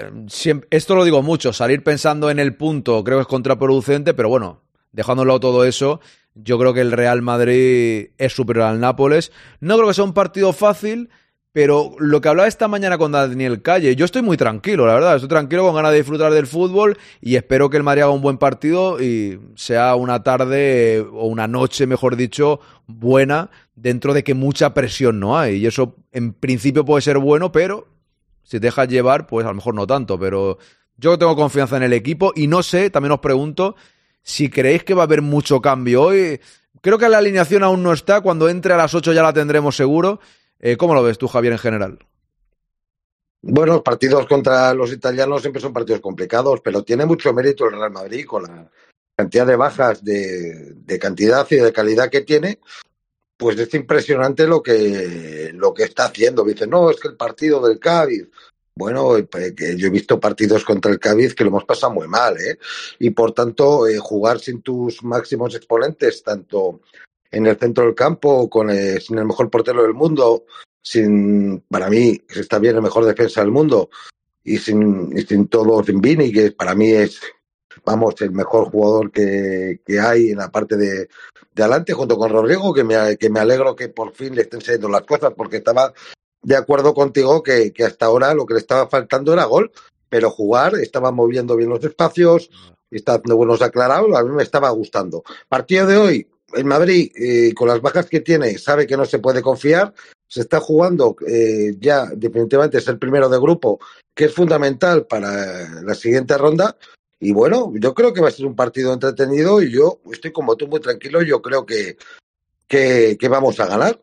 esto lo digo mucho, salir pensando en el punto creo que es contraproducente, pero bueno, dejándolo todo eso, yo creo que el Real Madrid es superior al Nápoles. No creo que sea un partido fácil, pero lo que hablaba esta mañana con Daniel Calle, yo estoy muy tranquilo, la verdad, estoy tranquilo con ganas de disfrutar del fútbol y espero que el Madrid haga un buen partido y sea una tarde o una noche, mejor dicho, buena, dentro de que mucha presión no hay. Y eso en principio puede ser bueno, pero si te dejas llevar, pues a lo mejor no tanto, pero yo tengo confianza en el equipo y no sé, también os pregunto si creéis que va a haber mucho cambio hoy. Creo que la alineación aún no está, cuando entre a las 8 ya la tendremos seguro. Eh, ¿Cómo lo ves tú, Javier, en general? Bueno, los partidos contra los italianos siempre son partidos complicados, pero tiene mucho mérito el Real Madrid con la cantidad de bajas de, cantidad y de calidad que tiene. Pues es impresionante lo que, lo que está haciendo. Dice, no, es que el partido del Cádiz. Bueno, eh, yo he visto partidos contra el Cádiz que lo hemos pasado muy mal, ¿eh? Y por tanto, eh, jugar sin tus máximos exponentes, tanto en el centro del campo, con eh, sin el mejor portero del mundo, sin, para mí, que está bien el mejor defensa del mundo, y sin, y sin todo, sin Vini, que para mí es, vamos, el mejor jugador que, que hay en la parte de, de adelante, junto con Rodrigo, que me, que me alegro que por fin le estén saliendo las cosas, porque estaba de acuerdo contigo que, que hasta ahora lo que le estaba faltando era gol, pero jugar, estaba moviendo bien los espacios, está dando buenos aclarados, a mí me estaba gustando. Partido de hoy, el Madrid, eh, con las bajas que tiene, sabe que no se puede confiar, se está jugando eh, ya definitivamente es el primero de grupo, que es fundamental para la siguiente ronda. Y bueno, yo creo que va a ser un partido entretenido y yo estoy como tú muy tranquilo. Yo creo que, que vamos a ganar.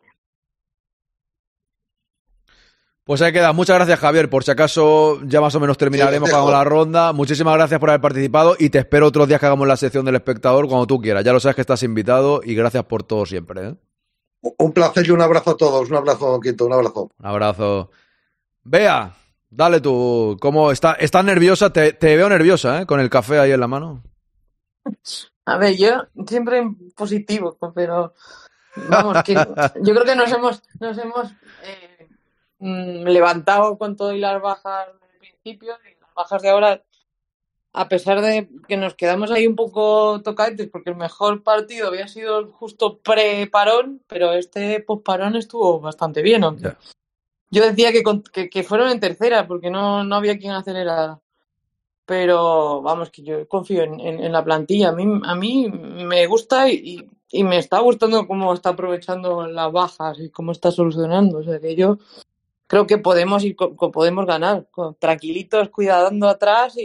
Pues ahí queda. Muchas gracias, Javier. Por si acaso ya más o menos terminaremos Sí, con la ronda. Muchísimas gracias por haber participado y te espero otros días que hagamos la sección del espectador cuando tú quieras. Ya lo sabes que estás invitado y gracias por todo siempre. ¿eh? Un placer y un abrazo a todos. Un abrazo, don Quinto, un abrazo. Un abrazo. Bea, dale tú. ¿Cómo está? ¿Estás nerviosa? Te, te veo nerviosa, ¿eh? Con el café ahí en la mano. A ver, yo siempre en positivo, pero vamos, que (laughs) yo creo que nos hemos, nos hemos eh, mm, levantado con todo y las bajas del principio y las bajas de ahora, a pesar de que nos quedamos ahí un poco tocaditos, porque el mejor partido había sido justo pre-parón, pero este post-parón estuvo bastante bien, aunque yo decía que, con- que, que fueron en tercera, porque no, no había quien acelerara. Pero vamos, que yo confío en, en- en la plantilla. A mí, a mí me gusta y, y me está gustando cómo está aprovechando las bajas y cómo está solucionando. O sea que yo creo que podemos ir, podemos ganar, tranquilitos, cuidando atrás y,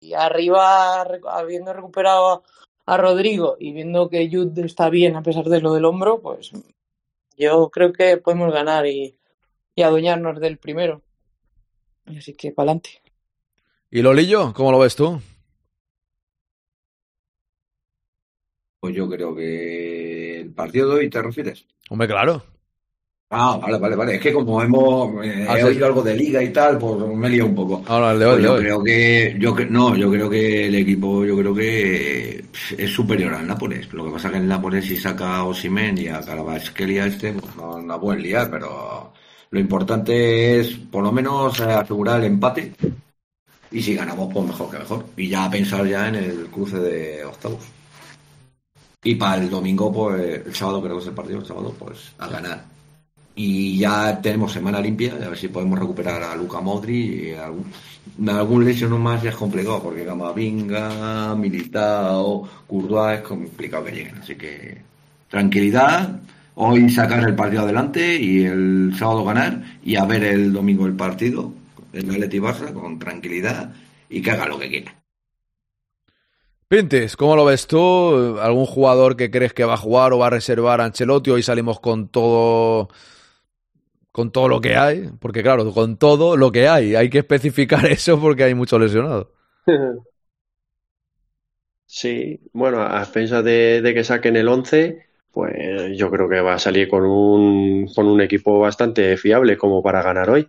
y- y arriba, habiendo recuperado a, a Rodrigo y viendo que Jude está bien a pesar de lo del hombro, pues yo creo que podemos ganar y, y adueñarnos del primero. Así que para adelante. ¿Y Lolillo? ¿Cómo lo ves tú? Pues yo creo que el partido de hoy te refieres. Hombre, claro. Ah, vale, vale, vale. Es que como hemos eh, Ah, he sí. oído algo de liga y tal, pues me he liado un poco. Ahora, el de hoy, Pues yo creo que yo no, yo creo que el equipo, yo creo que es superior al Nápoles. Lo que pasa que el Nápoles si saca a Osimhen y a Carabasquelia este, pues no, no pueden liar, pero lo importante es por lo menos eh, asegurar el empate y si ganamos pues mejor que mejor y ya pensar ya en el cruce de octavos. Y para el domingo, pues el sábado creo que es el partido, el sábado, pues a ganar. Y ya tenemos semana limpia, a ver si podemos recuperar a Luca Modri y algún, algún lesión más ya es complicado, porque Camavinga, Militao, Courtois es complicado que lleguen. Así que tranquilidad, hoy sacar el partido adelante y el sábado ganar y a ver el domingo el partido, el Atleti Barça, con tranquilidad y que haga lo que quiera. Pintis, ¿cómo lo ves tú? ¿Algún jugador que crees que va a jugar o va a reservar a Ancelotti? Hoy salimos con todo con todo lo que hay, porque claro, con todo lo que hay, hay que especificar (laughs) eso porque hay mucho lesionado. (laughs) Sí, bueno, a expensas de, de que saquen el 11, pues yo creo que va a salir con un, con un equipo bastante fiable como para ganar hoy.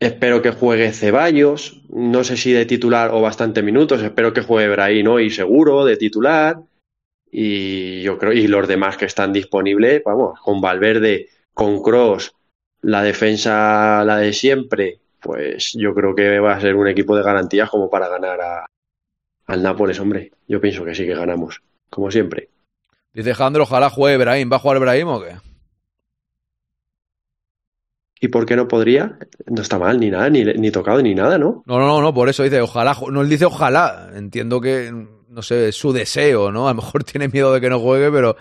Espero que juegue Ceballos, no sé si de titular o bastante minutos, espero que juegue Brahim hoy seguro de titular. Y yo creo, y los demás que están disponibles, vamos, con Valverde, con Cross, la defensa, la de siempre, pues yo creo que va a ser un equipo de garantías como para ganar a, al Nápoles, hombre. Yo pienso que sí que ganamos, como siempre. Dice Jandro, ojalá juegue Brahim. ¿Va a jugar Brahim o qué? ¿Y por qué no podría? No está mal, ni nada, ni, ni tocado, ni nada, ¿no? No, no, no, no, por eso dice ojalá. No, él dice ojalá. Entiendo que, no sé, es su deseo, ¿no? A lo mejor (laughs) tiene miedo de que no juegue, pero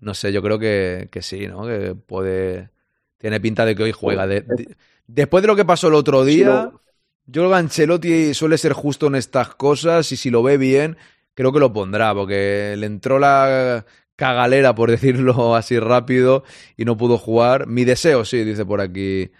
no sé, yo creo que, que sí, ¿no? Que puede. Tiene pinta de que hoy juega. De- de- después de lo que pasó el otro día, yo creo que Ancelotti suele ser justo en estas cosas y si lo ve bien, creo que lo pondrá, porque le entró la cagalera, por (laughs) decirlo así rápido, y no pudo jugar. Mi deseo, sí, dice por aquí,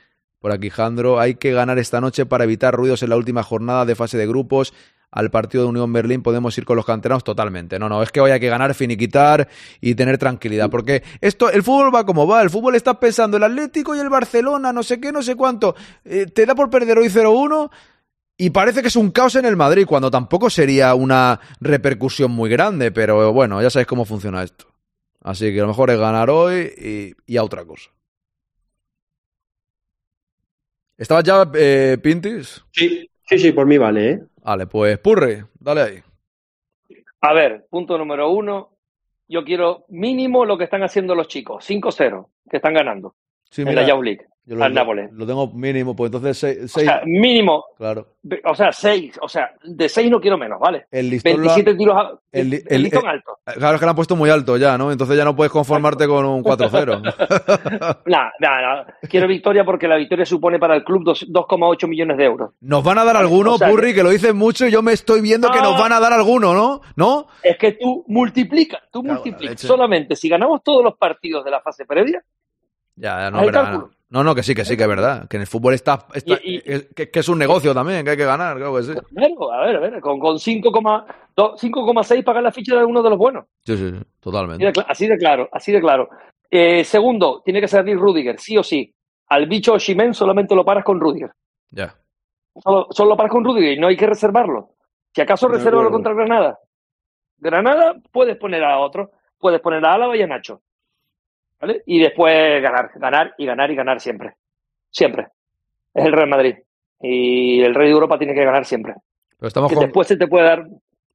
por aquí Jandro, hay que ganar esta noche para evitar ruidos en la última jornada de fase de grupos. Al partido de Unión Berlín podemos ir con los canteranos totalmente. No, no, es que hoy hay que ganar, finiquitar y tener tranquilidad. Porque esto, el fútbol va como va. El fútbol está pensando el Atlético y el Barcelona, no sé qué, no sé cuánto. Eh, te da por perder hoy 0-1 y parece que es un caos en el Madrid, cuando tampoco sería una repercusión muy grande. Pero bueno, ya sabéis cómo funciona esto. Así que lo mejor es ganar hoy y, y a otra cosa. ¿Estabas ya, eh, Pintis? Sí, sí, sí, por mí vale, ¿eh? Vale, pues Purre, dale ahí. A ver, punto número uno. Yo quiero mínimo lo que están haciendo los chicos, 5-0, que están ganando Sí, en mira, la Youth League. Yo lo, al Nápoles. lo tengo mínimo, pues entonces 6. O sea, mínimo, claro. o sea, 6, o sea, de 6 no quiero menos, ¿vale? El listón lo ha- 27 tiros a, el li- el, el- listón alto. Claro, es que lo han puesto muy alto ya, ¿no? Entonces ya no puedes conformarte con un 4-0. Nada, nada. Quiero victoria porque la victoria supone para el club dos- 2,8 millones de euros. Nos van a dar alguno, o sea Purri, que lo dicen mucho y yo me estoy viendo que Ah. nos van a dar alguno, ¿no? ¿No? Es que tú multiplicas, tú multiplicas. Solamente si ganamos todos los partidos de la fase previa, Ya, ya, no, cálculo. no. No, que sí, que sí, que es verdad. Que en el fútbol está, está- Y- y- que, es un negocio también, que hay que ganar, claro que sí. claro, a ver, a ver, con, con 5,2 5,6 pagar la ficha de uno de los buenos. Sí, sí, sí, Así totalmente. de, así de claro, así de claro. Eh, segundo, tiene que salir Rudiger, sí o sí. Al bicho Oshimen solamente lo paras con Rudiger. Ya. Solo, solo lo paras con Rudiger y no hay que reservarlo. Si acaso acuerdo. contra Granada. Granada puedes poner a otro, puedes poner a Álava y a Nacho. ¿Vale? Y después ganar, ganar y ganar y ganar siempre. Siempre. Es el Real Madrid. Y el Rey de Europa tiene que ganar siempre. Pero estamos que con, después se te puede dar,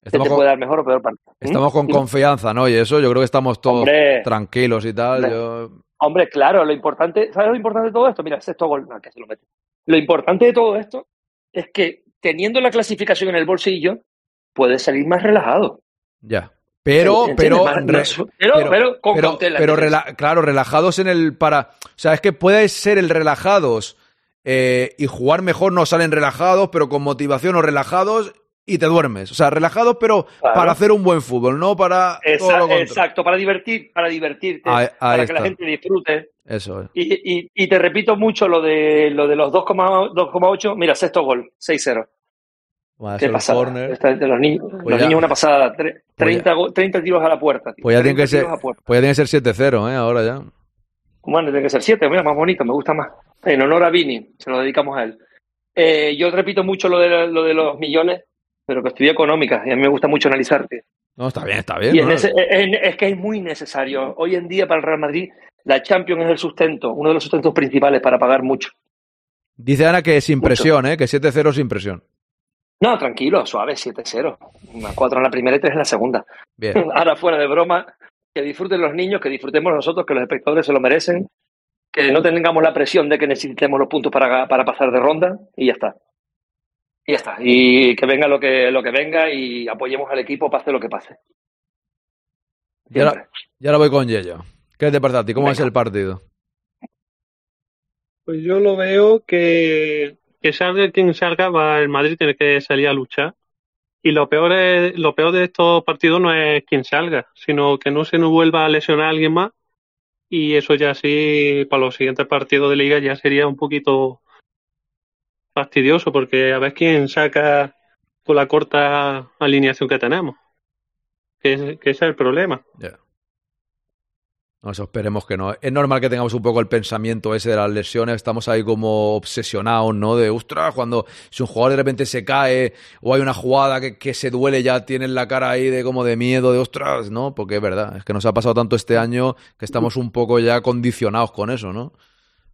estamos te con- puede dar mejor o peor parte. ¿Mm? estamos con confianza, ¿no? Y eso, yo creo que estamos todos Hombre. tranquilos y tal. Hombre. yo- Hombre, claro, lo importante, ¿sabes lo importante de todo esto? Mira, sexto gol, no, que se lo mete. Lo importante de todo esto es que teniendo la clasificación en el bolsillo, puedes salir más relajado. Ya. Pero, pero, re- más- pero, pero con pero, cautela. pero claro, relajados en el para. O sea, es que puede ser el relajados eh, y jugar mejor, no salen relajados, pero con motivación o relajados y te duermes. O sea, relajados, pero Claro. para hacer un buen fútbol, no para todo lo exacto, para divertir, para divertirte, Ahí- ahí para que la gente disfrute. Eso es. Y, y- y te repito mucho lo de lo de los 2,8, 2,8, mira, sexto gol, 6-0. Qué pasada. córner. Esta- de los niños, Pues los ya- niños una pasada, tre- pues ya- 30, go- 30 tiros a la puerta. tío, Pues ya tiene 30 que ser, a pues ya tiene que ser 7-0, ¿eh? Ahora ya. Bueno, tiene que ser 7, mira, más bonito, me gusta más. En honor a Vini, se lo dedicamos a él. Eh, yo repito mucho lo de, lo de los millones, pero que estudié económicas y a mí me gusta mucho analizar. tío. No, está bien, está bien. Y es, ¿no? nece- es- es que es muy necesario. Hoy en día para el Real Madrid, la Champions es el sustento, uno de los sustentos principales para pagar mucho. Dice Ana que es impresión, ¿eh? Que 7-0 es impresión. No, tranquilo, suave, 7-0. Una 4 en la primera y 3 en la segunda. Bien. (laughs) Ahora, fuera de broma, que disfruten los niños, que disfrutemos nosotros, que los espectadores se lo merecen, que no tengamos la presión de que necesitemos los puntos para, para pasar de ronda y ya está. Y ya está. Y que venga lo que, lo que venga y apoyemos al equipo, pase lo que pase. Y ahora, y ahora voy con Yello. ¿Qué te parece a ti? ¿Cómo es el partido? Pues yo lo veo que, que salga quien salga, va, el Madrid tiene que salir a luchar. Y lo peor, es, lo peor de estos partidos no es quien salga, sino que no se nos vuelva a lesionar a alguien más. Y eso ya sí, para los siguientes partidos de liga ya sería un poquito fastidioso, porque a ver quién saca con la corta alineación que tenemos. Que, es- ese es el problema. Eso esperemos que no. Es normal que tengamos un poco el pensamiento ese de las lesiones. Estamos ahí como obsesionados, ¿no? De, ostras, cuando si un jugador de repente se cae o hay una jugada que, que se duele, ya tienen la cara ahí de como de miedo, de ostras, ¿no? Porque es verdad, es que nos ha pasado tanto este año que estamos un poco ya condicionados con eso, ¿no?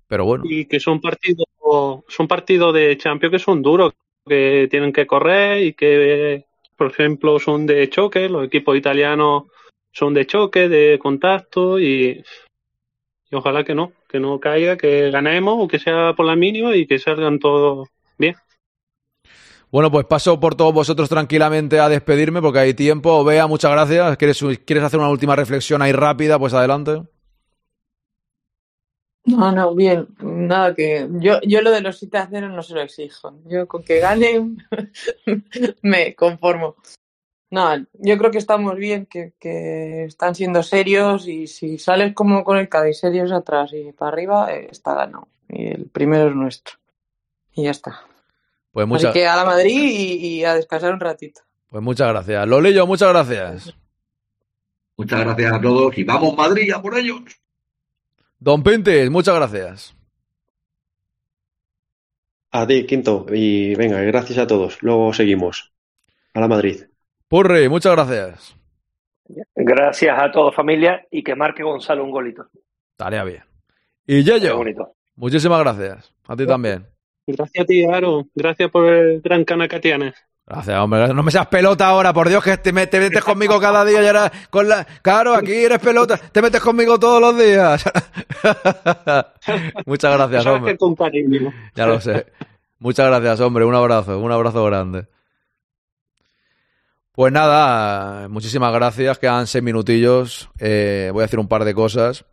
Pero bueno, y que son partidos son partidos de Champions que son duros que tienen que correr y que por ejemplo son de choque los equipos italianos son de choque de contacto y, y ojalá que no que no caiga que ganemos o que sea por la mínima y que salgan todos bien Bueno, pues paso por todos vosotros tranquilamente a despedirme porque hay tiempo. Vea, muchas gracias. ¿Quieres, ¿Quieres hacer una última reflexión ahí rápida? Pues adelante. No, no, bien, nada que yo, yo lo de los 7 a 0 no se lo exijo. Yo con que ganen (laughs) me conformo. No, yo creo que estamos bien, que, que están siendo serios y si sales como con el Cádiz serios atrás y para arriba, eh, está ganado. Y el primero es nuestro. Y ya está. Pues Así muchas, que a la Madrid y, y a descansar un ratito. pues muchas gracias. Lolillo, muchas gracias. Muchas gracias a todos y vamos Madrid a por ellos. Don Pintis, muchas gracias. A ti, Quinto. Y venga, gracias a todos. Luego seguimos. A la Madrid. Purri, muchas gracias. Gracias a todos, familia, y que marque Gonzalo un golito. Tarea bien. Y Yello, bonito. muchísimas gracias. A ti también. gracias a ti Aaron gracias por el gran cana que tienes Gracias, hombre. No me seas pelota ahora, por Dios, que te, me- te metes conmigo cada día. Y ahora con la... Claro, aquí eres pelota. Te metes conmigo todos los días. (laughs) Muchas gracias, hombre. Ya lo sé. Muchas gracias, hombre. Un abrazo, un abrazo grande. Pues nada, muchísimas gracias. Quedan seis minutillos. Eh, voy a decir un par de cosas.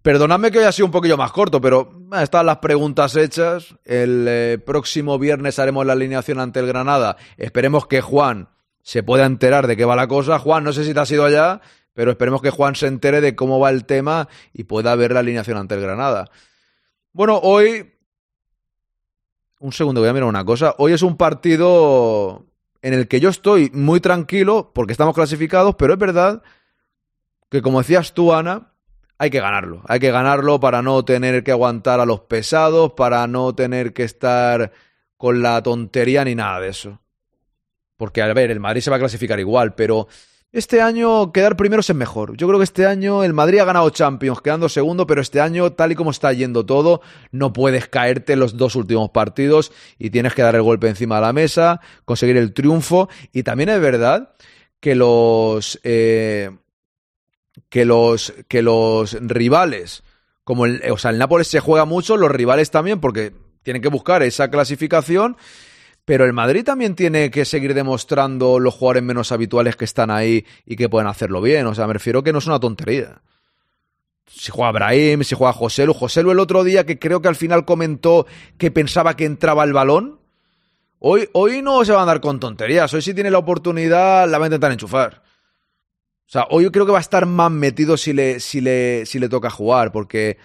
Perdonadme que hoy ha sido un poquillo más corto, pero eh, están las preguntas hechas. El eh, próximo viernes haremos la alineación ante el Granada. Esperemos que Juan se pueda enterar de qué va la cosa. Juan, no sé si te has ido allá, pero esperemos que Juan se entere de cómo va el tema y pueda ver la alineación ante el Granada. Bueno, hoy un segundo, voy a mirar una cosa. Hoy es un partido en el que yo estoy muy tranquilo porque estamos clasificados, pero es verdad que, como decías tú, Ana, hay que ganarlo. Hay que ganarlo para no tener que aguantar a los pesados, para no tener que estar con la tontería ni nada de eso. Porque, a ver, el Madrid se va a clasificar igual, pero este año quedar primero es mejor. Yo creo que este año el Madrid ha ganado Champions quedando segundo, pero este año, tal y como está yendo todo, no puedes caerte los dos últimos partidos y tienes que dar el golpe encima de la mesa, conseguir el triunfo. Y también es verdad que los eh, que los que los rivales, como el, o sea, el Nápoles se juega mucho, los rivales también, porque tienen que buscar esa clasificación. Pero el Madrid también tiene que seguir demostrando los jugadores menos habituales que están ahí y que pueden hacerlo bien. O sea, me refiero que no es una tontería. Si juega Brahim, si juega Joselu. Joselu el otro día que creo que al final comentó que pensaba que entraba el balón. Hoy, hoy no se va a andar con tonterías. Hoy si tiene la oportunidad la va a intentar enchufar. O sea, hoy yo creo que va a estar más metido si le, si le, si le toca jugar. Porque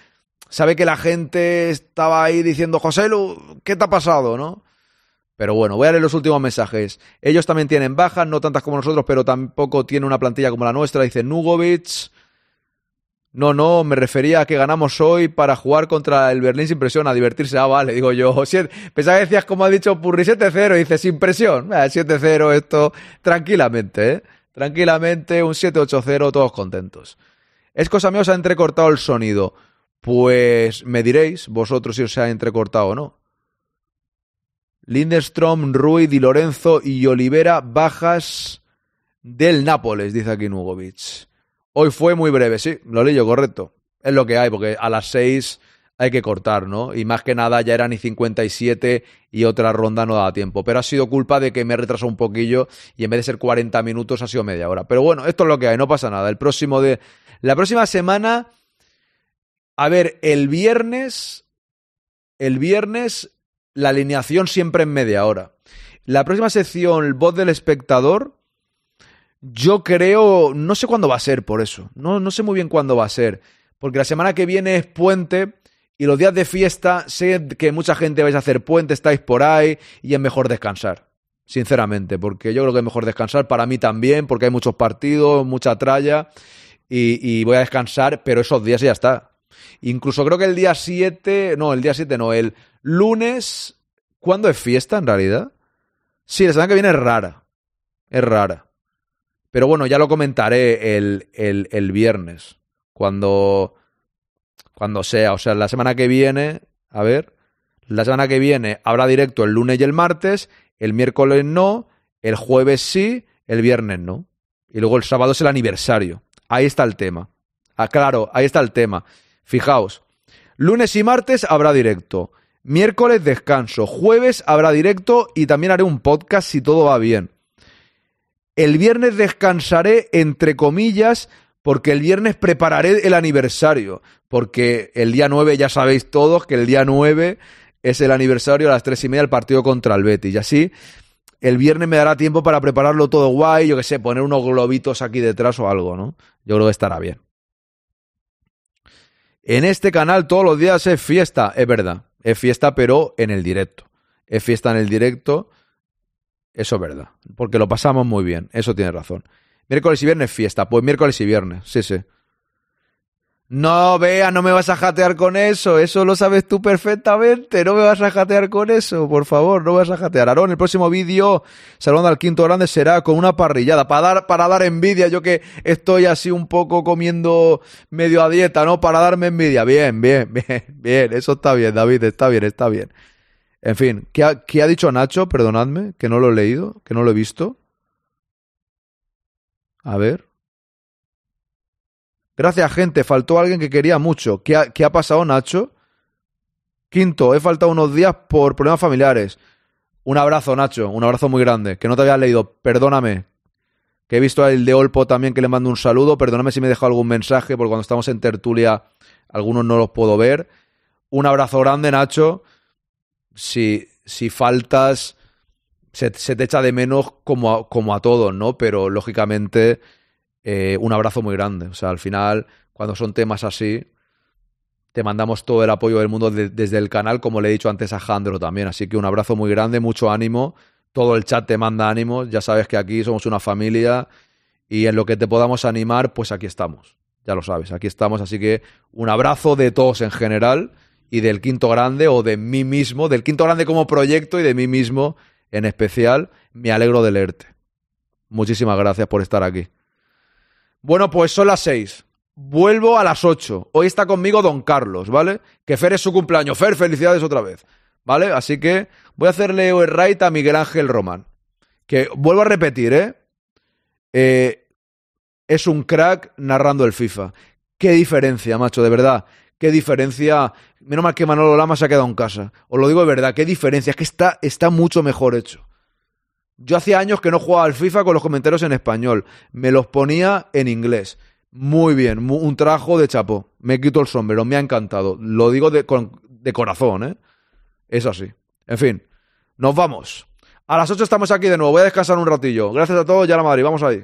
sabe que la gente estaba ahí diciendo, Joselu, ¿qué te ha pasado? ¿No? Pero bueno, voy a leer los últimos mensajes. Ellos también tienen bajas, no tantas como nosotros, pero tampoco tienen una plantilla como la nuestra. Dice Nugovic. No, no, me refería a que ganamos hoy para jugar contra el Berlín sin presión, a divertirse. Ah, vale, digo yo. (laughs) Siete- Pensaba que decías, como ha dicho Purri, 7-0. Dice, sin presión. Ah, 7-0 esto, tranquilamente, ¿eh? Tranquilamente, un 7-8-0, todos contentos. Es cosa mía, os ha entrecortado el sonido. Pues me diréis vosotros si os ha entrecortado o no. Lindstrom, Rui, Di Lorenzo y Olivera bajas del Nápoles, dice aquí Nugovic. Hoy fue muy breve, sí, lo leí yo, correcto. Es lo que hay, porque a las 6 hay que cortar, ¿no? Y más que nada ya eran y 57 y otra ronda no daba tiempo. Pero ha sido culpa de que me he retrasado un poquillo y en vez de ser 40 minutos ha sido media hora. Pero bueno, esto es lo que hay, no pasa nada. El próximo de. La próxima semana. A ver, el viernes. El viernes. La alineación siempre en media hora. La próxima sección, el voz del espectador. Yo creo. No sé cuándo va a ser, por eso. No, no sé muy bien cuándo va a ser. Porque la semana que viene es puente. Y los días de fiesta, sé que mucha gente vais a hacer puente, estáis por ahí. Y es mejor descansar. Sinceramente. Porque yo creo que es mejor descansar. Para mí también. Porque hay muchos partidos, mucha tralla. Y, y voy a descansar. Pero esos días ya está. Incluso creo que el día 7. No, el día 7 no. El lunes. ¿Cuándo es fiesta en realidad? Sí, la semana que viene es rara. Es rara. Pero bueno, ya lo comentaré el, el, el viernes. Cuando. Cuando sea. O sea, la semana que viene. A ver. La semana que viene habrá directo el lunes y el martes. El miércoles no. El jueves sí. El viernes no. Y luego el sábado es el aniversario. Ahí está el tema. Ah, claro, ahí está el tema. Fijaos. Lunes y martes habrá directo. Miércoles descanso. Jueves habrá directo y también haré un podcast si todo va bien. El viernes descansaré, entre comillas, porque el viernes prepararé el aniversario. Porque el día 9 ya sabéis todos que el día 9 es el aniversario a las tres y media del partido contra el Betis. Y así el viernes me dará tiempo para prepararlo todo guay, yo que sé, poner unos globitos aquí detrás o algo, ¿no? Yo creo que estará bien. En este canal todos los días es fiesta, es verdad. Es fiesta, pero en el directo. Es fiesta en el directo. Eso es verdad. Porque lo pasamos muy bien. Eso tiene razón. Miércoles y viernes fiesta. Pues miércoles y viernes. Sí, sí. No, vea, no me vas a jatear con eso. Eso lo sabes tú perfectamente. No me vas a jatear con eso. Por favor, no me vas a jatear. Aarón, el próximo vídeo, saludando al quinto grande, será con una parrillada. Para dar, para dar envidia. Yo que estoy así un poco comiendo medio a dieta, ¿no? Para darme envidia. Bien, bien, (laughs) bien, bien. Eso está bien, David. Está bien, está bien. En fin, ¿qué ha, ¿qué ha dicho Nacho? Perdonadme, que no lo he leído, que no lo he visto. A ver. Gracias, gente. Faltó alguien que quería mucho. ¿Qué ha, pasado, Nacho? Quinto, he faltado unos días por problemas familiares. Un abrazo, Nacho. Un abrazo muy grande. Que no te había leído. Perdóname. Que he visto el de Olpo también que le mando un saludo. Perdóname si me he dejado algún mensaje, porque cuando estamos en tertulia, algunos no los puedo ver. Un abrazo grande, Nacho. Si, si faltas, se, se te echa de menos como a, como a todos, ¿no? Pero lógicamente, eh, un abrazo muy grande. O sea, al final, cuando son temas así, te mandamos todo el apoyo del mundo de- desde el canal, como le he dicho antes a Jandro también. Así que un abrazo muy grande, mucho ánimo. Todo el chat te manda ánimo. Ya sabes que aquí somos una familia y en lo que te podamos animar, pues aquí estamos. Ya lo sabes, aquí estamos. Así que un abrazo de todos en general y del Quinto Grande o de mí mismo, del Quinto Grande como proyecto y de mí mismo en especial. Me alegro de leerte. Muchísimas gracias por estar aquí. Bueno, pues son las seis. Vuelvo a las 8. Hoy está conmigo Don Carlos, ¿vale? Que Fer es su cumpleaños. Fer, felicidades otra vez, ¿vale? Así que voy a hacerle el right a Miguel Ángel Román. Que vuelvo a repetir, ¿eh? Eh, Es un crack narrando el FIFA. Qué diferencia, macho, de verdad. Qué diferencia. Menos mal que Manolo Lama se ha quedado en casa. Os lo digo de verdad, qué diferencia. Es que está, está mucho mejor hecho. Yo hacía años que no jugaba al FIFA con los comentarios en español. Me los ponía en inglés. Muy bien, un trabajo de chapo. Me quito el sombrero, me ha encantado. Lo digo de corazón, ¿eh? Es así. En fin, nos vamos. A las 8 estamos aquí de nuevo. Voy a descansar un ratillo. Gracias a todos, ya la Madrid. Vamos ahí.